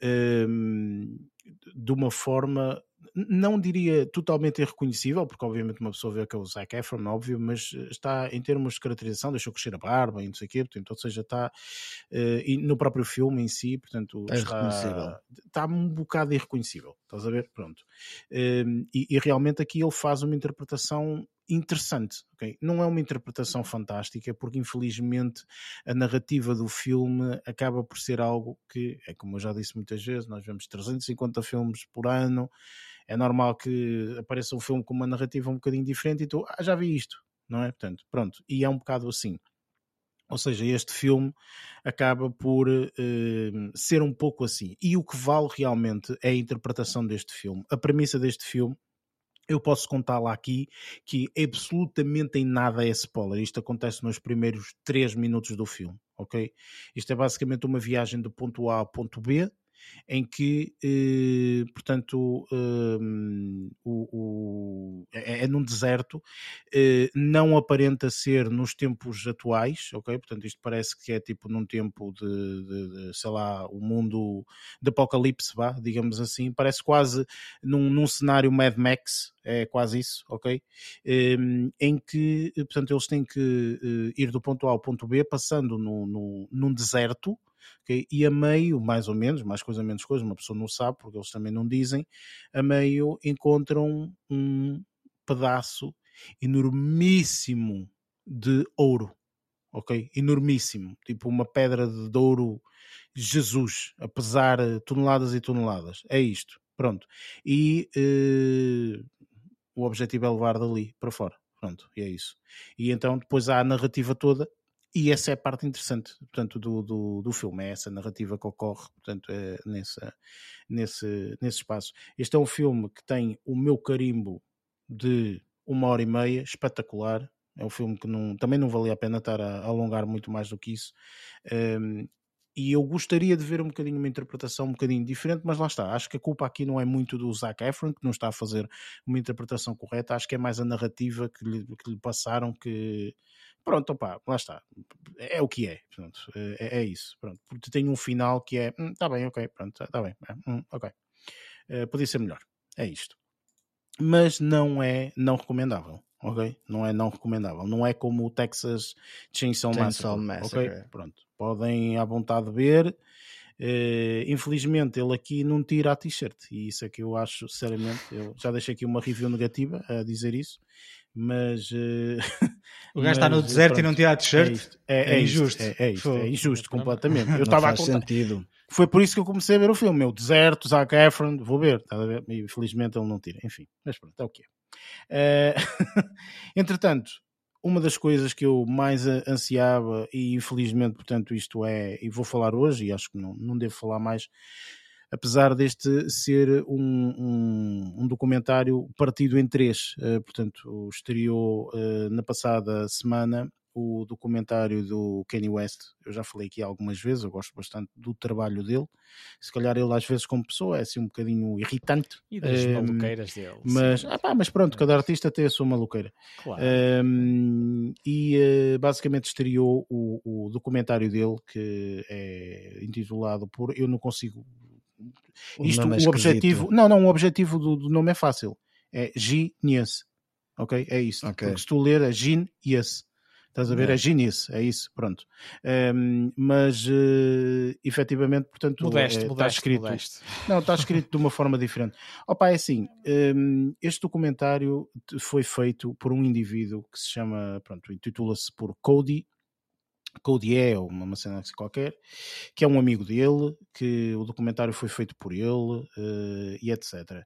uh, de uma forma não diria totalmente irreconhecível, porque obviamente uma pessoa vê que é o Zac Efron, óbvio, mas está em termos de caracterização, deixou crescer a barba e não sei o quê, portanto, ou seja, está uh, e no próprio filme em si, portanto, é está, está um bocado irreconhecível, estás a ver? Pronto. Uh, e, e, realmente aqui ele faz uma interpretação interessante, ok? Não é uma interpretação fantástica, porque infelizmente a narrativa do filme acaba por ser algo que, é como eu já disse muitas vezes, nós vemos 350 filmes por ano, é normal que apareça um filme com uma narrativa um bocadinho diferente e tu, ah, já vi isto, não é? Portanto, pronto, e é um bocado assim. Ou seja, este filme acaba por uh, ser um pouco assim. E o que vale realmente é a interpretação deste filme. A premissa deste filme eu posso contá-la aqui que absolutamente em nada é spoiler. Isto acontece nos primeiros 3 minutos do filme, ok? Isto é basicamente uma viagem do ponto A ao ponto B em que, eh, portanto, eh, o, o, é, é, num deserto, eh, não aparenta ser nos tempos atuais, ok? Portanto, isto parece que é tipo num tempo de, de, de sei lá, o mundo de apocalipse, vá, digamos assim, parece quase num, num cenário Mad Max, é quase isso, ok? Um, em que, portanto, eles têm que ir do ponto A ao ponto B, passando no, no, num deserto, Okay? E a meio, mais ou menos, mais coisa menos coisa, uma pessoa não sabe, porque eles também não dizem, a meio encontram um pedaço enormíssimo de ouro, ok? Enormíssimo, tipo uma pedra de ouro Jesus, a pesar toneladas e toneladas. É isto, pronto. E uh, o objetivo é levar dali para fora. Pronto, e é isso. E então depois há a narrativa toda e essa é a parte interessante, portanto, do, do, do filme, é essa narrativa que ocorre, portanto, é nessa, nesse, nesse espaço. Este é um filme que tem o meu carimbo de uma hora e meia, espetacular. É um filme que não, também não valia a pena estar a, a alongar muito mais do que isso. Um, e eu gostaria de ver um bocadinho uma interpretação um bocadinho diferente, mas lá está. Acho que a culpa aqui não é muito do Zac Efron, que não está a fazer uma interpretação correta. Acho que é mais a narrativa que lhe, que lhe passaram que Pronto, opá, lá está. É o que é. Pronto, é, é isso. Pronto, porque tem um final que é. Está hum, bem, ok, pronto, está bem. É, hum, ok. Uh, podia ser melhor. É isto. Mas não é não recomendável. Ok? Não é não recomendável. Não é como o Texas Chainsaw, Chainsaw Massacre. Ok? Pronto. Podem à vontade ver. Uh, infelizmente ele aqui não tira a t-shirt e isso é que eu acho, sinceramente, eu já deixei aqui uma review negativa a dizer isso mas uh, o gajo está no deserto pronto, e não tira a t-shirt? é, é, é, injusto. é, é, isto, é injusto completamente. Eu estava a contar sentido. foi por isso que eu comecei a ver o filme. Meu deserto Zac Efron vou ver, tá ver? e felizmente ele não tira. Enfim mas pronto é o que é. Uh, entretanto uma das coisas que eu mais ansiava e infelizmente portanto isto é e vou falar hoje e acho que não, não devo falar mais apesar deste ser um, um, um documentário partido em três. Uh, portanto, estreou uh, na passada semana o documentário do Kanye West. Eu já falei aqui algumas vezes, eu gosto bastante do trabalho dele. Se calhar ele, às vezes, como pessoa, é assim um bocadinho irritante. E das um, maluqueiras dele. Mas, ah, pá, mas pronto, cada artista tem a sua maluqueira. Claro. Um, e uh, basicamente estreou o, o documentário dele que é intitulado por. Eu não consigo O isto, é o objetivo. esquisito. Não, não, o objetivo do, do nome é fácil. É Genius. Ok? É isso. Ok. Porque se tu ler é Genius. Estás a ver? É. É Genius. É isso. Pronto. Ehm, mas eh, efetivamente, portanto, Modeste, está modeste, escrito. modesto. Não, está escrito de uma forma diferente. Opa, é assim, hum, este documentário foi feito por um indivíduo que se chama, pronto, intitula-se por Cody, Cody é uma, cena assim qualquer, que é um amigo dele, que o documentário foi feito por ele eh, e etc.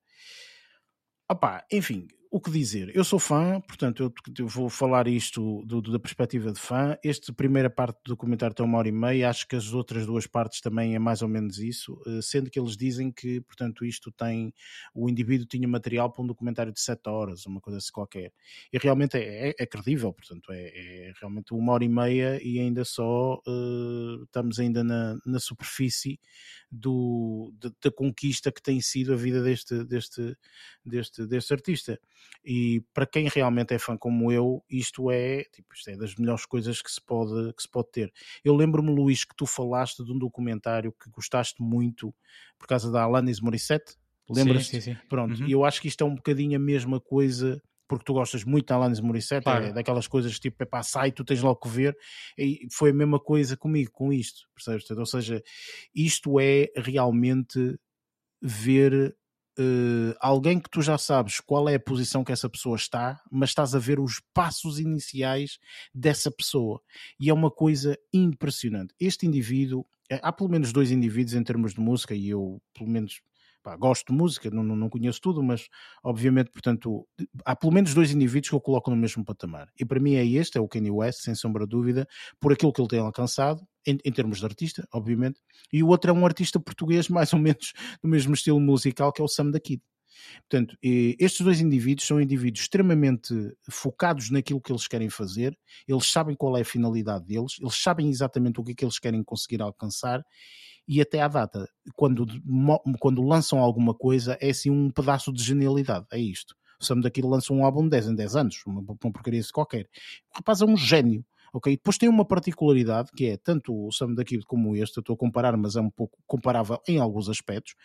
Opa, enfim, o que dizer? Eu sou fã, portanto, eu, eu vou falar isto do- do- da perspectiva de fã. Esta primeira parte do documentário tem uma hora e meia, acho que as outras duas partes também é mais ou menos isso, eh, sendo que eles dizem que, portanto, isto tem. O indivíduo tinha material para um documentário de sete horas, uma coisa assim qualquer. E realmente é, é- é credível, portanto, é, é realmente uma hora e meia e ainda só eh, estamos ainda na, na superfície do, de- da conquista que tem sido a vida deste, deste, deste, deste artista. E para quem realmente é fã como eu, isto é, tipo, isto é das melhores coisas que se pode, que se pode ter. Eu lembro-me, Luís, que tu falaste de um documentário que gostaste muito por causa da Alanis Morissette. Lembras-te? Sim, sim, sim. Pronto, Uhum. e eu acho que isto é um bocadinho a mesma coisa, porque tu gostas muito da Alanis Morissette, Claro. é daquelas coisas tipo, é pá, sai, tu tens logo que ver, e foi a mesma coisa comigo, com isto, percebes? Ou seja, isto é realmente ver eh, alguém que tu já sabes qual é a posição que essa pessoa está, mas estás a ver os passos iniciais dessa pessoa. E é uma coisa impressionante. Este indivíduo, eh, há pelo menos dois indivíduos em termos de música, e eu, pelo menos, pá, gosto de música, não, não, conheço tudo, mas obviamente, portanto, há pelo menos dois indivíduos que eu coloco no mesmo patamar. E para mim é este, é o Kanye West, sem sombra de dúvida, por aquilo que ele tem alcançado, em, em termos de artista, obviamente, e o outro é um artista português, mais ou menos do mesmo estilo musical, que é o Sam da Kid. Portanto, estes dois indivíduos são indivíduos extremamente focados naquilo que eles querem fazer, eles sabem qual é a finalidade deles, eles sabem exatamente o que é que eles querem conseguir alcançar, e até à data, quando, quando lançam alguma coisa, é assim um pedaço de genialidade, é isto. O Sam da Kid lança um álbum de 10 em 10 anos, uma, uma porcaria qualquer. O rapaz é um gênio. Ok, depois tem uma particularidade que é tanto o Sam da Kid como este, eu estou a comparar, mas é um pouco comparável em alguns aspectos.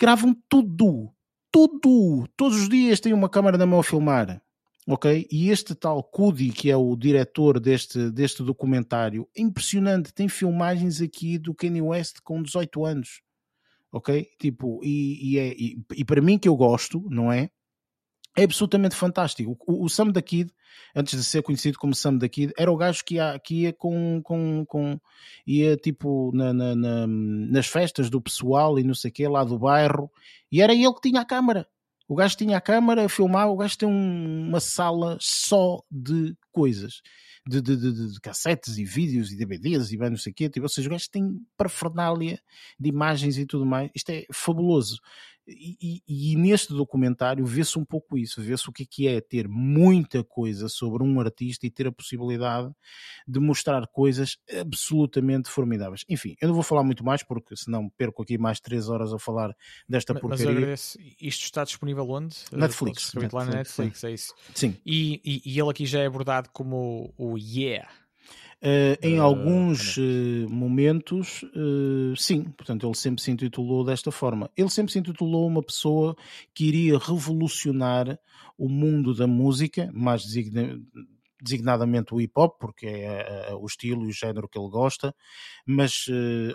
Gravam tudo, tudo, todos os dias têm uma câmara na mão a filmar. Ok? E este tal Cudi, que é o diretor deste, deste documentário, impressionante. Tem filmagens aqui do Kanye West com 18 anos. Ok? Tipo, e, e, é, e, e para mim que eu gosto, não é? É absolutamente fantástico. O, o Sam da Kid, antes de ser conhecido como Sam da Kid, era o gajo que ia, que ia com, com, com ia tipo na, na- na- nas festas do pessoal e não sei o quê, lá do bairro, e era ele que tinha a câmara. O gajo tinha a câmara, filmava, o gajo tem um- uma sala só de coisas. De, de, de, de- de cassetes e vídeos e DVDs e bem não sei o quê. Tipo, ou seja, o gajo tem parafernália de imagens e tudo mais. Isto é fabuloso. E, e- e neste documentário vê-se um pouco isso, vê-se o que é, que é ter muita coisa sobre um artista e ter a possibilidade de mostrar coisas absolutamente formidáveis. Enfim, eu não vou falar muito mais porque senão perco aqui mais três horas a falar desta Mas- Mas eu porcaria. agradeço. Isto está disponível onde? Eh, Netflix. podes recapitular na Netflix, Netflix, é isso. Sim, e, e ele aqui já é abordado como o Yeah. Eh, em Eh, alguns eh, momentos, sim, portanto, ele sempre se intitulou desta forma. Ele sempre se intitulou uma pessoa que iria revolucionar o mundo da música, mais designa- designadamente o hip hop, porque é o estilo e o género que ele gosta, mas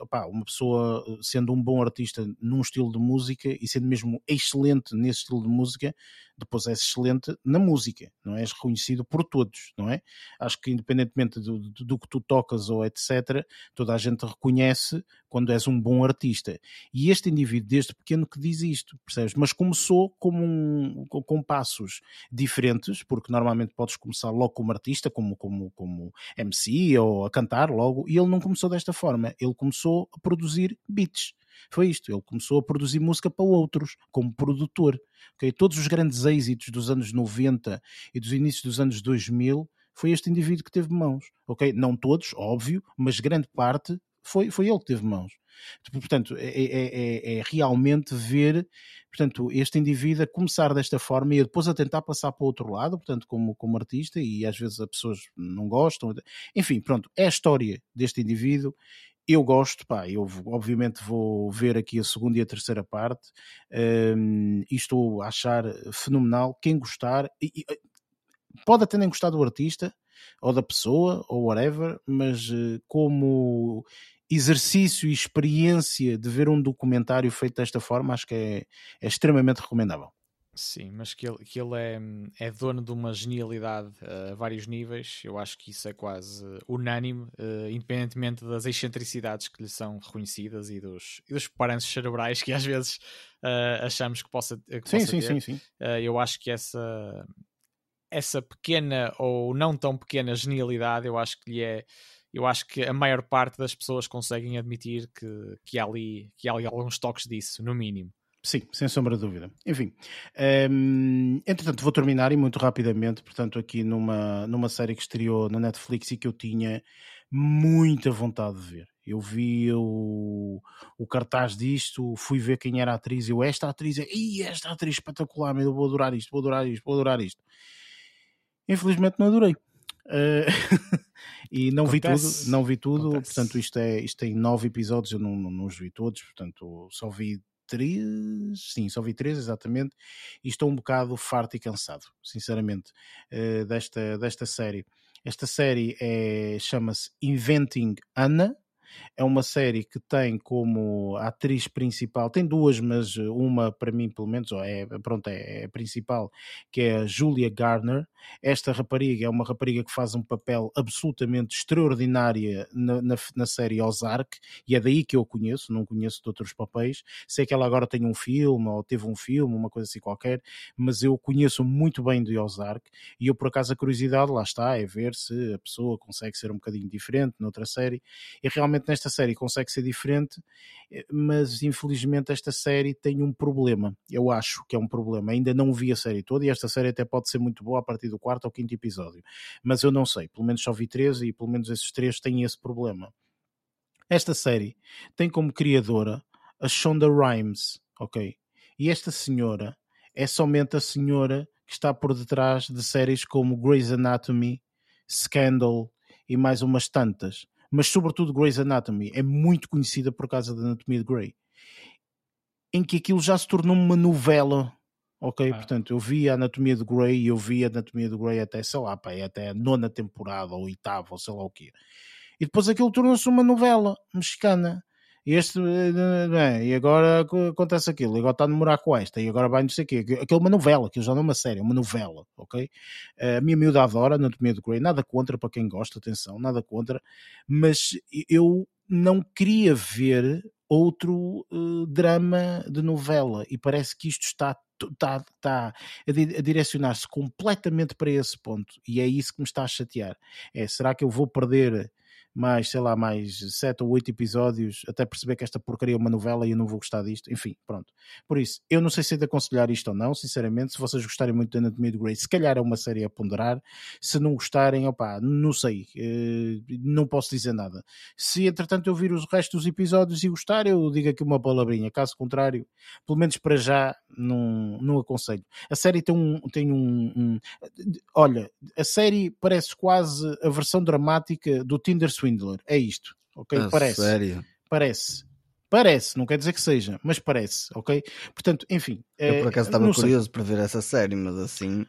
opá, uma pessoa sendo um bom artista num estilo de música e sendo mesmo excelente nesse estilo de música, depois é excelente na música, não é? És reconhecido por todos, não é? Acho que independentemente do, do, do que tu tocas ou etc, toda a gente reconhece quando és um bom artista. E este indivíduo, desde pequeno, que diz isto, percebes? Mas começou como um, com, passos diferentes, porque normalmente podes começar logo como artista, como, como, como MC ou a cantar logo, e ele não começou desta forma. Ele começou a produzir beats. Foi isto. Ele começou a produzir música para outros, como produtor. Okay? Todos os grandes êxitos dos anos 90 e dos inícios dos anos 2000 foi este indivíduo que teve mãos. ok? Não todos, óbvio, mas grande parte foi, foi ele que teve mãos. Portanto, é, é, é, é, realmente ver portanto, este indivíduo a começar desta forma e depois a tentar passar para o outro lado, portanto, como, como artista, e às vezes as pessoas não gostam. Enfim, pronto, é a história deste indivíduo. Eu gosto, pá, eu obviamente vou ver aqui a segunda e a terceira parte um, e estou a achar fenomenal. Quem gostar, e, e, pode até nem gostar do artista ou da pessoa ou whatever, mas uh, como exercício e experiência de ver um documentário feito desta forma, acho que é, é extremamente recomendável. Sim, mas que ele, que ele é, é dono de uma genialidade a vários níveis, eu acho que isso é quase unânime, uh, independentemente das excentricidades que lhe são reconhecidas e dos, e dos parâmetros cerebrais que às vezes uh, achamos que possa, que sim, possa sim, ter. Sim, sim, uh, eu acho que essa, essa pequena ou não tão pequena genialidade, eu acho que lhe é eu acho que a maior parte das pessoas conseguem admitir que, que, há, ali, que há ali alguns toques disso, no mínimo. Sim, sem sombra de dúvida. Enfim, um, entretanto, vou terminar e muito rapidamente, portanto, aqui numa, numa série que estreou na Netflix e que eu tinha muita vontade de ver. Eu vi o, o cartaz disto, fui ver quem era a atriz, eu, esta atriz é, Ih, esta atriz espetacular, eu vou adorar isto, vou adorar isto, vou adorar isto. Infelizmente não adorei. Uh, e não Acontece. vi tudo, não vi tudo, Acontece. portanto isto, é, isto tem nove episódios, eu não, não, não os vi todos, portanto só vi três, sim, só vi três exatamente, e estou um bocado farto e cansado, sinceramente, uh, desta, desta série. Esta série é, chama-se Inventing Anna, é uma série que tem como atriz principal, tem duas, mas uma para mim, pelo menos, é, pronto, é, é a principal, que é a Julia Garner. Esta rapariga é uma rapariga que faz um papel absolutamente extraordinário na, na, na série Ozark, e é daí que eu conheço, não conheço de outros papéis. Sei que ela agora tem um filme, ou teve um filme, uma coisa assim qualquer, mas eu conheço muito bem de Ozark, e eu, por acaso, a curiosidade, lá está, é ver se a pessoa consegue ser um bocadinho diferente noutra série, e realmente nesta série consegue ser diferente, eh, mas infelizmente esta série tem um problema. Eu acho que é um problema. Ainda não vi a série toda e esta série até pode ser muito boa a partir do quarto ou quinto episódio, mas eu não sei. Pelo menos só vi três e pelo menos esses três têm esse problema. Esta série tem como criadora a Shonda Rhimes, ok? E esta senhora é somente a senhora que está por detrás de séries como Grey's Anatomy, Scandal e mais umas tantas mas sobretudo Grey's Anatomy é muito conhecida por causa da Anatomia de Grey, em que aquilo já se tornou uma novela. Ok, ah. portanto, eu vi a Anatomia de Grey e eu vi a Anatomia de Grey até, sei lá, pá, até a nona temporada ou oitava, ou sei lá o quê. E depois aquilo tornou-se uma novela mexicana e este, bem, e agora acontece aquilo, agora está a namorar com esta, e agora vai não sei o quê. Aquilo é uma novela, aquilo já não é uma série, é uma novela, ok? A minha miúda adora Anatomia do Grey, nada contra para quem gosta, atenção, nada contra, mas eu não queria ver outro uh, drama de novela, e parece que isto está está, está a, direcionar-se completamente para esse ponto e é isso que me está a chatear. É, será que eu vou perder mais, sei lá, mais sete ou oito episódios até perceber que esta porcaria é uma novela e eu não vou gostar disto. Enfim, pronto. Por isso, eu não sei se é de aconselhar isto ou não, sinceramente. Se vocês gostarem muito da Anatomia de Grey, se calhar é uma série a ponderar. Se não gostarem, opá, não sei. Uh, não posso dizer nada. Se entretanto eu vir os restos dos episódios e gostar, eu digo aqui uma palavrinha. Caso contrário, pelo menos para já, não, não aconselho. A série tem um. Tem um, um olha, a série parece quase a versão dramática do Tinder Swindler. É isto, ok? Ah, parece. Sério? Parece. Parece, não quer dizer que seja, mas parece, ok? Portanto, enfim. Eu por acaso estava curioso sei. para ver essa série, mas assim.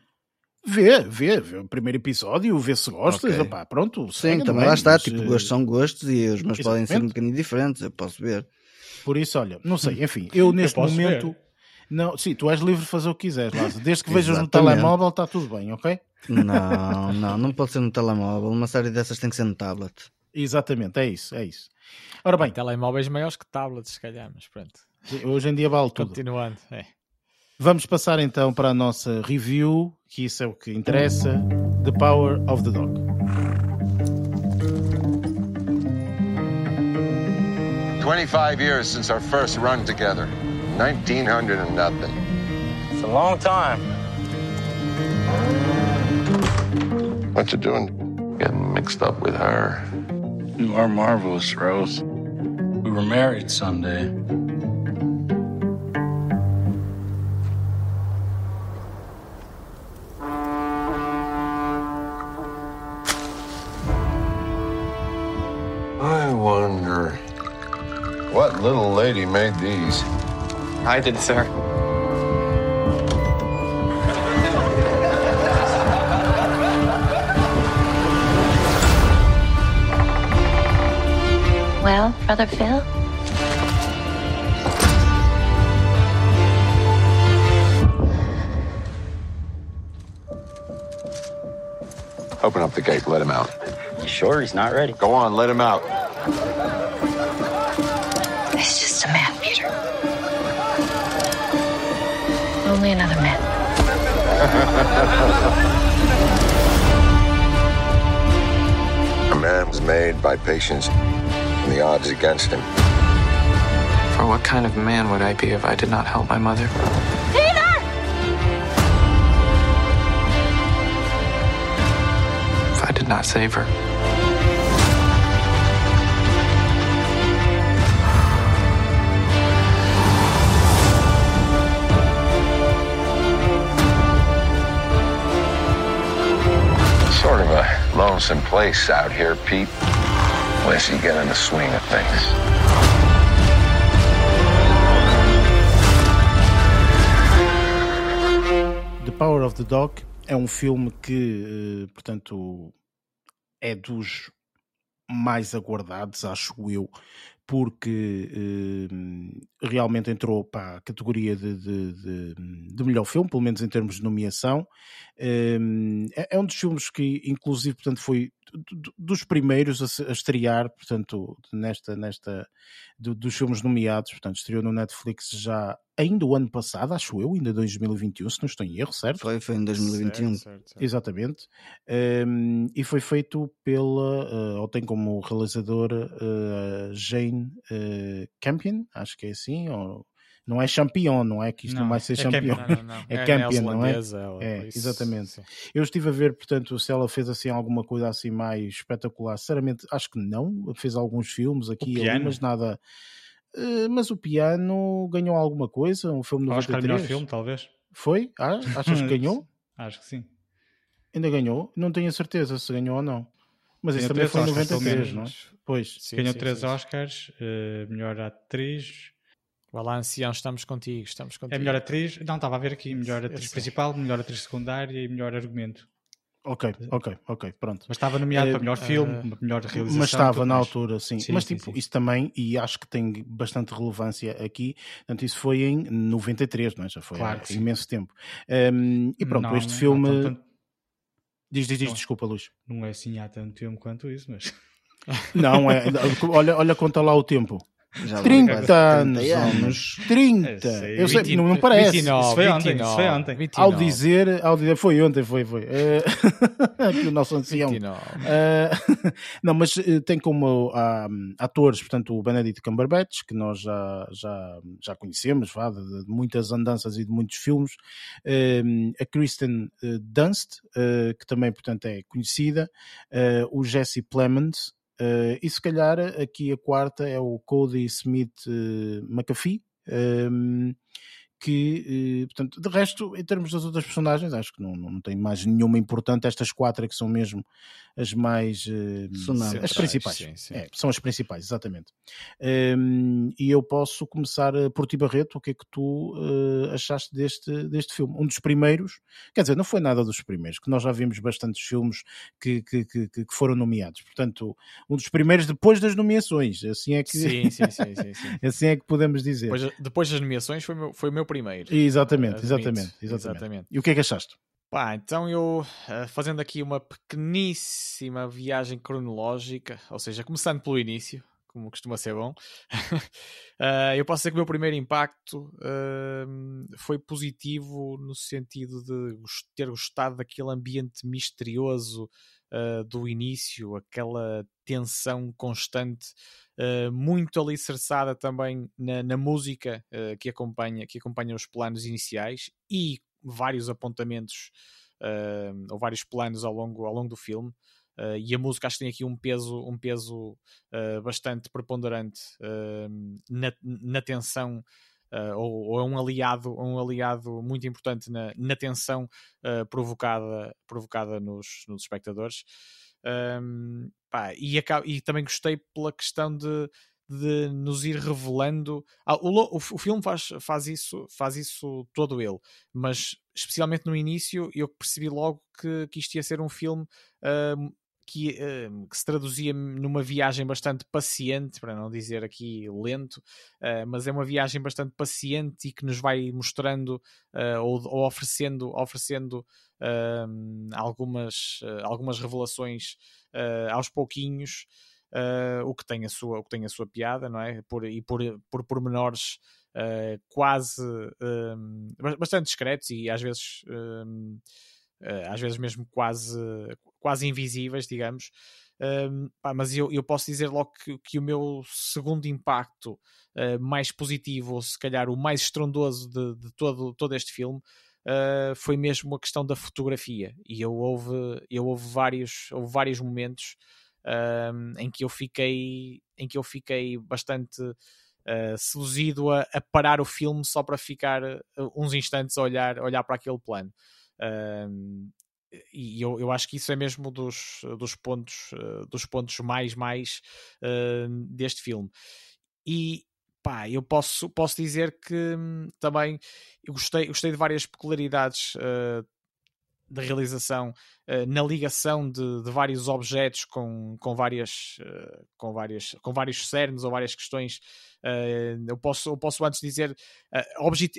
Vê, vê, vê o primeiro episódio, vê se gostas, okay. opá, pronto. Sim, também lá está, mas... tipo, gostos são gostos e os meus Exatamente. podem ser um bocadinho diferentes, eu posso ver. Por isso, olha, não sei, enfim, eu neste eu momento. Ver. Não, sim, tu és livre de fazer o que quiseres, Lázaro. Desde que vejas no telemóvel, está tudo bem, ok? Não, não, não pode ser no telemóvel. Uma série dessas tem que ser no tablet. Exatamente, é isso, é isso. Ora bem. telemóveis maiores que tablets, se calhar, mas pronto. Hoje em dia vale tudo. Continuando, é. Vamos passar então para a nossa review, que isso é o que interessa: The Power of the Dog. 25 years since our first run together. 1900 and nothing. It's a long time. What you doing? Getting mixed up with her. You are marvelous, Rose. We were married someday. I wonder what little lady made these. I did, sir. Brother Phil? Open up the gate, let him out. You sure he's not ready? Go on, let him out. He's just a man, Peter. Only another man. A man was made by patience and the odds against him. For what kind of man would I be if I did not help my mother? Peter! If I did not save her. Sort of a lonesome place out here, Pete. Unless you get in the swing of things. The Power of the Dog é um filme que, eh, portanto, é dos mais aguardados, acho eu, porque eh, realmente entrou para a categoria de, de, de, de melhor filme, pelo menos em termos de nomeação. Eh, é, é um dos filmes que, inclusive, portanto, foi dos primeiros a, a estrear, portanto, nesta, nesta do- dos filmes nomeados, portanto, estreou no Netflix já ainda o ano passado, acho eu, ainda 2021, se não estou em erro, certo? Foi, foi em 2021. Certo, certo, certo. Exatamente. Um, e foi feito pela, uh, ou tem como realizadora uh, Jane uh, Campion, acho que é assim, ou não é Champion, não é que isto não, Não, vai ser é Champion. Campion. Não, não, não. É Campion, não é? É, isso, exatamente. sim. Eu estive a ver, portanto, se ela fez assim alguma coisa assim mais espetacular. Sinceramente, acho que não. Fez alguns filmes aqui e ali, mas nada. Uh, mas o piano ganhou alguma coisa? Um filme Oscar 93? melhor filme, talvez. Foi? Ah, achas que ganhou? Acho que sim. Ainda ganhou? Não tenho a certeza se ganhou ou não. Mas isso Ganhou também foi em três Oscars, pelo 93, não é? Pois. Sim, Ganhou sim, três sim. Oscars, eh, melhor atriz. Lá, ancião, estamos contigo, estamos contigo. É melhor atriz. Não, estava a ver aqui. Melhor atriz principal, melhor atriz secundária e melhor argumento. Ok, ok, ok, pronto. Mas estava nomeado Eh, para melhor filme, melhor realização. Mas estava na mais. altura, sim. Sim, Mas sim, tipo, sim. isso também, e acho que tem bastante relevância aqui, portanto, isso foi em 93, não é? Já foi Claro há imenso tempo. Um, e pronto, Não, este não filme. tanto- Diz, diz, diz, não. desculpa, Luís. Não é assim há tanto tempo quanto isso, mas. Não, é. olha, olha, conta lá o tempo. Já vão 30 quase anos, 30 anos. 30! Eu sei, Eu sei, 20, não, não parece. 29, Isso foi ontem, 29, isso foi ontem. 29, Ao dizer, ao dizer, foi ontem, foi, foi. Eh, aqui o nosso ancião. 29. Uh, não, mas uh, tem como ah, atores, portanto, o Benedict Cumberbatch, que nós já, já, já conhecemos, vá, de, de muitas andanças e de muitos filmes, um, a Kristen uh, Dunst, uh, que também, portanto, é conhecida, uh, o Jesse Plemons, uh, e se calhar aqui a quarta é o Cody Smith uh, McAfee. um, que, eh, portanto, de resto, em termos das outras personagens, acho que não, não tem mais nenhuma importante. Estas quatro é que são mesmo as mais eh, Sonadas. as principais. Sim, sim. É, são as principais, exatamente. Hum, e eu posso começar eh, por ti, Barreto. O que é que tu eh, achaste deste, deste filme? Um dos primeiros, quer dizer, não foi nada dos primeiros, que nós já vimos bastantes filmes que, que, que, que foram nomeados. Portanto, um dos primeiros depois das nomeações. Assim é que, Sim, sim, sim, sim, sim. assim é que podemos dizer. Depois, depois das nomeações foi o meu, foi o meu primeiro. Exatamente, Admito. exatamente, exatamente, E o que é que achaste? Pá, então eu, eh, fazendo aqui uma pequeníssima viagem cronológica, ou seja, começando pelo início, como costuma ser bom. uh, eu posso dizer que o meu primeiro impacto uh, foi positivo no sentido de ter gostado daquele ambiente misterioso uh, do início, aquela tensão constante, muito alicerçada também na, na música que, acompanha, que acompanha os planos iniciais e vários apontamentos ou vários planos ao longo, ao longo do filme. Uh, e a música acho que tem aqui um peso, um peso uh, bastante preponderante uh, na, na tensão ou, ou, é um aliado, um aliado muito importante na, na tensão provocada, provocada nos, nos espectadores. Um, pá, e, e também gostei pela questão de, de nos ir revelando. Ah, o, o, o, filme faz, faz, isso, faz isso todo ele, mas especialmente no início eu percebi logo que, que isto ia ser um filme uh, que, uh, que, se traduzia numa viagem bastante paciente, para não dizer aqui lento, uh, mas é uma viagem bastante paciente e que nos vai mostrando uh, ou, ou, oferecendo, oferecendo algumas, algumas revelações aos pouquinhos. o que tem a sua o que tem a sua piada não é por e por por pormenores quase bastante discretos e às vezes às vezes mesmo quase quase invisíveis, digamos. Um, pá, mas eu, eu posso dizer logo que, que o meu segundo impacto uh, mais positivo, ou se calhar o mais estrondoso de, de todo, todo este filme, uh, foi mesmo a questão da fotografia. E eu houve, eu houve, vários, houve vários momentos uh, em que eu fiquei em que eu fiquei bastante uh, seduzido a, a, parar o filme só para ficar uns instantes a olhar, olhar para aquele plano. Uh, e eu, eu acho que isso é mesmo dos, dos pontos uh, dos pontos mais mais uh, deste filme. E pá, eu posso, posso dizer que hum, também gostei, gostei de várias peculiaridades uh, da realização na ligação de, de, vários objetos com, com várias com várias com vários cernos ou várias questões. Eu posso eu posso antes dizer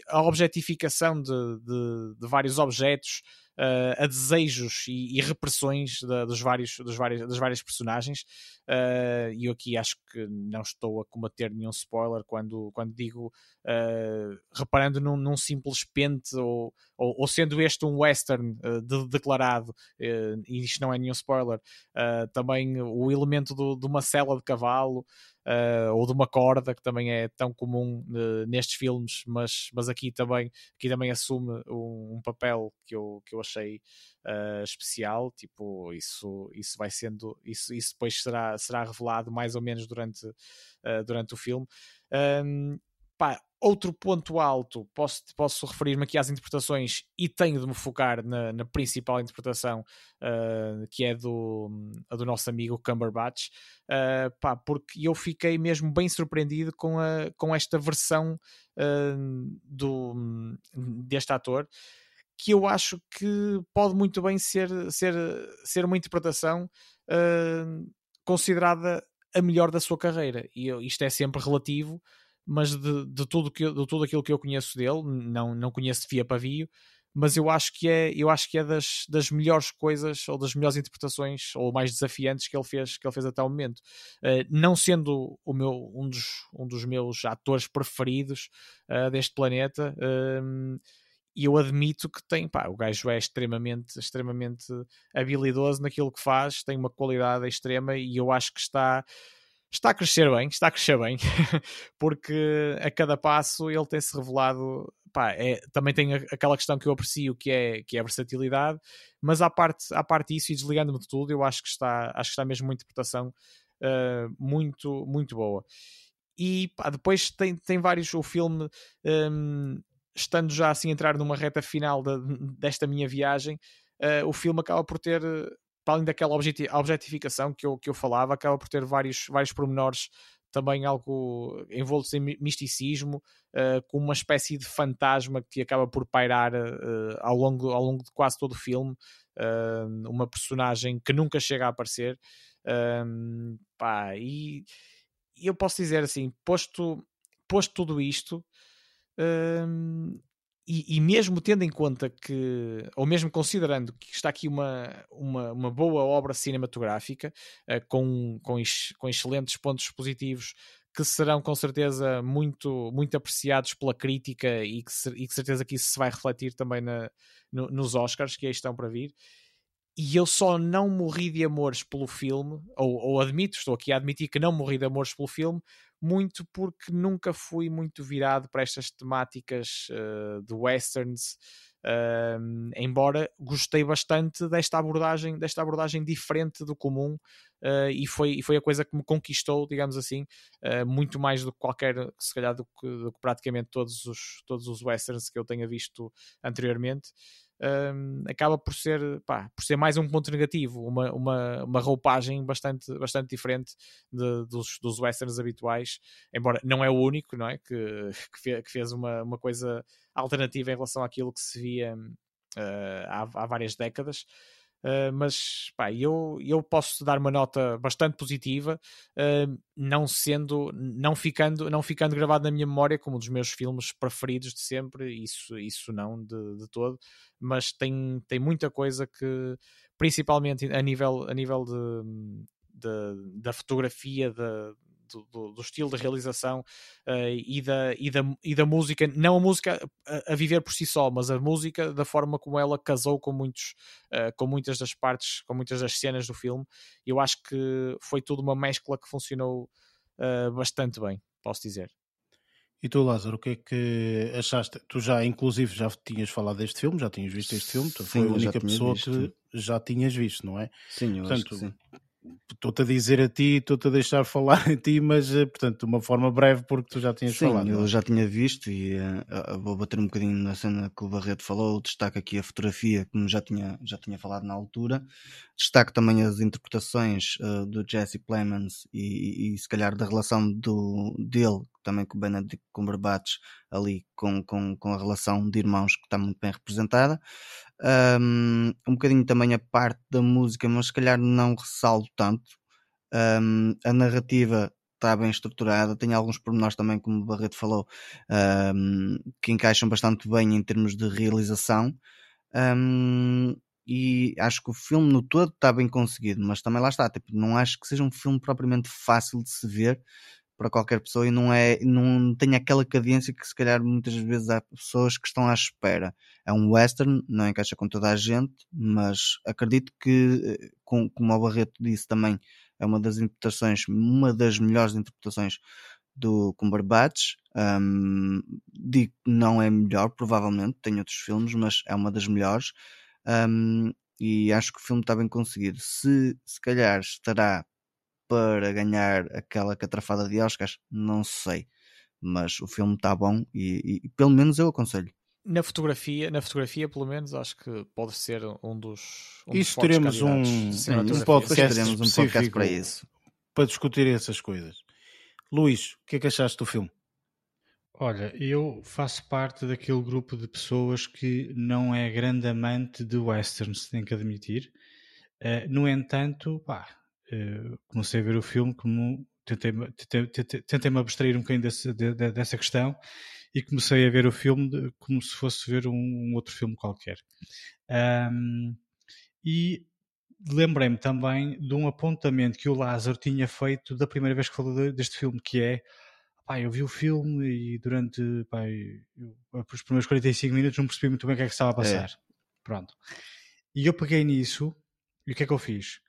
a objetificação de, de, de vários objetos uh, a desejos e, e repressões da, dos vários, dos vários, das várias personagens. Uh, e eu aqui acho que não estou a cometer nenhum spoiler quando, quando digo uh, reparando num, num, simples pente ou, ou, ou, sendo este um western de, declarado, e isto não é nenhum spoiler, também o elemento do, de uma cela de cavalo uh, ou de uma corda, que também é tão comum uh, nestes filmes, mas, mas aqui, também, aqui também assume um, um papel que eu, que eu achei uh, especial. Tipo, isso, isso vai sendo, isso, isso depois será, será revelado mais ou menos durante, durante o filme. Um, pá, outro ponto alto, posso, posso referir-me aqui às interpretações e tenho de me focar na, na principal interpretação, uh, que é do, do nosso amigo Cumberbatch, uh, pá, porque eu fiquei mesmo bem surpreendido com, a, com esta versão uh, do, deste ator, que eu acho que pode muito bem ser, ser, ser uma interpretação considerada a melhor da sua carreira, e isto é sempre relativo, mas de, de, tudo que, de tudo aquilo que eu conheço dele, não, não conheço de Fia Pavio, mas eu acho que é, eu acho que é das, das melhores coisas ou das melhores interpretações ou mais desafiantes que ele fez, que ele fez até o momento. Uh, não sendo o meu, um, dos, um dos meus atores preferidos uh, deste planeta, uh, e eu admito que tem, pá, o gajo é extremamente, extremamente habilidoso naquilo que faz, tem uma qualidade extrema e eu acho que está está a crescer bem, está a crescer bem, porque a cada passo ele tem-se revelado. Pá, é, também tem aquela questão que eu aprecio que é, que é a versatilidade, mas à parte, à parte disso e desligando-me de tudo, eu acho que está, acho que está mesmo uma interpretação uh, muito, muito boa. E pá, depois tem, tem vários. O filme, um, estando já assim a entrar numa reta final de, desta minha viagem, uh, o filme acaba por ter para além daquela objetificação que eu, que eu falava, acaba por ter vários, vários pormenores também algo envolto em misticismo, uh, com uma espécie de fantasma que acaba por pairar uh, ao, longo, ao longo de quase todo o filme, uh, uma personagem que nunca chega a aparecer. Pá, e, e, eu posso dizer assim, posto, posto tudo isto, e, e, mesmo tendo em conta que, ou mesmo considerando que está aqui uma, uma, uma boa obra cinematográfica, uh, com, com, com excelentes pontos positivos, que serão com certeza muito, muito apreciados pela crítica e que, e que certeza que isso se vai refletir também na, no, nos Oscars que aí estão para vir. E eu só não morri de amores pelo filme, ou, ou admito, estou aqui a admitir que não morri de amores pelo filme, muito porque nunca fui muito virado para estas temáticas uh, de westerns, uh, embora gostei bastante desta abordagem, desta abordagem diferente do comum uh, e, foi, e foi a coisa que me conquistou, digamos assim, uh, muito mais do que qualquer, se calhar do que, do que praticamente todos os, todos os westerns que eu tenha visto anteriormente acaba por ser, pá, por ser mais um ponto negativo, uma, uma, uma roupagem bastante, bastante diferente de, dos, dos westerns habituais, embora não é o único, não é? Que, que, fez uma, uma coisa alternativa em relação àquilo que se via uh, há, há várias décadas. Uh, mas pá, eu, eu posso dar uma nota bastante positiva, uh, não sendo, não ficando, não ficando gravado na minha memória como um dos meus filmes preferidos de sempre, isso, isso não de, de todo, mas tem, tem muita coisa que, principalmente a nível, a nível de, de da fotografia, de, do, do, estilo de realização uh, e, da, e, da, e da música, não a música a, a, viver por si só, mas a música da forma como ela casou com, muitos, uh, com muitas das partes, com muitas das cenas do filme. Eu acho que foi tudo uma mescla que funcionou uh, bastante bem, posso dizer. E tu, Lázaro, o que é que achaste? Tu já, inclusive, já tinhas falado deste filme, já tinhas visto este filme, tu foi a única pessoa visto. que já tinhas visto, não é? Sim, eu Portanto, acho que sim estou-te a dizer a ti, estou-te a deixar falar a ti, mas eh, portanto de uma forma breve porque tu já tinhas Sim, falado. eu é? já tinha visto e uh, vou bater um bocadinho na cena que o Barreto falou, destaco aqui a fotografia, como já tinha, já tinha falado na altura, destaco também as interpretações uh, do Jesse Plemons e, e, e, se calhar da relação do, dele também com o Benedict Cumberbatch ali com, com, com a relação de irmãos que está muito bem representada. Um, um bocadinho também a parte da música, mas se calhar não ressalto tanto. Um, a narrativa está bem estruturada, tem alguns pormenores também, como o Barreto falou, um, que encaixam bastante bem em termos de realização. Um, e acho que o filme no todo está bem conseguido, mas também lá está, tipo, não acho que seja um filme propriamente fácil de se ver, para qualquer pessoa e não é não tem aquela cadência que se calhar muitas vezes há pessoas que estão à espera. É um western, não encaixa com toda a gente, mas acredito que, eh, com, como o Barreto disse também, é uma das interpretações, uma das melhores interpretações do Cumberbatch. Um, digo não é melhor, provavelmente, tem outros filmes, mas é uma das melhores. Um, e acho que o filme está bem conseguido. Se se calhar estará para ganhar aquela catrafada de Oscars, não sei. Mas o filme está bom e, e, pelo menos eu aconselho. Na fotografia, na fotografia, pelo menos, acho que pode ser um dos. Um isso dos teremos um, um podcast, teremos um podcast para isso. Para discutir essas coisas. Luís, o que é que achaste do filme? Olha, eu faço parte daquele grupo de pessoas que não é grande amante de westerns, tenho que admitir. Uh, no entanto, pá, eh, comecei a ver o filme como tentei-me tentei, tentei abstrair um bocadinho desse, de, de, dessa questão e comecei a ver o filme de, como se fosse ver um, um outro filme qualquer. Um, e lembrei-me também de um apontamento que o Lázaro tinha feito da primeira vez que falou deste filme, que é pá, eu vi o filme e durante pá, eu, os primeiros 45 minutos não percebi muito bem o que é que estava a passar. É. Pronto. E eu peguei nisso e o que é que eu fiz?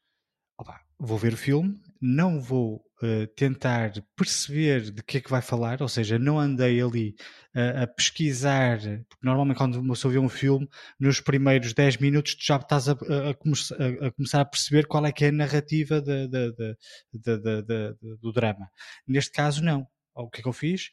Opa, vou ver o filme, não vou uh, tentar perceber de que é que vai falar, ou seja, não andei ali uh, a pesquisar, porque normalmente quando você vê um filme, nos primeiros 10 minutos tu já estás a, a, a, a, começar a perceber qual é que é a narrativa de, de, de, do drama. Neste caso, não. O que é que eu fiz?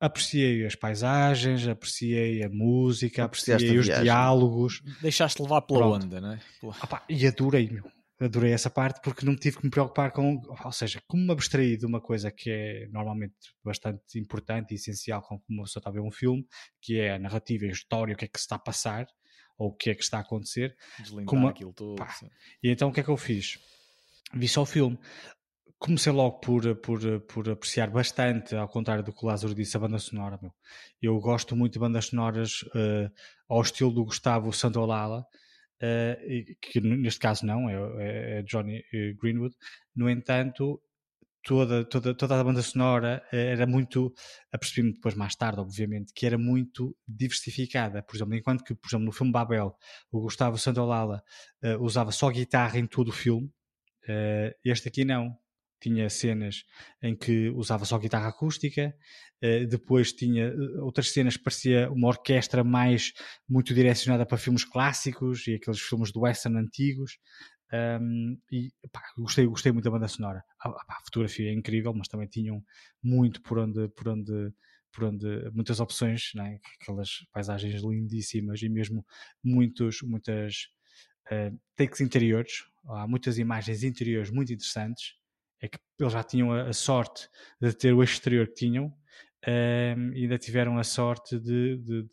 apreciei as paisagens, apreciei a música, apreciei os diálogos. Deixaste levar pela Pronto. onda, não é? Ah, pá, e adorei, meu adorei essa parte porque não tive que me preocupar com, ou seja, como me abstraí de uma coisa que é normalmente bastante importante e essencial como uma pessoa está a ver um filme, que é a narrativa e a história, o que é que se está a passar ou o que é que está a acontecer. Deslindar aquilo tudo. E então o que é que eu fiz? Vi só o filme. comecei logo por, por, por apreciar bastante, ao contrário do que o Lázaro disse, a banda sonora. Meu. Eu gosto muito de bandas sonoras uh, ao estilo do Gustavo Santolala, uh, que neste caso não, é, é Johnny Greenwood. No entanto, toda, toda, toda a banda sonora era muito, apercebi-me depois mais tarde, obviamente, que era muito diversificada. Por exemplo, enquanto que, por exemplo, no filme Babel, o Gustavo Santolala uh, usava só guitarra em todo o filme, uh, este aqui não tinha cenas em que usava só guitarra acústica, uh, depois tinha eh, outras cenas que parecia uma orquestra mais muito direcionada para filmes clássicos e aqueles filmes do western antigos. Um, e pá, gostei, gostei muito da banda sonora. A, a, fotografia é incrível, mas também tinham muito por onde, por onde, por onde muitas opções, né? aquelas paisagens lindíssimas e mesmo muitos, muitas uh, takes interiores. Há muitas imagens interiores muito interessantes é que eles já tinham a, sorte de ter o exterior que tinham um, e ainda tiveram a sorte de, de, de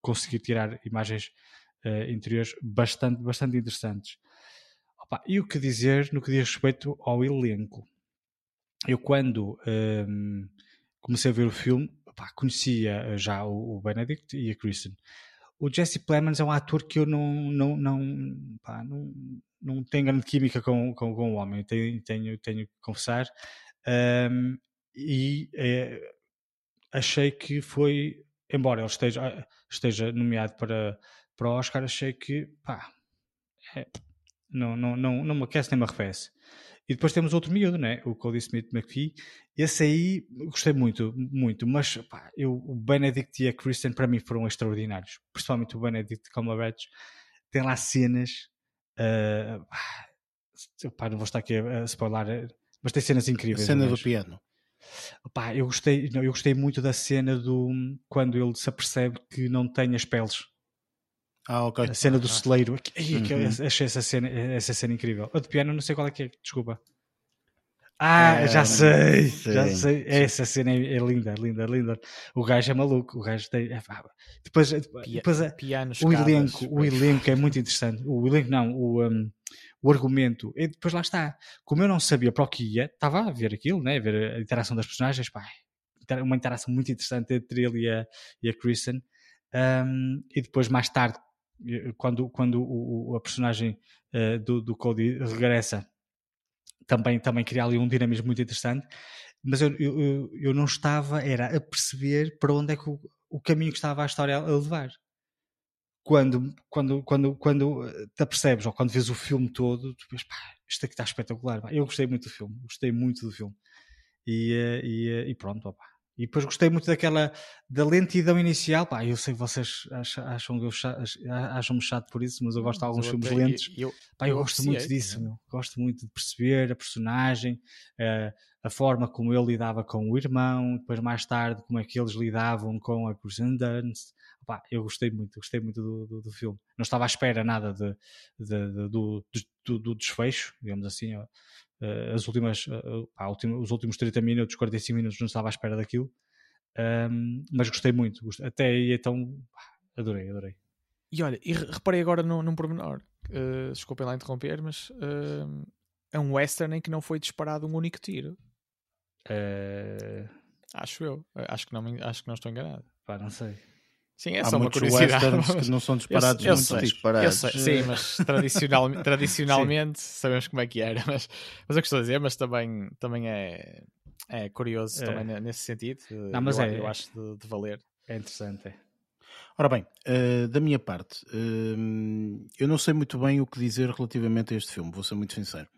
conseguir tirar imagens uh, interiores bastante, bastante interessantes. Opa, e o que dizer no que diz respeito ao elenco? Eu, quando um, comecei a ver o filme, opa, conhecia já o, o Benedict e a Kristen. O Jesse Plemons é um ator que eu não, não, não, pá, não, não tem grande química com, com, com o homem, tenho, tenho, tenho que confessar. Um, e é, achei que foi, embora ele esteja, esteja nomeado para, para o Oscar, achei que pá, é, não, não, não, não me aquece nem me arrefece. E depois temos outro miúdo, né? o Cody Smith McPhee. Esse aí gostei muito, muito, mas pá, eu, o Benedict e a Kristen para mim foram extraordinários, principalmente o Benedict Cumberbatch. Tem lá cenas Uh, pá, não vou estar aqui a, spoiler, mas tem cenas incríveis. A cena do piano. Pá, eu gostei, não, eu gostei muito da cena do quando ele se apercebe que não tem as peles. Ah, ok. A cena do celeiro. Uhum. Achei essa cena, essa cena incrível. A do piano, não sei qual é que é, desculpa. Ah, é, já sei, já sei. Essa cena é, é, linda, linda, linda. O gajo é maluco, o gajo tem. É, depois, depois Pianos, o elenco, o elenco é muito interessante. O elenco não, o, um, o argumento. E depois lá está. Como eu não sabia para o que ia, estava a ver aquilo, né? a ver a interação das personagens, pá, uma interação muito interessante entre ele e a, e a Kristen. Um, e depois, mais tarde, quando, quando o, a personagem uh, do, do Cody regressa também, também cria ali um dinamismo muito interessante, mas eu, eu, eu não estava, era a perceber para onde é que o, o caminho que estava a história a levar. Quando, quando, quando, quando eh, te apercebes, ou quando vês o filme todo, tu pensas, pá, isto aqui está espetacular. Pá. Eu gostei muito do filme, gostei muito do filme. E, eh, e, eh, e pronto, opa. E depois gostei muito daquela da lentidão inicial. Pá, eu sei que vocês acham, acham, acham-me chato por isso, mas eu gosto de alguns filmes até, lentos. Eu, Pá, eu, eu gosto muito disso, meu. gosto muito de perceber a personagem, uh, a forma como ele lidava com o irmão, depois mais tarde como é que eles lidavam com a Kristen Dunst. Pá, eu gostei muito, gostei muito do, do, do, filme. Não estava à espera nada de, de, de do, do, do, desfecho, digamos assim. Uh, as últimas, uh, pá, os últimos 30 minutos, 45 minutos, não estava à espera daquilo. Um, mas gostei muito. Gostei, até aí, então, adorei, adorei. E olha, e reparei agora num, num pormenor. Uh, desculpem lá interromper, mas uh, é um western em que não foi disparado um único tiro. Uh, acho eu. Acho que, não, acho que não estou enganado. Pá, não sei. Sim, é Há só uma curiosidade. Mas... que não são disparados eu, eu sei, disparados. Eu sei, sim, mas tradicional, tradicionalmente sabemos como é que era. Mas, mas eu estou a dizer, mas também, também é, é curioso é. também nesse sentido. Não, mas eu, é, eu acho de, de, valer. É interessante. É. Ora bem, uh, da minha parte, uh, eu não sei muito bem o que dizer relativamente a este filme, vou ser muito sincero.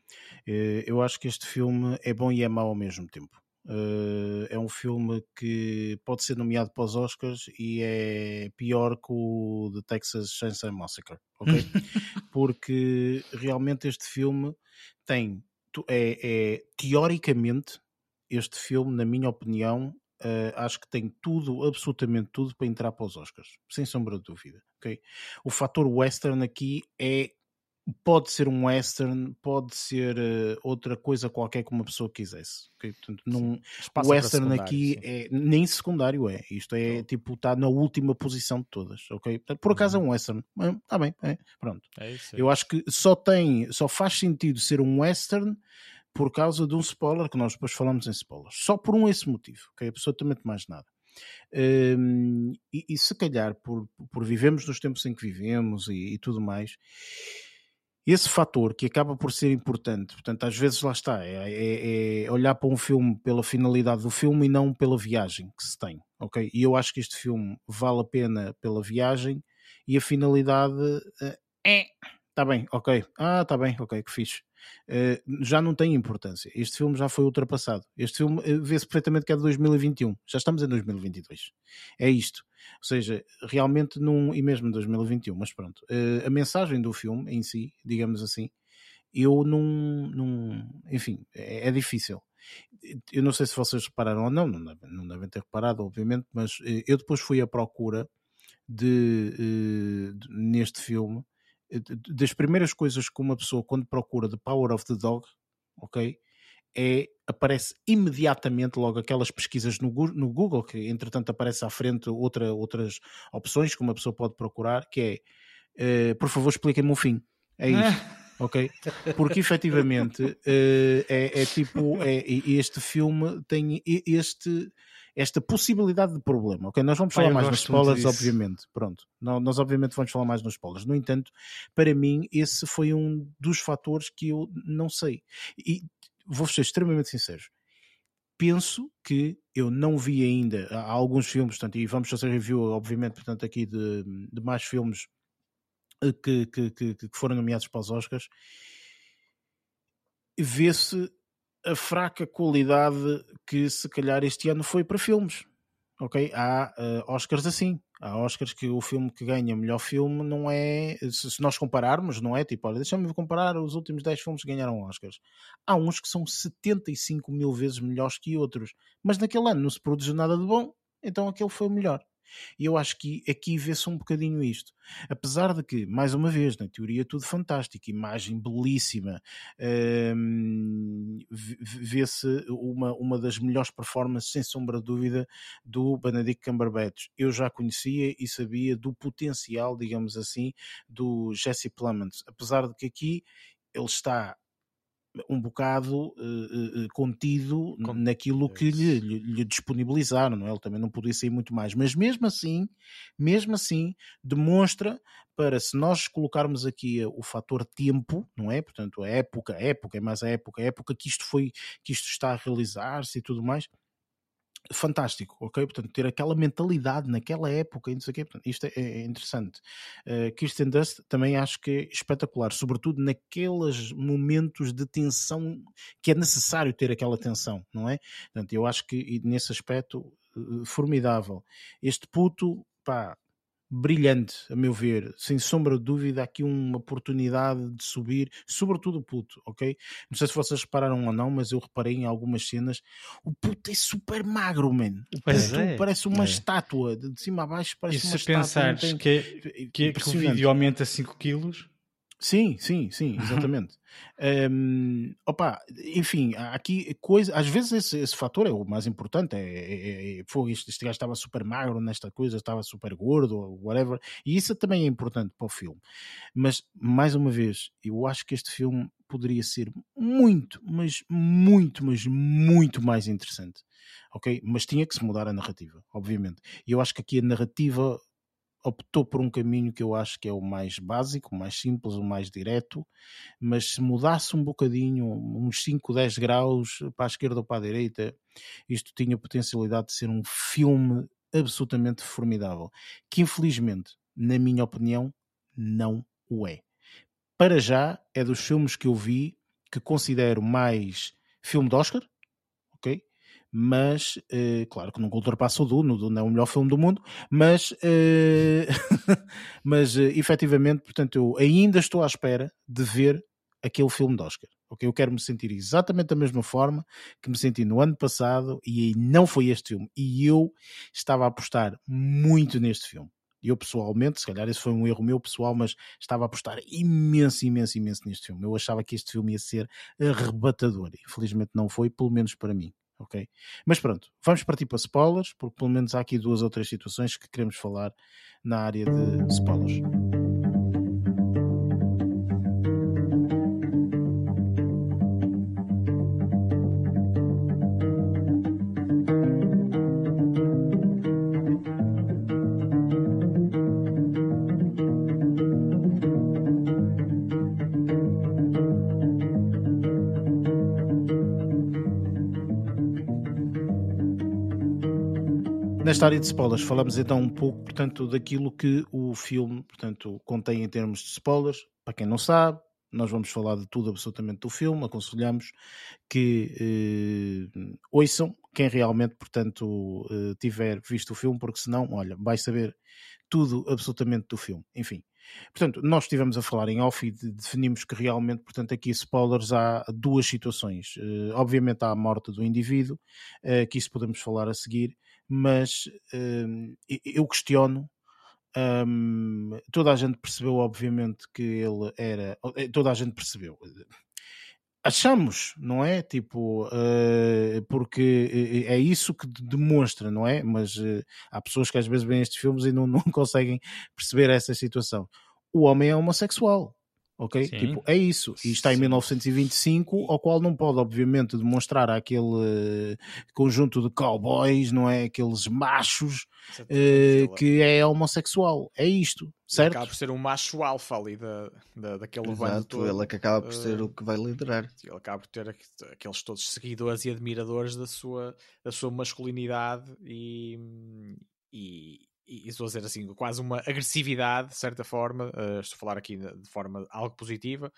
Uh, eu acho que este filme é bom e é mau ao mesmo tempo. Uh, é um filme que pode ser nomeado para os Oscars e é pior que o The Texas Chainsaw Massacre, ok? Porque realmente este filme tem, é, é teoricamente, este filme, na minha opinião, Uh, acho que tem tudo, absolutamente tudo, para entrar para os Oscars, sem sombra de dúvida. Okay? O fator western aqui é pode ser um western, pode ser uh, outra coisa qualquer que uma pessoa quisesse. Okay? Portanto, num, o western aqui sim. é nem secundário é, isto é tipo está na última posição de todas, ok? Portanto, por acaso uhum. é um western, está bem, é, pronto. É isso, é. Eu acho que só tem, só faz sentido ser um western por causa de um spoiler que nós depois falamos em spoilers. Só por um esse motivo, ok? Absolutamente mais nada. Um, e, e, se calhar por, por vivemos nos tempos em que vivemos e, e, tudo mais, esse fator que acaba por ser importante, portanto, às vezes lá está, é, é, é, olhar para um filme pela finalidade do filme e não pela viagem que se tem, ok? E eu acho que este filme vale a pena pela viagem e a finalidade é, tá bem, ok, ah, tá bem, ok, que fixe. Uh, já não tem importância. Este filme já foi ultrapassado. Este filme uh, vê-se perfeitamente que é de 2021. Já estamos em 2022. É isto. Ou seja, realmente num. E mesmo em 2021, mas pronto. Uh, a mensagem do filme em si, digamos assim, eu não. não enfim, é, é difícil. Eu não sei se vocês repararam ou não, não devem, não devem ter reparado, obviamente, mas eu depois fui à procura de, de neste filme das primeiras coisas que uma pessoa quando procura The Power of the Dog, ok, é aparece imediatamente logo aquelas pesquisas no, no Google que entretanto aparece à frente outra, outras opções que uma pessoa pode procurar, que é uh, por favor expliquem-me o fim. É isso. ok? Porque efetivamente uh, é, é, tipo, é, este filme tem este esta possibilidade de problema. Ok, nós vamos falar mais nos spoilers, obviamente. Pronto, nós, nós, obviamente vamos falar mais nos spoilers. No entanto, para mim, esse foi um dos fatores que eu não sei. E vou ser extremamente sincero. Penso que eu não vi ainda há alguns filmes, portanto, e vamos fazer review, obviamente, portanto, aqui de, de mais filmes eh, que, que, que, que foram nomeados para os Oscars. Vê-se a fraca qualidade que se calhar este ano foi para filmes. Ok? Há uh, Oscars assim. Há Oscars que o filme que ganha melhor filme não é. Se, nós compararmos, não é? Tipo, olha, deixa-me comparar os últimos 10 filmes que ganharam Oscars. Há uns que são 75 mil vezes melhores que outros. Mas naquele ano não se produziu nada de bom, então aquele foi o melhor. E eu acho que aqui vê-se um bocadinho isto. Apesar de que, mais uma vez, na teoria tudo fantástico, imagem belíssima, hum, vê-se uma, uma das melhores performances, sem sombra de dúvida, do Benedict Cumberbatch. Eu já conhecia e sabia do potencial, digamos assim, do Jesse Plemons. Apesar de que aqui ele está um bocado uh, uh, contido Com... naquilo que lhe, lhe, lhe, disponibilizaram, não é? Ele também não podia sair muito mais, mas mesmo assim, mesmo assim, demonstra para se nós colocarmos aqui o fator tempo, não é? Portanto, a época, a época, é mais a época, a época que isto foi, que isto está a realizar-se e tudo mais, fantástico, ok? Portanto, ter aquela mentalidade naquela época, não sei o quê, portanto, isto é, é interessante. Uh, Kirsten Dust também acho que é espetacular, sobretudo naqueles momentos de tensão que é necessário ter aquela tensão, não é? Portanto, eu acho que nesse aspecto, uh, formidável. Este puto, pá, brilhante, a meu ver, sem sombra de dúvida, aqui uma oportunidade de subir, sobretudo o puto, ok? Não sei se vocês repararam ou não, mas eu reparei em algumas cenas, o puto é super magro, man. O puto é. parece uma é. estátua, de cima a baixo parece e uma estátua. E se pensares tem... que, que, que o vídeo aumenta 5 quilos... Sim, sim, sim, exatamente. um, opa, enfim, aqui coisa, às vezes esse, esse fator é o mais importante. É, é, é, foi este, este gajo estava super magro nesta coisa, estava super gordo, whatever, e isso também é importante para o filme. Mas mais uma vez, eu acho que este filme poderia ser muito, mas muito, mas muito mais interessante. Ok? Mas tinha que se mudar a narrativa, obviamente. E eu acho que aqui a narrativa optou por um caminho que eu acho que é o mais básico, o mais simples, o mais direto, mas se mudasse um bocadinho, uns 5, 10 graus para a esquerda ou para a direita, isto tinha potencialidade de ser um filme absolutamente formidável, que infelizmente, na minha opinião, não o é. Para já, é dos filmes que eu vi que considero mais filme de Oscar? Mas uh, claro que nunca ultrapassa o Dune, o Dune é o melhor filme do mundo, mas, uh, mas uh, efetivamente, portanto, eu ainda estou à espera de ver aquele filme de Oscar. Okay? Eu quero me sentir exatamente da mesma forma que me senti no ano passado e não foi este filme. E eu estava a apostar muito neste filme. Eu pessoalmente, se calhar esse foi um erro meu pessoal, mas estava a apostar imenso, imenso, imenso neste filme. Eu achava que este filme ia ser arrebatador. Infelizmente não foi, pelo menos para mim ok? Mas pronto, vamos partir para spoilers, porque pelo menos há aqui duas ou três situações que queremos falar na área de spoilers. Nesta área de spoilers, falamos então um pouco, portanto, daquilo que o filme, portanto, contém em termos de spoilers. Para quem não sabe, nós vamos falar de tudo absolutamente do filme, aconselhamos que eh, ouçam quem realmente, portanto, eh, tiver visto o filme, porque senão, olha, vai saber tudo absolutamente do filme. Enfim, portanto, nós estivemos a falar em off e definimos que realmente, portanto, aqui spoilers há duas situações. Eh, obviamente há a morte do indivíduo, eh, que isso podemos falar a seguir, mas eh, eu questiono um, toda a gente percebeu, obviamente, que ele era. Eh, toda a gente percebeu. Achamos, não é? Tipo, uh, porque é isso que demonstra, não é? Mas uh, há pessoas que às vezes veem estes filmes e não, não conseguem perceber essa situação. O homem é homossexual ok? Sim. Tipo, é isso. E está em Sim. 1925, ao qual não pode, obviamente, demonstrar aquele conjunto de cowboys, não é? Aqueles machos uh, que é homossexual. É isto, certo? Acaba por ser um macho alfa ali da, da, daquele Exato, ele é que acaba por ser uh, o que vai liderar. Ele acaba por ter aqueles todos seguidores e admiradores da sua, da sua masculinidade e, e, e estou a dizer assim, quase uma agressividade, de certa forma, uh, estou a falar aqui de, forma algo positiva,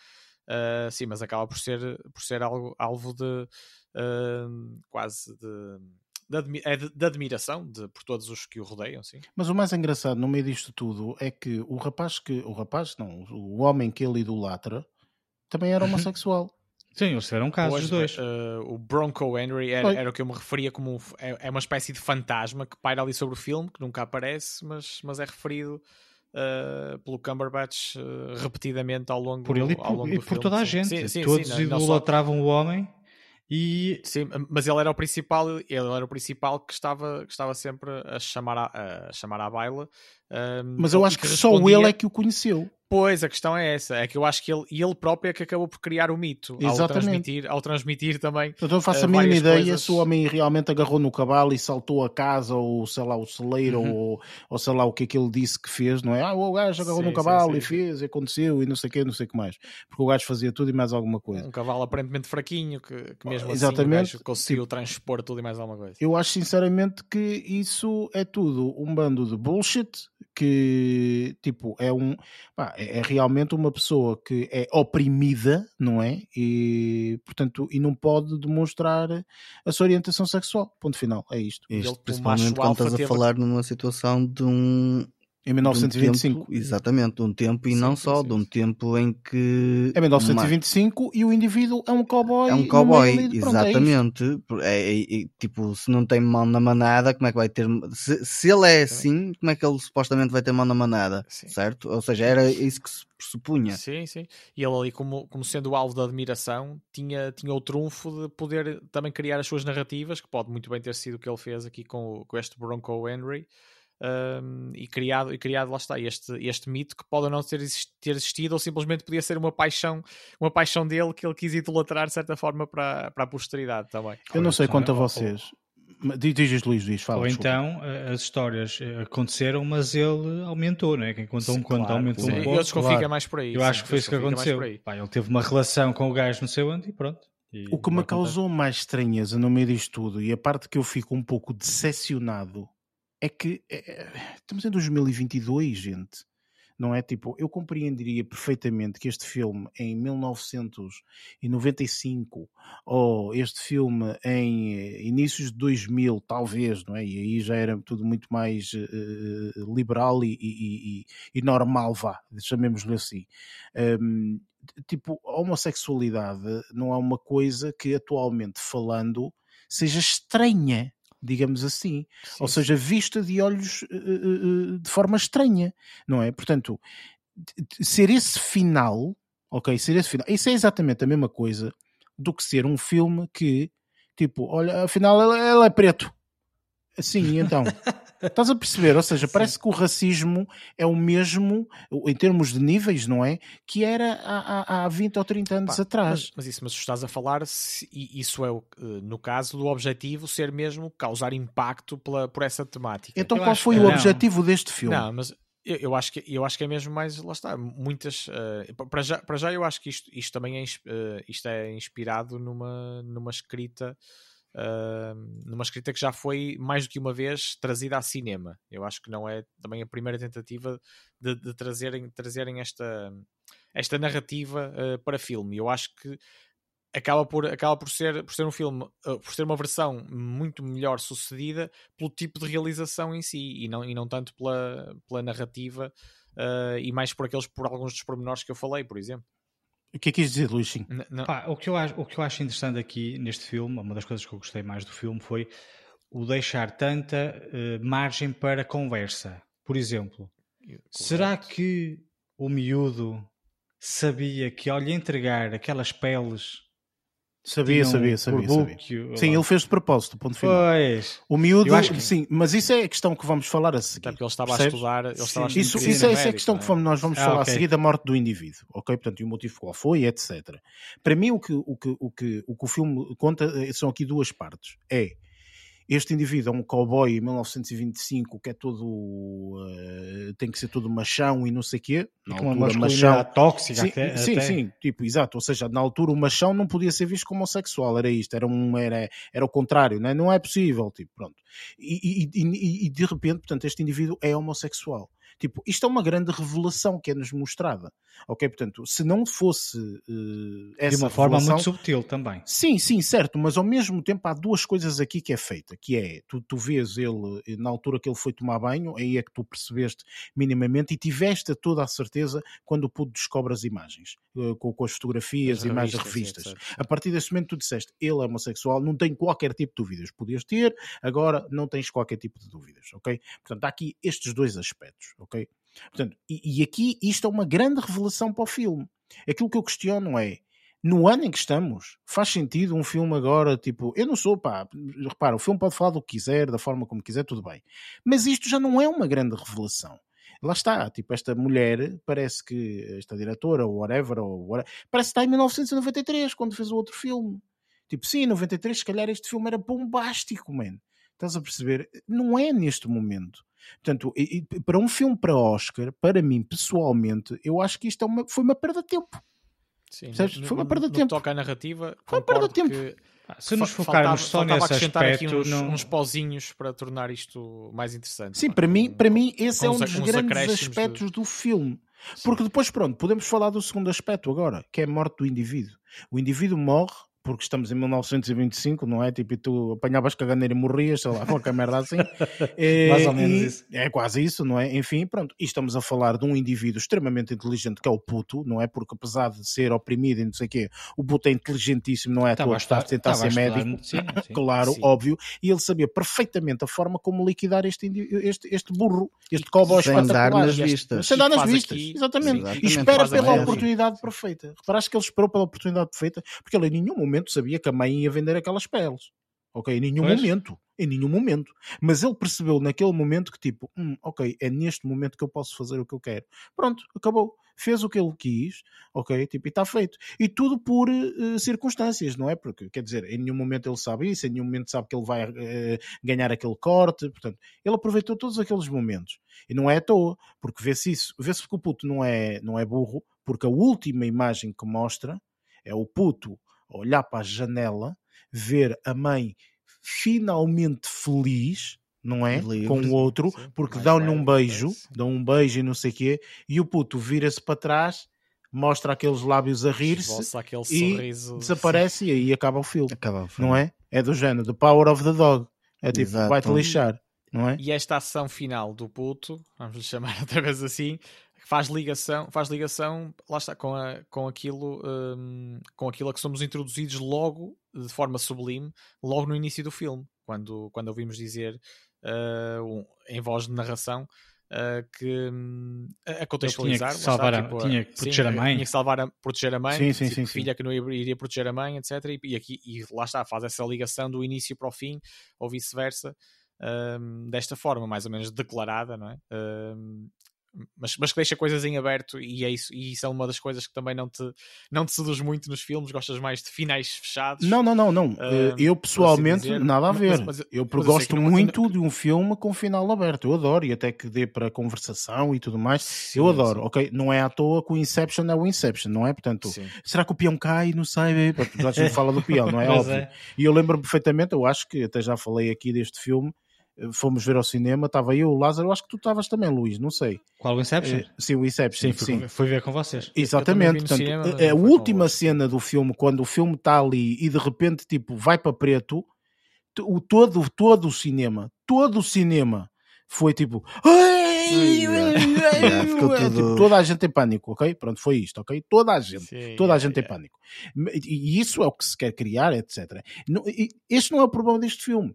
uh, sim, mas acaba por ser, por ser algo, alvo de uh, quase de, é de, de, admiração de, por todos os que o rodeiam, sim. Mas o mais engraçado no meio disto tudo é que o rapaz que, o rapaz não, o homem que ele idolatra também era homossexual. Sim, eles tiveram casos, os dois. Uh, o Bronco Henry era, era, o que eu me referia como. Um, é, é, uma espécie de fantasma que paira ali sobre o filme, que nunca aparece, mas, mas é referido uh, pelo Cumberbatch uh, repetidamente ao longo, por ele e por, longo e por toda a gente. Sim, sim, Todos sim, idolatravam só... o homem. E... Sim, mas ele era o principal, ele era o principal que estava, que estava sempre a chamar à, a chamar à baila. Mas eu acho que, que só ele é que o conheceu. Pois, a questão é essa. É que eu acho que ele, e ele próprio é que acabou por criar o mito. Exatamente. Ao transmitir, ao transmitir também. Então eu faço uh, a mínima ideia coisas... se o homem realmente agarrou no cavalo e saltou a casa, ou sei lá, o celeiro, uhum. ou, ou sei lá o que é que ele disse que fez, não é? Ah, o gajo agarrou sim, no cavalo sim, sim. e fez, e aconteceu, e não sei o que, não sei o que mais. Porque o gajo fazia tudo e mais alguma coisa. Um cavalo aparentemente fraquinho, que, que mesmo Exatamente. assim o gajo conseguiu tipo, transpor tudo e mais alguma coisa. Eu acho sinceramente que isso é tudo um bando de bullshit que, tipo, é um. Pá, é, é realmente uma pessoa que é oprimida, não é? E, portanto, e não pode demonstrar a sua orientação sexual. Ponto final, é isto. Isto, principalmente quando estás a falar numa situação de um em 1925. Um tempo, exatamente, de um tempo e sim, não só, sim, de um tempo em que. É 1925 uma... e o indivíduo é um cowboy. É um cowboy, é exatamente. É, é, é, tipo, se não tem mão na manada, como é que vai ter. Se, se ele é assim, como é que ele supostamente vai ter mão na manada? Certo? Ou seja, era isso que se pressupunha. Sim, sim. E ele ali, como, como sendo o alvo da admiração, tinha, tinha o trunfo de poder também criar as suas narrativas, que pode muito bem ter sido o que ele fez aqui com, com este Bronco Henry um, e, criado, e criado, lá está, este, este mito que pode ou não ter, ter existido, ou simplesmente podia ser uma paixão, uma paixão dele que ele quis idolatrar de certa forma para, para a posteridade também. Eu não sei quanto a vocês. Diz, Luís, diz, fala. Ou então eh, as histórias eh, aconteceram, mas ele aumentou, não é? Quem conta um conto aumentou sim. um pouco. Eu desconfio claro. é mais por aí. Eu sim, acho que foi isso que aconteceu. Pá, ele teve uma relação com o gajo não sei onde e pronto. E o que me causou mais estranheza no meio disto tudo, e a parte que eu fico um pouco decepcionado é que é, estamos em 2022, gente. Não é tipo, eu compreenderia perfeitamente que este filme em 1995 ou este filme em eh, inícios de 2000, talvez, não é? E aí já era tudo muito mais uh, liberal e, e, e, e, normal, vá, chamemos-lhe assim. Um, tipo, a homossexualidade não é uma coisa que atualmente falando seja estranha digamos assim, sim, ou seja, vista de olhos uh, uh, de forma estranha, não é? Portanto, ser esse final, ok, ser esse final, isso é exatamente a mesma coisa do que ser um filme que, tipo, olha, afinal ele, ele é preto. Sim, então. Estás a perceber? Ou seja, Sim. parece que o racismo é o mesmo, em termos de níveis, não é? Que era há, há 20 ou 30 anos Pá, atrás. Mas, mas, isso, mas estás a falar, se, isso é, eh, no caso, do objetivo ser mesmo causar impacto pela, por essa temática. Então eu qual foi o não. objetivo deste filme? Não, mas eu, eu, acho que, eu acho que é mesmo mais, lá está, muitas. Uh, para, já, para já, eu acho que isto, isto também é, uh, isto é inspirado numa, numa escrita uh, numa escrita que já foi mais do que uma vez trazida a cinema. Eu acho que não é também a primeira tentativa de, de trazerem, trazerem esta, esta narrativa uh, para filme. Eu acho que acaba por, acaba por, ser, por ser um filme, uh, por ser uma versão muito melhor sucedida pelo tipo de realização em si e não, e não tanto pela, pela narrativa uh, e mais por aqueles por alguns dos pormenores que eu falei, por exemplo. O que é que quis dizer, Luís? Sim. Pá, o, que eu acho, o que eu acho interessante aqui neste filme, uma das coisas que eu gostei mais do filme foi o deixar tanta uh, margem para conversa. Por exemplo, Correto. será que o miúdo sabia que ao lhe entregar aquelas peles Sabia, sabia, sabia, sabia. Sim, ele fez de propósito, ponto final. Pois. O miúdo, que... sim, mas isso é a questão que vamos falar a seguir. porque ele estava Percebes? a estudar, ele estava a Isso, isso é, é a questão é? que vamos, nós vamos ah, falar okay. a seguir da morte do indivíduo, ok? Portanto, e o motivo qual foi, etc. Para mim, o que o, que, o, que, o que o filme conta eh, são aqui duas partes. É este indivíduo é um cowboy em 1925 que é todo. Uh, tem que ser todo machão e não sei o quê. Na com altura, uma machão tóxica sim, até, sim, até. sim, tipo, exato. Ou seja, na altura o machão não podia ser visto como homossexual, era isto, era, um, era, era o contrário, não é, não é possível, tipo, pronto. E, e, e, e de repente, portanto, este indivíduo é homossexual. Tipo, isto é uma grande revelação que é-nos mostrada. Ok? Portanto, se não fosse uh, essa De uma forma muito subtil também. Sim, sim, certo, mas ao mesmo tempo há duas coisas aqui que é feita, que é, tu, tu vês ele, eh, na altura que ele foi tomar banho, aí é que tu percebeste minimamente e tiveste toda a certeza quando o puto descobre as imagens, uh, com, com, as fotografias, as imagens, revistas. Sim, a partir desse momento tu disseste, ele é homossexual, não tem qualquer tipo de dúvidas. Podias ter, agora não tens qualquer tipo de dúvidas, ok? Portanto, há aqui estes dois aspectos, ok? Portanto, e, e aqui isto é uma grande revelação para o filme. Aquilo que eu questiono é, no ano em que estamos, faz sentido um filme agora, tipo, eu não sou, pá, repara, o filme pode falar do que quiser, da forma como quiser, tudo bem. Mas isto já não é uma grande revelação. Lá está, tipo, esta mulher, parece que, esta diretora, ou whatever, ou whatever, parece que está em 1993, quando fez o outro filme. Tipo, sim, em 93, se calhar este filme era bombástico, man. Estás a perceber? Não é neste momento. Portanto, e, e, para um filme para Oscar, para mim, pessoalmente, eu acho que isto é uma, foi uma perda de tempo. Sim, no, foi uma perda de tempo. toca a narrativa, foi uma perda de tempo. Que ah, se nos focarmos só nesse acrescentar aspecto, aqui uns, não... uns pozinhos para tornar isto mais interessante. Sim, para, mim, para mim esse é um dos grandes aspectos de... do filme. Porque depois, pronto, podemos falar do segundo aspecto agora, que é a morte do indivíduo. O indivíduo morre porque estamos em 1925, não é? Tipo, e tu apanhavas caganeira e morrias, sei lá, qualquer merda assim. é, Mais ou menos isso. É quase isso, não é? Enfim, pronto. E estamos a falar de um indivíduo extremamente inteligente que é o puto, não é? Porque apesar de ser oprimido e não sei o quê, o puto é inteligentíssimo, não é? Estava a a tentar ser médico, sim, sim, claro, sim. óbvio. E ele sabia perfeitamente a forma como liquidar este, este, este burro, este cowboy Sem dar nas vistas. Sem dar nas vistas, aqui, exatamente. exatamente. E espera pela oportunidade perfeita. Reparaste que ele esperou pela oportunidade perfeita, porque ele em nenhum momento momento sabia que a mãe ia vender aquelas peles. Ok? Em nenhum pois. momento. Em nenhum momento. Mas ele percebeu naquele momento que, tipo, hum, ok, é neste momento que eu posso fazer o que eu quero. Pronto, acabou. Fez o que ele quis, ok? Tipo, e está feito. E tudo por uh, circunstâncias, não é? Porque, quer dizer, em nenhum momento ele sabe isso, em nenhum momento sabe que ele vai uh, ganhar aquele corte. Portanto, ele aproveitou todos aqueles momentos. E não é à toa, porque vê-se isso. Vê-se que o puto não é, não é burro, porque a última imagem que mostra é o puto olhar para a janela, ver a mãe finalmente feliz, não é? Livre, com o outro, sim, porque dão-lhe um beijo, dão um beijo e não sei o quê, e o puto vira-se para trás, mostra aqueles lábios a rir-se e sorriso, desaparece sim. e aí acaba o filme. Acaba o filme. Não é? É do género, The Power of the Dog. É tipo, vai-te lixar. Não é? E esta ação final do puto, vamos lhe chamar outra vez assim, faz ligação, faz ligação, lá está, com, a, com, aquilo, um, com aquilo a que somos introduzidos logo, de forma sublime, logo no início do filme, quando, quando ouvimos dizer uh, um, em voz de narração uh, que um, a contextualizar, tinha que, salvar está, tipo, a, tinha que proteger sim, a mãe, tinha que salvar a, proteger a mãe, sim, sim, tipo, sim, filha que não iria proteger a mãe, etc. E, e, aqui e lá está, faz essa ligação do início para o fim, ou vice-versa. Um, desta forma, mais ou menos declarada, não é? Um, mas, mas que deixa coisas em aberto e é isso, e isso é uma das coisas que também não te, não te seduz muito nos filmes, gostas mais de finais fechados. Não, não, não, não. Uh, eu assim pessoalmente, assim nada a ver. Mas, mas, eu gosto eu muito não... de um filme com final aberto. Eu adoro, e até que dê para conversação e tudo mais. Sim, eu adoro, sim. ok? Não é à toa que o Inception é o Inception, não é? Portanto, sim. será que o peão cai? Não sei. Já se fala do peão, não é? Óbvio. É. E eu lembro perfeitamente, eu acho que até já falei aqui deste filme fomos ver ao cinema, estava eu, o Lázaro, acho que tu estavas também, Luís, não sei. Qual o Inception? Uh, sim, o Inception. Sim, sim. Fui, ver com vocês. Exatamente. Portanto, cinema, a, a última cena do filme, quando o filme está ali e de repente tipo vai para preto, o, todo, todo o cinema, todo o cinema foi tipo. tipo toda a gente em pânico, ok? Pronto, foi isto, ok? Toda a gente, Sim, toda a gente é, em pânico. E isso é o que se quer criar, etc. Este não é o problema deste filme.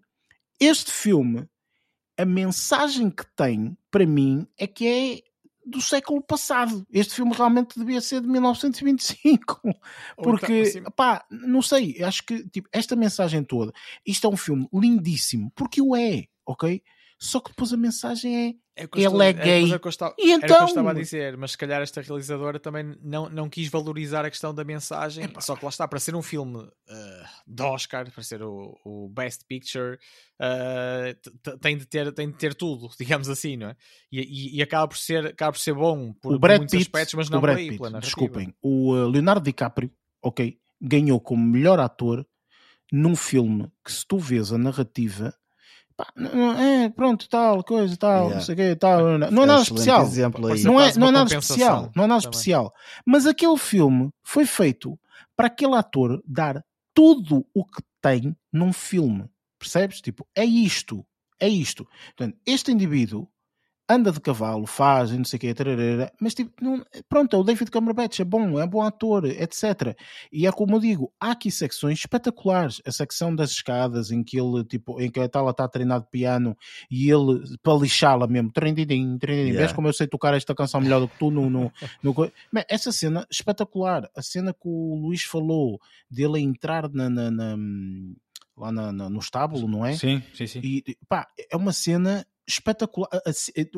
Este filme a mensagem que tem, para mim, é que é do século passado. Este filme realmente devia ser de 1925. Porque, então, assim... pá, não sei, acho que tipo, esta mensagem toda, isto é um filme lindíssimo, porque o é, ok? Só que depois a mensagem é é ele é gay. É, estava, e então... Era o que eu estava a dizer, mas se calhar esta realizadora também não, não quis valorizar a questão da mensagem. Só que lá está, para ser um filme uh, de Oscar, para ser o, o Best Picture, uh, tem, de ter, tem de ter tudo, digamos assim, não é? E, e, e acaba, por ser, acaba por ser bom por, o Brad muitos Pitt, aspectos, mas não Brad Pitt, Desculpem, o uh, Leonardo DiCaprio, ok, ganhou como melhor ator num filme que se tu vês a narrativa Pá, não, é, pronto, tal, coisa, tal, yeah. não sei o quê, tal. Não, não é nada especial. Não é, não é nada especial. Não é nada também. especial. Mas aquele filme foi feito para aquele ator dar tudo o que tem num filme. Percebes? Tipo, é isto. É isto. Portanto, este indivíduo anda de cavalo, faz e não sei o quê, tararara, mas tipo, não, pronto, é o David Cumberbatch, é bom, é bom ator, etc. E é como eu digo, há aqui secções espetaculares, a secção das escadas em que ele, tipo, em que a tal está a treinar de piano e ele, para lixá-la mesmo, trendidim, trendidim, yeah. vês como eu sei tocar esta canção melhor do que tu no... no, no... essa cena espetacular, a cena que o Luís falou, dele entrar na, na, na lá na, na, no estábulo, não é? Sim, sim, sim. E pá, é uma cena espetacular a, a,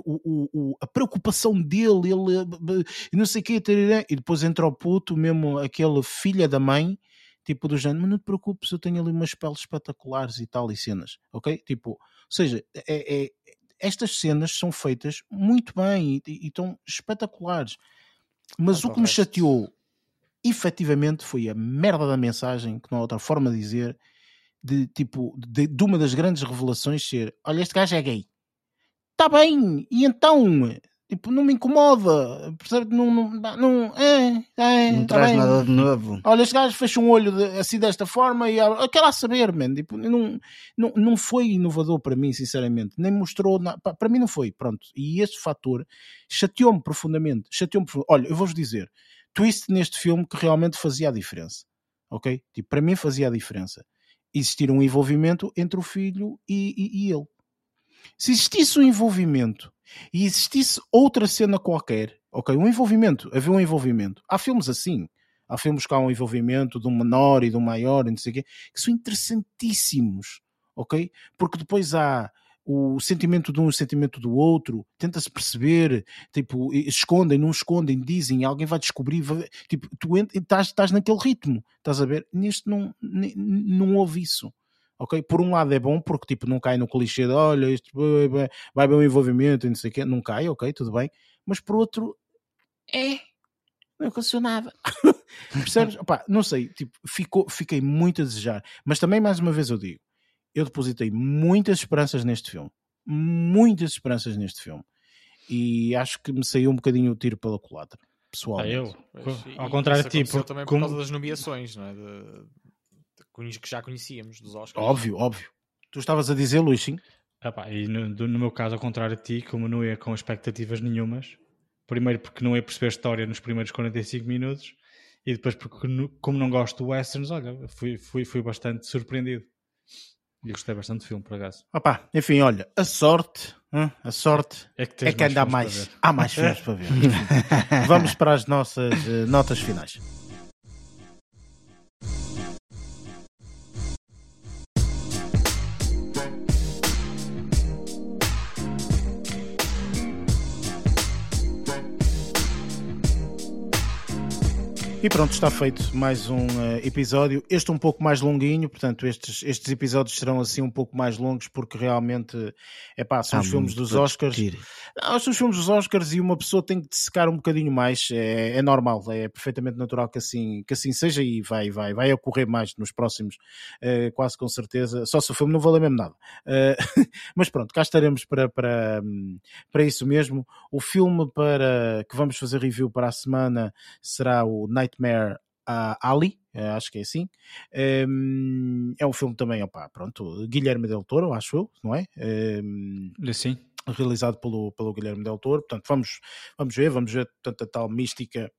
o, o, a, preocupação dele, ele não sei o que, e depois entra o puto, mesmo aquele filha da mãe, tipo do género, mas não te preocupes, eu tenho ali umas peles espetaculares e tal, e cenas, ok? Tipo, ou seja, é, é, estas cenas são feitas muito bem e, e estão espetaculares, mas o que me chateou efetivamente foi a merda da mensagem, que não há outra forma de dizer, de tipo, de, de uma das grandes revelações ser, olha, este gajo é gay Está bem, e então? Tipo, não me incomoda, percebe? Não, não, não, é, é, não tá traz bem. nada de novo. Olha, este gajo fecha um olho de, assim desta forma e eu quero lá saber, man. Tipo, não, não, não foi inovador para mim, sinceramente. Nem mostrou, na, para mim não foi, pronto. E esse fator chateou-me profundamente. Chateou-me profundamente. Olha, eu vou-vos dizer, twist neste filme que realmente fazia a diferença, ok? Tipo, para mim fazia a diferença. Existir um envolvimento entre o filho e, e, e ele se existisse um envolvimento e existisse outra cena qualquer, ok, um envolvimento, havia um envolvimento. Há filmes assim. Há filmes que há um envolvimento de um menor e de um maior, e não sei o quê, que são interessantíssimos, ok? Porque depois há o sentimento de um e o sentimento do outro, tenta-se perceber, tipo, escondem, não escondem, dizem, alguém vai descobrir, vai, tipo, tu estás, estás naquele ritmo, estás a ver? Neste não, não houve isso ok? Por um lado é bom porque tipo não cai no clichê de olha, isto vai, vai bem um envolvimento e não sei o quê, não cai, ok, tudo bem, mas por outro é não aconteceu nada. Percebes? Opa, não sei, tipo, ficou, fiquei muito a desejar, mas também mais uma vez eu digo, eu depositei muitas esperanças neste filme, muitas esperanças neste filme. E acho que me saiu um bocadinho o tiro pela culatra, pessoalmente. Ah, eu, ao contrário de ti, por, também por como... causa das nomeações, não é? De, que já conhecíamos dos Oscars. Óbvio, óbvio. Tu estavas a dizer, Luís, sim? Epá, e no, no, meu caso, ao contrário de ti, como não ia com expectativas nenhumas, primeiro porque não ia perceber a história nos primeiros 45 minutos, e depois porque, como não gosto de westerns, olha, fui, fui, fui bastante surpreendido. E gostei bastante do filme, por acaso. Opa, enfim, olha, a sorte, hein? a sorte é que, é que ainda há mais, há mais filmes para ver. Vamos para as nossas uh, notas finais. E pronto, está feito mais um uh, episódio. Este um pouco mais longuinho, portanto, estes, estes episódios serão assim um pouco mais longos, porque realmente é pá, são Há os filmes dos Oscars. Não, são os filmes dos Oscars e uma pessoa tem que secar um bocadinho mais. É, é, normal, é perfeitamente natural que assim, que assim seja e vai, vai, vai ocorrer mais nos próximos, uh, quase com certeza. Só se o filme não valer mesmo nada. Uh, mas pronto, cá estaremos para, para, para isso mesmo. O filme para que vamos fazer review para a semana será o Night Nightmare Ali, eh, acho que é assim. Ehm, é um filme também, opa, pronto, Guilherme Del Toro, acho eu, não é? Ehm, Sim. Realizado pelo, pelo Guilherme Del Toro, portanto, vamos, vamos ver, vamos ver portanto, a tal mística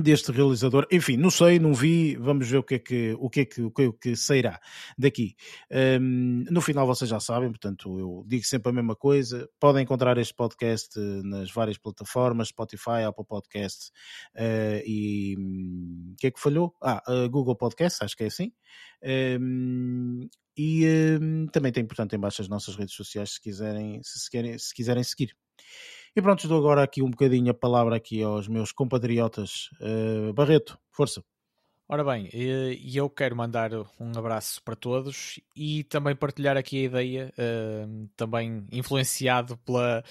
deste realizador. Enfim, não sei, não vi, vamos ver o que é que, o que, é que, o que, é que sairá daqui. Um, no final vocês já sabem, portanto, eu digo sempre a mesma coisa. Podem encontrar este podcast nas várias plataformas, Spotify, Apple Podcast uh, e o que é que falhou? Ah, uh, Google Podcast, acho que é assim. Um, e um, também tem, portanto, em baixo as nossas redes sociais se quiserem, se, se, querem, se quiserem seguir. E pronto, dou agora aqui um bocadinho a palavra aqui aos meus compatriotas. Uh, Barreto, força. Ora bem, e eu quero mandar um abraço para todos e também partilhar aqui a ideia, uh, também influenciado pela,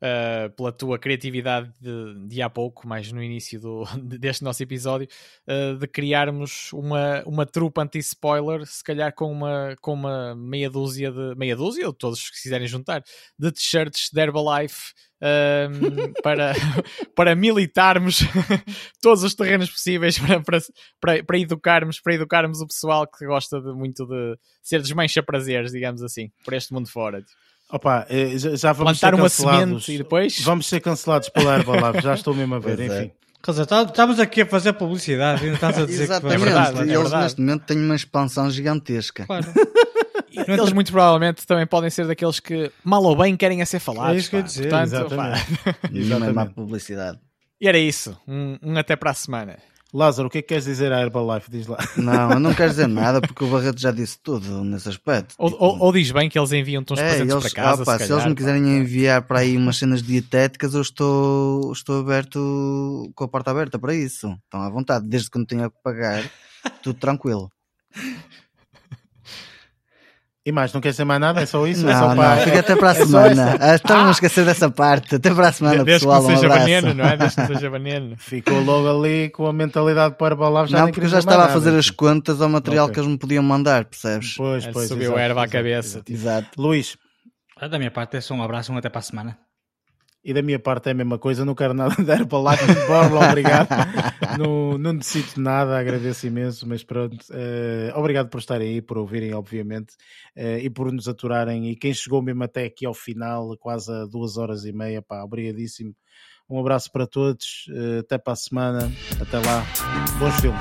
uh, pela tua criatividade de, de, há pouco, mais no início do, deste nosso episódio, uh, de criarmos uma, uma trupe anti-spoiler, se calhar com uma, com uma meia dúzia de meia dúzia, ou todos que quiserem juntar, de t-shirts de Herbalife um, para, para militarmos todos os terrenos possíveis para, para, para, para, educarmos, para educarmos o pessoal que gosta de, muito de ser desmancha prazeres, digamos assim, por este mundo fora. Opa, eh, já vamos Plantar ser cancelados. e depois... Vamos ser cancelados pela Herbalab, já estou mesmo a ver, pois é. enfim. É. Quer dizer, estamos aqui a fazer publicidade e estás a dizer Exatamente. que é verdade. É eles verdade. neste momento têm uma expansão gigantesca. Claro. eles muito provavelmente também podem ser daqueles que mal ou bem querem a ser falados. É isso que eu ia dizer. Portanto, exatamente. exatamente. má publicidade. E era isso. Um, um até para a semana. Lázaro, o que é que queres dizer à Herbalife? Diz lá. Não, eu não quero dizer nada porque o Barreto já disse tudo nesse aspecto. Ou, tipo... ou, ou diz bem que eles enviam-te uns é, presentes eles, para casa. Opa, se, se eles me quiserem pá. enviar para aí umas cenas dietéticas, eu estou, estou aberto com a porta aberta para isso. Estão à vontade, desde que não tenha que pagar, tudo tranquilo. E mais, não quer dizer mais nada? É só isso? Não, é só não, para... fica até para a é semana. Ah, Estamos ah. a esquecer dessa parte. Até para a semana, Desde pessoal. Que não seja um veneno, não é? Desde que não seja veneno. Ficou logo ali com a mentalidade para balar. Já não, porque eu já estava a fazer as contas ao material okay. que eles me podiam mandar, percebes? Pois, pois. Subiu a erva à cabeça. Exato. Luís. Da minha parte é só um abraço, um até para a semana. E da minha parte é a mesma coisa, não quero nada dar para lá, borla, obrigado. não, não decido nada, agradeço imenso, mas pronto. Uh, obrigado por estarem aí, por ouvirem, obviamente, uh, e por nos aturarem. E quem chegou mesmo até aqui ao final, quase a duas horas e meia, pá, obrigadíssimo. Um abraço para todos, uh, até para a semana, até lá, bons filmes.